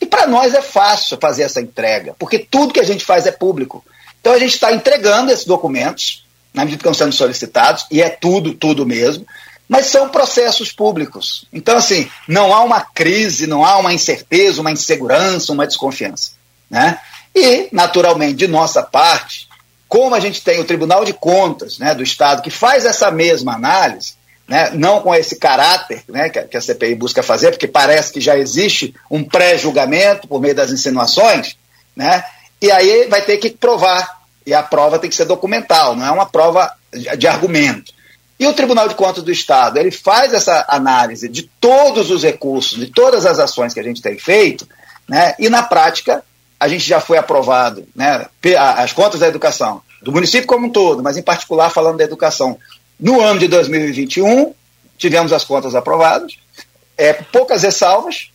E para nós é fácil fazer essa entrega, porque tudo que a gente faz é público. Então a gente está entregando esses documentos, na medida que estão sendo solicitados, e é tudo, tudo mesmo mas são processos públicos. Então, assim, não há uma crise, não há uma incerteza, uma insegurança, uma desconfiança. Né? E, naturalmente, de nossa parte, como a gente tem o Tribunal de Contas né, do Estado que faz essa mesma análise, né, não com esse caráter né, que a CPI busca fazer, porque parece que já existe um pré-julgamento por meio das insinuações, né, e aí vai ter que provar, e a prova tem que ser documental, não é uma prova de argumento. E o Tribunal de Contas do Estado, ele faz essa análise de todos os recursos, de todas as ações que a gente tem feito, né? e na prática, a gente já foi aprovado, né? as contas da educação, do município como um todo, mas em particular falando da educação, no ano de 2021, tivemos as contas aprovadas, é, poucas ressalvas,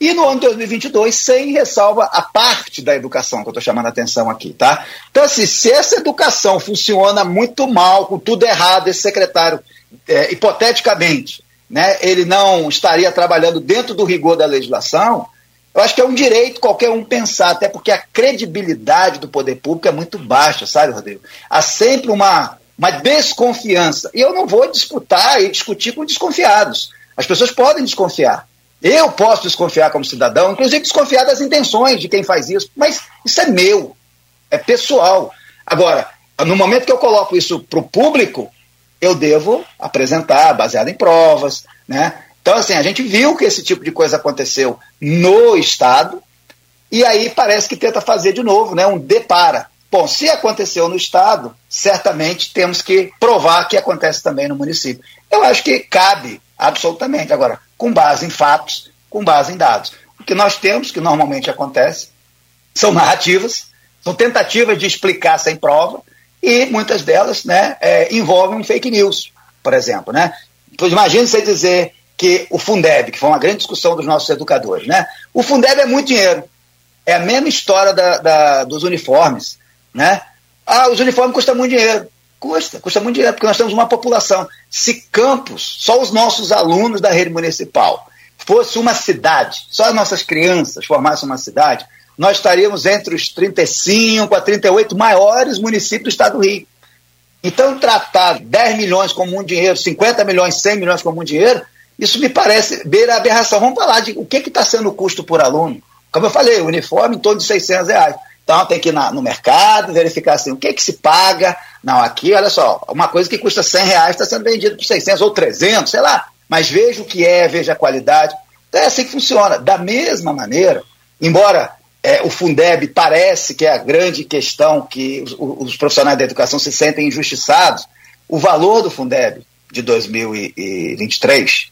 e no ano de 2022, sem ressalva a parte da educação, que eu estou chamando a atenção aqui, tá? Então, assim, se essa educação funciona muito mal, com tudo errado, esse secretário, é, hipoteticamente, né, ele não estaria trabalhando dentro do rigor da legislação, eu acho que é um direito qualquer um pensar, até porque a credibilidade do poder público é muito baixa, sabe, Rodrigo? Há sempre uma, uma desconfiança. E eu não vou disputar e discutir com desconfiados. As pessoas podem desconfiar. Eu posso desconfiar como cidadão, inclusive desconfiar das intenções de quem faz isso, mas isso é meu, é pessoal. Agora, no momento que eu coloco isso para o público, eu devo apresentar, baseado em provas, né? Então, assim, a gente viu que esse tipo de coisa aconteceu no Estado, e aí parece que tenta fazer de novo, né? Um depara. Bom, se aconteceu no Estado, certamente temos que provar que acontece também no município. Eu acho que cabe, absolutamente. Agora, com base em fatos, com base em dados. O que nós temos, que normalmente acontece, são narrativas, são tentativas de explicar sem prova, e muitas delas né, é, envolvem fake news, por exemplo. Né? Pois imagine você dizer que o Fundeb, que foi uma grande discussão dos nossos educadores, né? o Fundeb é muito dinheiro. É a mesma história da, da, dos uniformes. Né? Ah, os uniformes custam muito dinheiro. Custa, custa muito dinheiro, porque nós temos uma população. Se Campos, só os nossos alunos da rede municipal, fosse uma cidade, só as nossas crianças formassem uma cidade, nós estaríamos entre os 35 a 38 maiores municípios do estado do Rio. Então, tratar 10 milhões como muito dinheiro, 50 milhões, 100 milhões como muito dinheiro, isso me parece beira aberração. Vamos falar de o que está sendo o custo por aluno. Como eu falei, o uniforme em torno de 600 reais. Então tem que ir na, no mercado, verificar assim, o que, que se paga. Não, aqui, olha só, uma coisa que custa 100 reais está sendo vendido por 600 ou 300, sei lá. Mas veja o que é, veja a qualidade. Então é assim que funciona. Da mesma maneira, embora é, o Fundeb parece que é a grande questão que os, os, profissionais da educação se sentem injustiçados, o valor do Fundeb de 2023,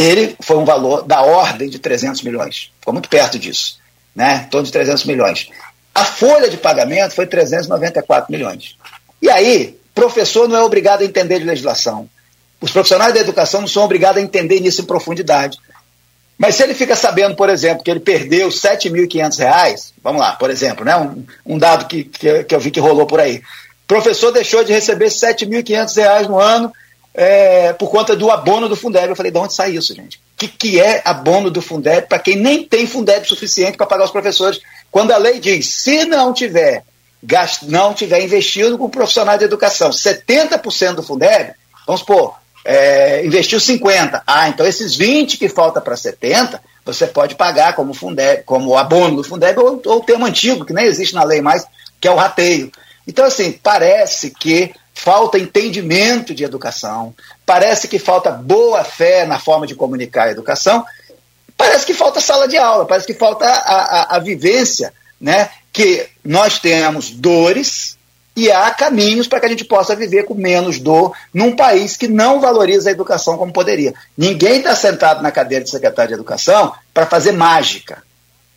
ele foi um valor da ordem de 300 milhões. Ficou muito perto disso, né? Em torno de 300 milhões. A folha de pagamento foi 394 milhões. E aí, professor não é obrigado a entender de legislação. Os profissionais da educação não são obrigados a entender nisso em profundidade. Mas se ele fica sabendo, por exemplo, que ele perdeu R$ 7.500, vamos lá, por exemplo, né, um, um dado que, que, que, eu vi que rolou por aí. O professor deixou de receber R$ 7.500 no ano é, por conta do abono do Fundeb. Eu falei, de onde sai isso, gente? O que, que é abono do Fundeb para quem nem tem Fundeb suficiente para pagar os professores? Quando a lei diz, se não tiver gasto, não tiver investido com profissionais de educação, 70% do Fundeb, vamos supor, é, investiu 50%. Ah, então esses 20% que falta para 70%, você pode pagar como Fundeb, como abono do Fundeb ou, ou termo antigo, que nem existe na lei mais, que é o rateio. Então, assim, parece que falta entendimento de educação, parece que falta boa fé na forma de comunicar a educação, parece que falta sala de aula, parece que falta a, a, a vivência né, que nós temos dores e há caminhos para que a gente possa viver com menos dor num país que não valoriza a educação como poderia. Ninguém está sentado na cadeira de secretário de educação para fazer mágica,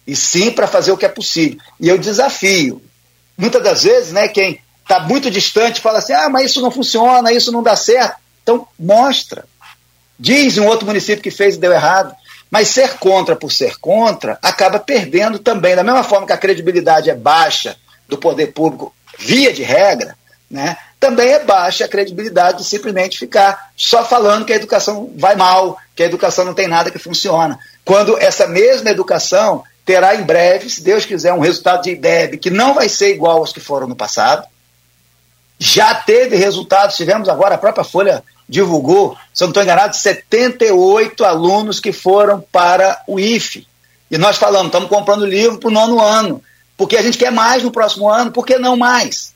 e sim para fazer o que é possível. E eu desafio. Muitas das vezes, né, quem está muito distante fala assim: ah, mas isso não funciona, isso não dá certo. Então, mostra. Diz um outro município que fez e deu errado. Mas ser contra por ser contra acaba perdendo também. Da mesma forma que a credibilidade é baixa do poder público, via de regra, né, também é baixa a credibilidade de simplesmente ficar só falando que a educação vai mal, que a educação não tem nada que funciona. Quando essa mesma educação terá em breve, se Deus quiser, um resultado de IDEB que não vai ser igual aos que foram no passado. Já teve resultados, tivemos agora, a própria Folha divulgou, se eu não estou enganado, 78 alunos que foram para o IFE. E nós falamos, estamos comprando livro para o nono ano, porque a gente quer mais no próximo ano, por que não mais?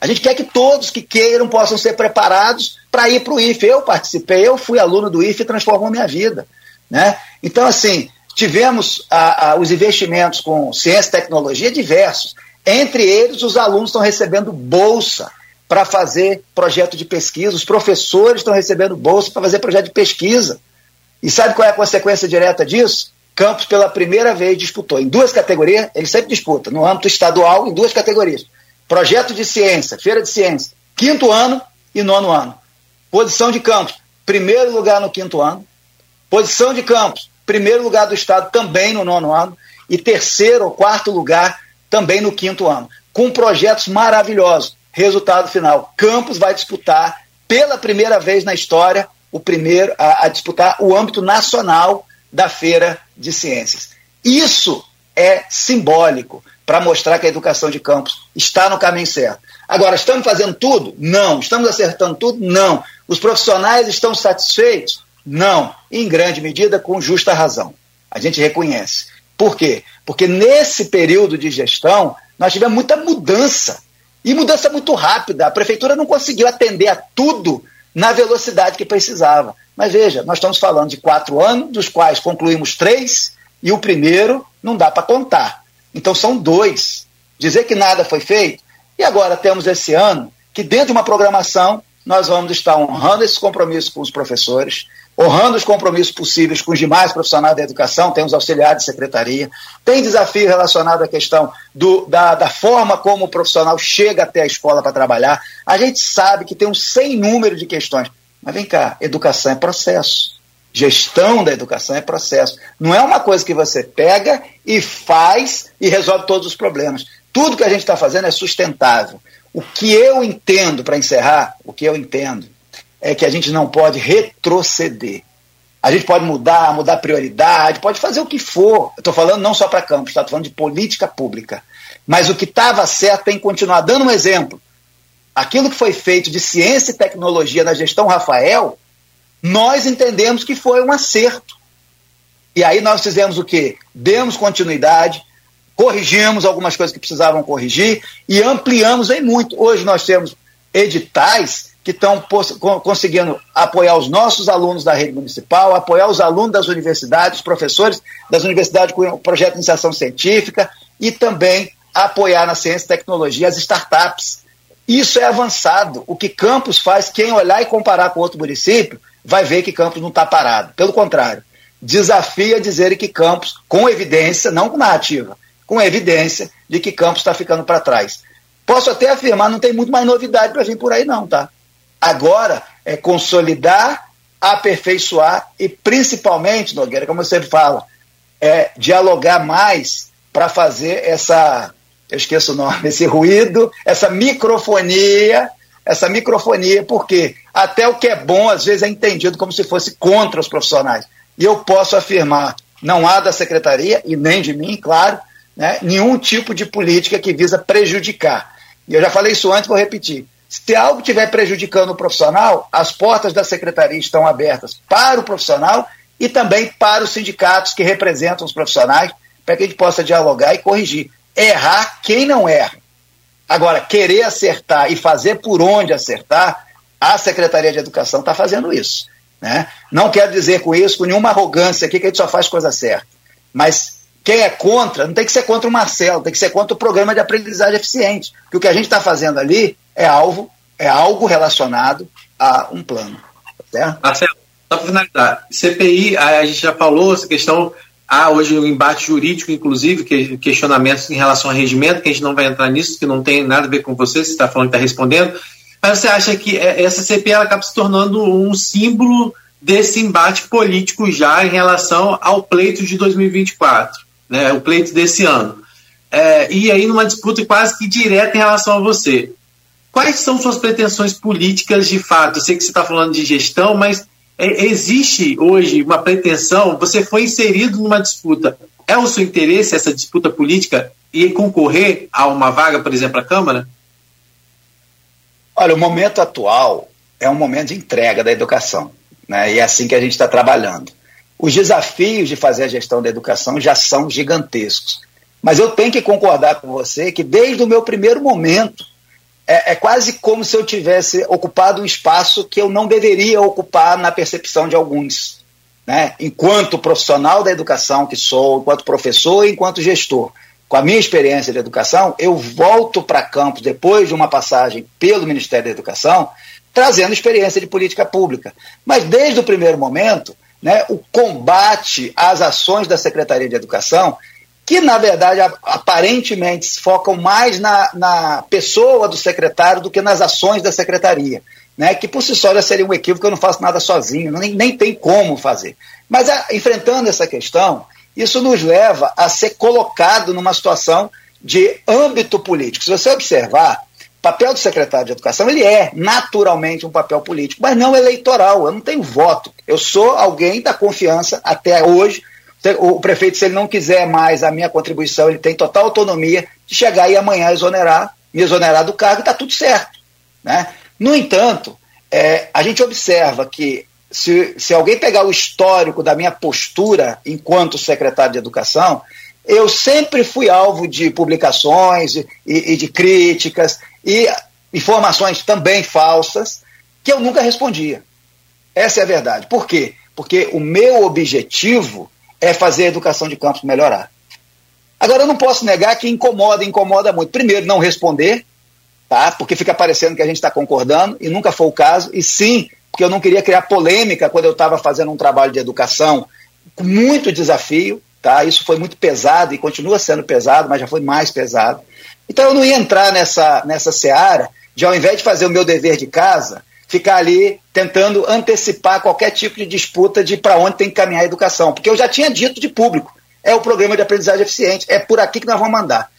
A gente quer que todos que queiram possam ser preparados para ir para o IFE. Eu participei, eu fui aluno do IFE e transformou minha vida. Né? Então, assim, tivemos a, a, os investimentos com ciência e tecnologia diversos. Entre eles, os alunos estão recebendo bolsa para fazer projeto de pesquisa, os professores estão recebendo bolsa para fazer projeto de pesquisa. E sabe qual é a consequência direta disso? Campos, pela primeira vez, disputou em duas categorias, ele sempre disputa, no âmbito estadual, em duas categorias. Projeto de ciência, feira de ciência, quinto ano e nono ano. Posição de Campos, primeiro lugar no quinto ano. Posição de Campos, primeiro lugar do estado também no nono ano. E terceiro ou quarto lugar também no quinto ano. Com projetos maravilhosos. Resultado final: Campos vai disputar pela primeira vez na história o primeiro a, a disputar o âmbito nacional da feira de ciências. Isso é simbólico para mostrar que a educação de campos está no caminho certo. Agora, estamos fazendo tudo? Não. Estamos acertando tudo? Não. Os profissionais estão satisfeitos? Não. Em grande medida, com justa razão. A gente reconhece. Por quê? Porque nesse período de gestão, nós tivemos muita mudança e mudança muito rápida. A prefeitura não conseguiu atender a tudo na velocidade que precisava. Mas veja, nós estamos falando de quatro anos, dos quais concluímos três, e o primeiro não dá para contar. Então são dois. Dizer que nada foi feito, e agora temos esse ano que, dentro de uma programação, nós vamos estar honrando esse compromisso com os professores, honrando os compromissos possíveis com os demais profissionais da educação, tem os auxiliares de secretaria, tem desafio relacionado à questão do, da, da forma como o profissional chega até a escola para trabalhar. A gente sabe que tem um sem número de questões. Mas vem cá, educação é processo. Gestão da educação é processo. Não é uma coisa que você pega e faz e resolve todos os problemas. Tudo que a gente está fazendo é sustentável. O que eu entendo, para encerrar, o que eu entendo, é que a gente não pode retroceder. A gente pode mudar, mudar prioridade, pode fazer o que for. Estou falando não só para campos, tá? estou falando de política pública. Mas o que estava certo tem que continuar dando um exemplo. Aquilo que foi feito de ciência e tecnologia na gestão Rafael, nós entendemos que foi um acerto. E aí nós fizemos o quê? Demos continuidade, corrigimos algumas coisas que precisavam corrigir e ampliamos em muito. Hoje nós temos editais que estão conseguindo apoiar os nossos alunos da rede municipal, apoiar os alunos das universidades, os professores das universidades com o projeto de iniciação científica e também apoiar na ciência e tecnologia as startups. Isso é avançado. O que Campos faz, quem olhar e comparar com outro município, vai ver que Campos não está parado. Pelo contrário, desafia dizer que Campos, com evidência, não com narrativa, com evidência de que Campos está ficando para trás. Posso até afirmar, não tem muito mais novidade para vir por aí, não, tá? Agora é consolidar, aperfeiçoar e principalmente, Nogueira, como sempre falo, é dialogar mais para fazer essa, eu esqueço o nome, esse ruído, essa microfonia, essa microfonia, porque até o que é bom às vezes é entendido como se fosse contra os profissionais. E eu posso afirmar, não há da secretaria e nem de mim, claro, né, nenhum tipo de política que visa prejudicar. E eu já falei isso antes, vou repetir. Se algo estiver prejudicando o profissional, as portas da secretaria estão abertas para o profissional e também para os sindicatos que representam os profissionais, para que a gente possa dialogar e corrigir. Errar quem não erra. Agora, querer acertar e fazer por onde acertar, a Secretaria de Educação está fazendo isso. Né? Não quero dizer com isso, com nenhuma arrogância aqui, que a gente só faz coisa certa. Mas quem é contra não tem que ser contra o Marcelo, tem que ser contra o programa de aprendizagem eficiente. Porque o que a gente está fazendo ali é alvo, é algo relacionado a um plano. Certo? Marcelo, só para finalizar, CPI, a gente já falou essa questão, há hoje um embate jurídico, inclusive, que, questionamentos em relação ao regimento, que a gente não vai entrar nisso, que não tem nada a ver com você, você está falando que está respondendo, mas você acha que é, essa CPI ela acaba se tornando um símbolo desse embate político já em relação ao pleito de 2024, né, o pleito desse ano. É, e aí numa disputa quase que direta em relação a você. Quais são suas pretensões políticas de fato? Eu sei que você está falando de gestão, mas é, existe hoje uma pretensão, você foi inserido numa disputa. É o seu interesse essa disputa política e concorrer a uma vaga, por exemplo, à Câmara? Olha, o momento atual é um momento de entrega da educação. Né? E é assim que a gente está trabalhando. Os desafios de fazer a gestão da educação já são gigantescos. Mas eu tenho que concordar com você que desde o meu primeiro momento é, é, quase como se eu tivesse ocupado um espaço que eu não deveria ocupar na percepção de alguns. Né? Enquanto profissional da educação que sou, enquanto professor e enquanto gestor, com a minha experiência de educação, eu volto para campos depois de uma passagem pelo Ministério da Educação, trazendo experiência de política pública. Mas desde o primeiro momento, né, o combate às ações da Secretaria de Educação que na verdade aparentemente focam mais na, na pessoa do secretário do que nas ações da secretaria. Né, que por si só já seria um equívoco, eu não faço nada sozinho, nem, nem tem como fazer. Mas a, enfrentando essa questão, isso nos leva a ser colocado numa situação de âmbito político. Se você observar, papel do secretário de Educação ele é naturalmente um papel político, mas não eleitoral. Eu não tenho voto. Eu sou alguém da confiança até hoje o prefeito, se ele não quiser mais a minha contribuição, ele tem total autonomia de chegar e amanhã exonerar, me exonerar do cargo e está tudo certo. Né? No entanto, é, a gente observa que se, se alguém pegar o histórico da minha postura enquanto secretário de Educação, eu sempre fui alvo de publicações e, e de críticas e informações também falsas que eu nunca respondia. Essa é a verdade. Por quê? Porque o meu objetivo é fazer a educação de campus melhorar. Agora, eu não posso negar que incomoda, incomoda muito. Primeiro, não responder, tá? porque fica parecendo que a gente está concordando, e nunca foi o caso. E sim, porque eu não queria criar polêmica quando eu estava fazendo um trabalho de educação com muito desafio. Tá? Isso foi muito pesado e continua sendo pesado, mas já foi mais pesado. Então, eu não ia entrar nessa, nessa seara de, ao invés de fazer o meu dever de casa, ficar ali tentando antecipar qualquer tipo de disputa de para onde tem que caminhar a educação. Porque eu já tinha dito de público, é o programa de aprendizagem eficiente, é por aqui que nós vamos mandar.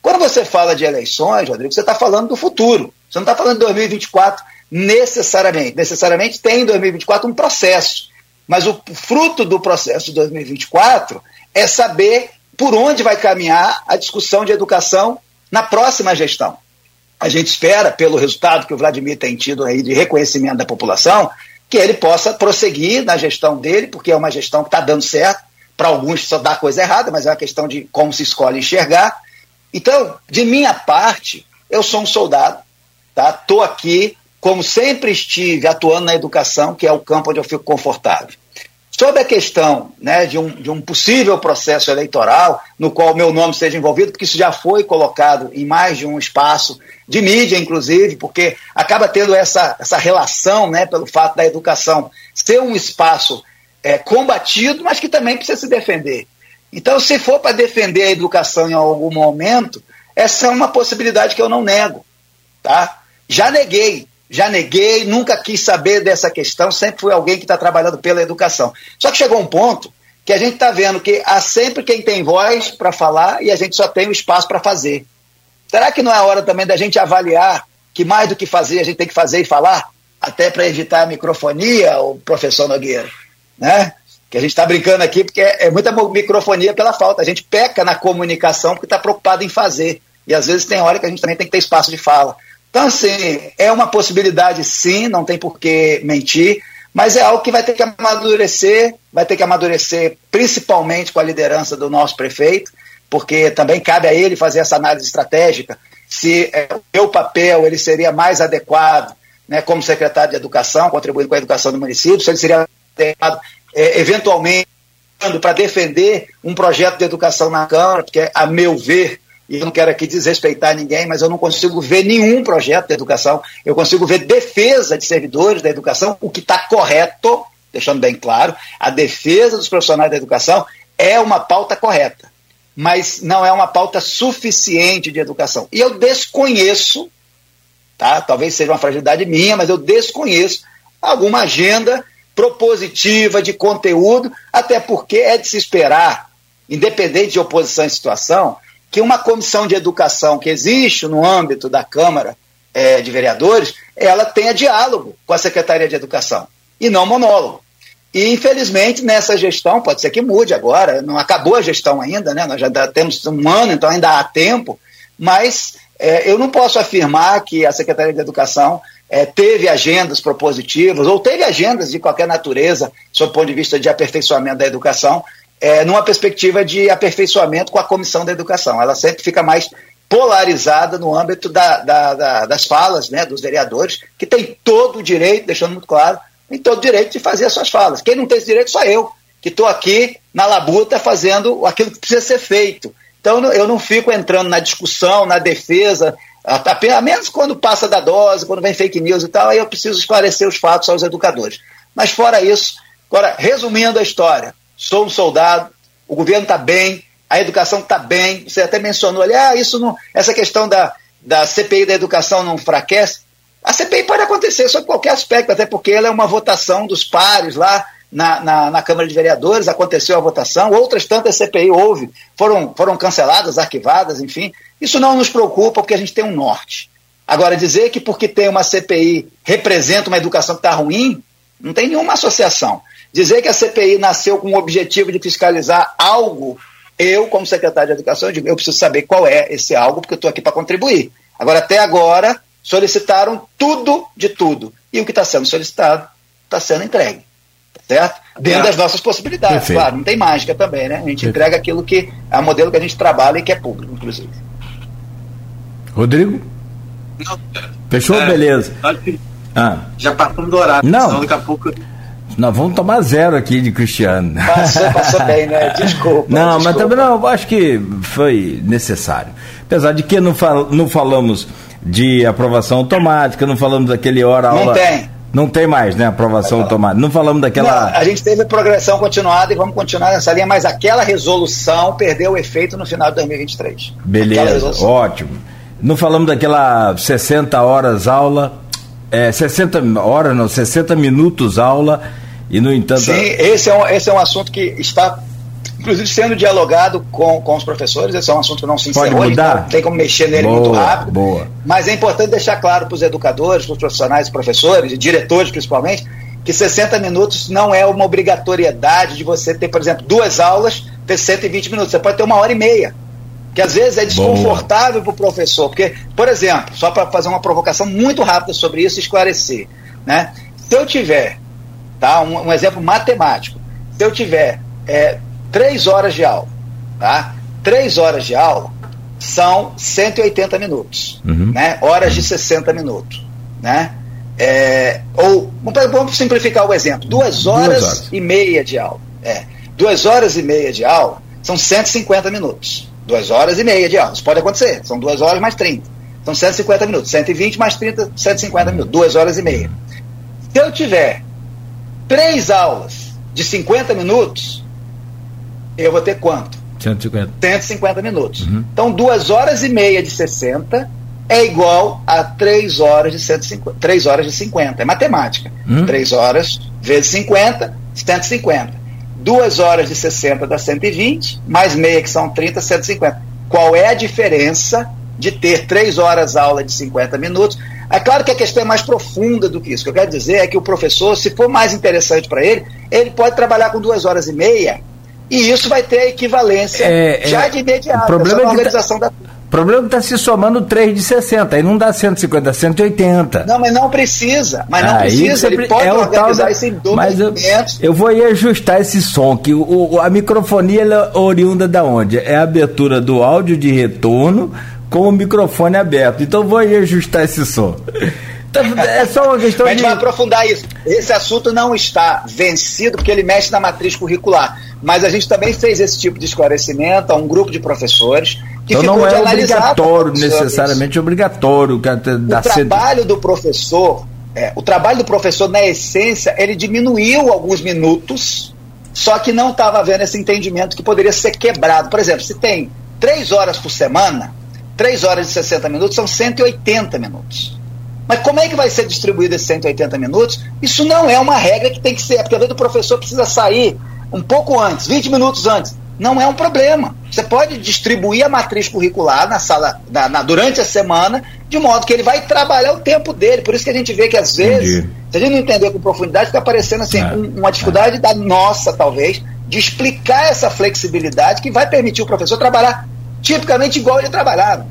Quando você fala de eleições, Rodrigo, você está falando do futuro. Você não está falando de 2024 necessariamente. Necessariamente tem em 2024 um processo. Mas o fruto do processo de 2024 é saber por onde vai caminhar a discussão de educação na próxima gestão a gente espera, pelo resultado que o Vladimir tem tido aí de reconhecimento da população, que ele possa prosseguir na gestão dele, porque é uma gestão que está dando certo. Para alguns só dá coisa errada, mas é uma questão de como se escolhe enxergar. Então, de minha parte, eu sou um soldado, tá? Tô aqui como sempre estive atuando na educação, que é o campo onde eu fico confortável. Sobre a questão né, de, um, de um possível processo eleitoral no qual meu nome seja envolvido, porque isso já foi colocado em mais de um espaço de mídia, inclusive, porque acaba tendo essa, essa relação né, pelo fato da educação ser um espaço é, combatido, mas que também precisa se defender. Então, se for para defender a educação em algum momento, essa é uma possibilidade que eu não nego. Tá? Já neguei já neguei, nunca quis saber dessa questão, sempre fui alguém que está trabalhando pela educação. Só que chegou um ponto que a gente está vendo que há sempre quem tem voz para falar e a gente só tem o espaço para fazer. Será que não é hora também da gente avaliar que mais do que fazer, a gente tem que fazer e falar? Até para evitar a microfonia, o professor Nogueira. Né? Que a gente está brincando aqui porque é muita microfonia pela falta. A gente peca na comunicação porque está preocupado em fazer. E às vezes tem hora que a gente também tem que ter espaço de fala. Então, assim, é uma possibilidade sim, não tem por que mentir, mas é algo que vai ter que amadurecer, vai ter que amadurecer principalmente com a liderança do nosso prefeito, porque também cabe a ele fazer essa análise estratégica, se é, o meu papel ele seria mais adequado né, como secretário de Educação, contribuindo com a educação do município, se ele seria adequado, é, eventualmente, para defender um projeto de educação na Câmara, porque, a meu ver, e eu não quero aqui desrespeitar ninguém, mas eu não consigo ver nenhum projeto de educação, eu consigo ver defesa de servidores da educação, o que está correto, deixando bem claro, a defesa dos profissionais da educação é uma pauta correta, mas não é uma pauta suficiente de educação. E eu desconheço, tá? talvez seja uma fragilidade minha, mas eu desconheço alguma agenda propositiva de conteúdo, até porque é de se esperar, independente de oposição e situação, que uma comissão de educação que existe no âmbito da Câmara é, de Vereadores, ela tenha diálogo com a Secretaria de Educação e não monólogo. E, infelizmente, nessa gestão, pode ser que mude agora, não acabou a gestão ainda, né? nós já temos um ano, então ainda há tempo, mas é, eu não posso afirmar que a Secretaria de Educação é, teve agendas propositivas ou teve agendas de qualquer natureza, sob o ponto de vista de aperfeiçoamento da educação, é, numa perspectiva de aperfeiçoamento com a Comissão da Educação. Ela sempre fica mais polarizada no âmbito da, da, da, das falas né, dos vereadores, que tem todo o direito, deixando muito claro, tem todo o direito de fazer as suas falas. Quem não tem esse direito sou eu, que estou aqui na labuta fazendo aquilo que precisa ser feito. Então eu não fico entrando na discussão, na defesa, apenas menos quando passa da dose, quando vem fake news e tal, aí eu preciso esclarecer os fatos aos educadores. Mas fora isso, agora, resumindo a história, sou um soldado, o governo está bem, a educação está bem, você até mencionou ali, ah, isso não, essa questão da, da CPI da educação não enfraquece. A CPI pode acontecer sobre qualquer aspecto, até porque ela é uma votação dos pares lá na, na, na, Câmara de Vereadores, aconteceu a votação, outras tantas CPI houve, foram, foram canceladas, arquivadas, enfim. Isso não nos preocupa, porque a gente tem um norte. Agora, dizer que porque tem uma CPI representa uma educação que está ruim, não tem nenhuma associação. Dizer que a CPI nasceu com o objetivo de fiscalizar algo, eu, como secretário de Educação, eu, digo, eu preciso saber qual é esse algo, porque eu estou aqui para contribuir. Agora, até agora, solicitaram tudo de tudo. E o que está sendo solicitado está sendo entregue. Certo? Dentro é. das nossas possibilidades, Perfeito. claro. Não tem mágica também, né? A gente Perfeito. entrega aquilo que é o modelo que a gente trabalha e que é público, inclusive. Rodrigo? Não, Fechou? É, Beleza. Ah. Já passamos do horário, não. daqui a pouco nós vamos tomar zero aqui de Cristiano. Passou, passou bem, né? Desculpa. Não, desculpa. mas também não, acho que foi necessário. Apesar de que não, fal, não falamos de aprovação automática, não falamos daquele hora aula. Não tem. Não tem mais, né? Aprovação automática. Não falamos daquela. Não, a gente teve progressão continuada e vamos continuar nessa linha, mas aquela resolução perdeu o efeito no final de 2023. Beleza, ótimo. Não falamos daquela 60 horas aula, é, 60 horas, não, 60 minutos aula e, no entanto. Sim, esse é um, esse é um assunto que está, inclusive, sendo dialogado com, com os professores. Esse é um assunto que não se encerrou, Pode mudar? Então tem como mexer nele boa, muito rápido. Boa. Mas é importante deixar claro para os educadores, para os profissionais, professores e diretores, principalmente, que 60 minutos não é uma obrigatoriedade de você ter, por exemplo, duas aulas, ter 120 minutos. Você pode ter uma hora e meia. Que às vezes é desconfortável para o professor. Porque, por exemplo, só para fazer uma provocação muito rápida sobre isso e esclarecer. Né? Se eu tiver Tá? Um, um exemplo matemático. Se eu tiver é, três horas de aula, tá? três horas de aula são 180 minutos, uhum. né? horas de 60 minutos. Né? É, ou, vamos simplificar o exemplo, duas horas, duas horas, e meia de aula. É, duas horas e meia de aula são 150 minutos. Duas horas e meia de aula. Isso pode acontecer, são duas horas mais 30. São 150 minutos. 120 mais 30, 150 minutos. Duas horas e meia. Se eu tiver três aulas de 50 minutos, eu vou ter quanto? 150. 150 minutos. Uhum. Então, duas horas e meia de 60 é igual a 3 horas de 150. 3 horas de 50. É matemática. Uhum. 3 horas vezes 50, 150. 2 horas de 60 dá 120, mais meia que são 30, 150. Qual é a diferença de ter 3 horas aula de 50 minutos é claro que a questão é mais profunda do que isso. O que eu quero dizer é que o professor, se for mais interessante para ele, ele pode trabalhar com duas horas e meia e isso vai ter equivalência é, já é, de imediato. O problema é organização tá, da. O problema que está se somando 3 de 60, aí não dá 150, dá 180. Não, mas não precisa. Mas não aí precisa, ele pode é organizar isso em dois mas eu, eu, vou ajustar esse som, que o, a microfonia é oriunda da onde? É a abertura do áudio de retorno com o microfone aberto. Então vou aí ajustar esse som. É só uma questão de. A gente vai aprofundar isso. Esse assunto não está vencido porque ele mexe na matriz curricular. Mas a gente também fez esse tipo de esclarecimento a um grupo de professores então não é obrigatório, necessariamente obrigatório. Que o trabalho do professor, é, o trabalho do professor, na essência, ele diminuiu alguns minutos, só que não estava havendo esse entendimento que poderia ser quebrado. Por exemplo, se tem três horas por semana, três horas e 60 minutos são 180 minutos. Mas como é que vai ser distribuído esses 180 minutos? Isso não é uma regra que tem que ser, porque às vezes o professor precisa sair um pouco antes, 20 minutos antes. Não é um problema. Você pode distribuir a matriz curricular na sala na, na, durante a semana, de modo que ele vai trabalhar o tempo dele. Por isso que a gente vê que às vezes, Entendi. se a gente não entender com profundidade, fica aparecendo assim, é, um, uma dificuldade é. da nossa, talvez, de explicar essa flexibilidade que vai permitir o professor trabalhar tipicamente igual ele trabalhava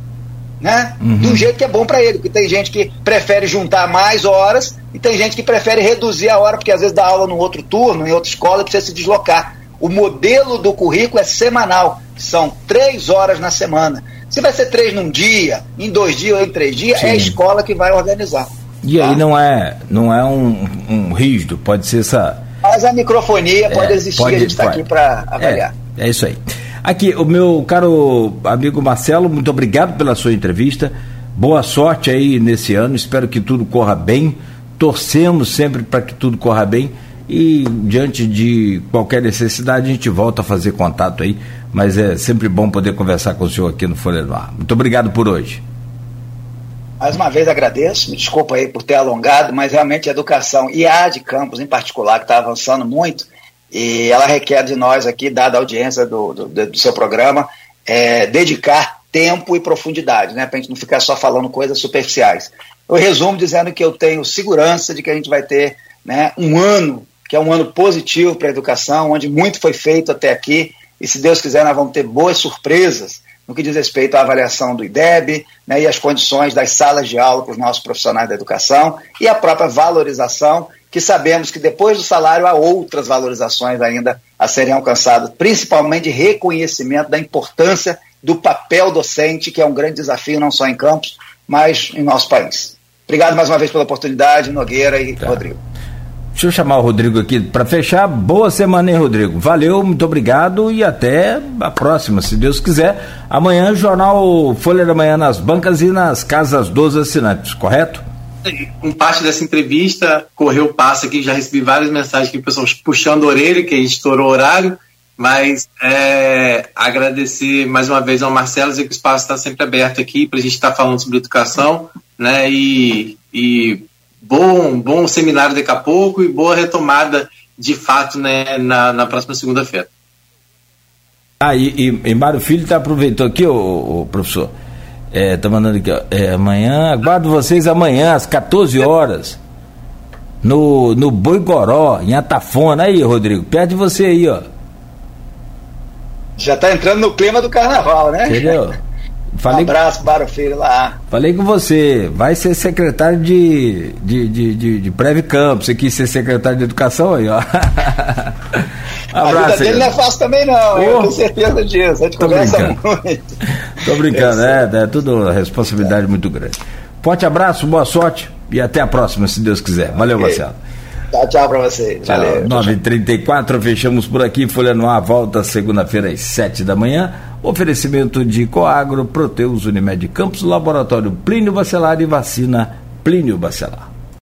né? Uhum. Do jeito que é bom para ele, porque tem gente que prefere juntar mais horas e tem gente que prefere reduzir a hora, porque às vezes dá aula no outro turno, em outra escola, e precisa se deslocar. O modelo do currículo é semanal, são três horas na semana. Se vai ser três num dia, em dois dias ou em três dias, Sim. é a escola que vai organizar. E tá? aí não é, não é um, um rígido, pode ser essa. Mas a microfonia é, pode existir, pode, a gente está aqui para avaliar. É, é isso aí. Aqui, o meu caro amigo Marcelo, muito obrigado pela sua entrevista. Boa sorte aí nesse ano, espero que tudo corra bem. Torcemos sempre para que tudo corra bem e diante de qualquer necessidade a gente volta a fazer contato aí, mas é sempre bom poder conversar com o senhor aqui no Folha no Ar. Muito obrigado por hoje. Mais uma vez agradeço, me desculpa aí por ter alongado, mas realmente a educação e a de campus em particular, que está avançando muito, e ela requer de nós aqui, dada a audiência do, do, do seu programa, é, dedicar tempo e profundidade, né, para a gente não ficar só falando coisas superficiais. Eu resumo dizendo que eu tenho segurança de que a gente vai ter né, um ano, que é um ano positivo para a educação, onde muito foi feito até aqui, e se Deus quiser, nós vamos ter boas surpresas no que diz respeito à avaliação do IDEB né, e as condições das salas de aula para os nossos profissionais da educação e a própria valorização que sabemos que depois do salário há outras valorizações ainda a serem alcançadas, principalmente reconhecimento da importância do papel docente, que é um grande desafio não só em Campos, mas em nosso país. Obrigado mais uma vez pela oportunidade, Nogueira e tá. Rodrigo. Deixa eu chamar o Rodrigo aqui para fechar. Boa semana, hein, Rodrigo? Valeu, muito obrigado e até a próxima, se Deus quiser. Amanhã, Jornal Folha da Manhã nas bancas e nas casas dos assinantes, correto? com parte dessa entrevista, correu o passo aqui, já recebi várias mensagens que pessoas puxando a orelha, que a gente estourou o horário, mas é, agradecer mais uma vez ao Marcelo, dizer que o espaço está sempre aberto aqui para a gente estar tá falando sobre educação, né, e, e bom, bom seminário daqui a pouco e boa retomada de fato né, na, na próxima segunda-feira. Ah, e, e, e Mário Filho tá, aproveitou aqui, o professor, é, tá mandando aqui, ó. É, amanhã, aguardo vocês amanhã, às 14 horas. No, no Boigoró, em Atafona. Aí, Rodrigo, perto de você aí, ó. Já tá entrando no clima do carnaval, né? Entendeu? Falei, um abraço para o filho lá. Falei com você, vai ser secretário de, de, de, de, de Preve Campo, você quis ser secretário de Educação aí, ó. Abraço, a vida dele não é fácil também não, oh. eu tenho certeza disso, a gente conversa brincando. muito. Tô brincando, é, é tudo responsabilidade é. muito grande. Forte abraço, boa sorte e até a próxima, se Deus quiser. Valeu, okay. Marcelo. Tchau, tchau pra você. Tchau. Valeu. 9h34, fechamos por aqui. Folha no ar, volta segunda-feira às 7 da manhã. Oferecimento de Coagro, Proteus Unimed Campos, Laboratório Plínio Bacelar e Vacina Plínio Bacelar.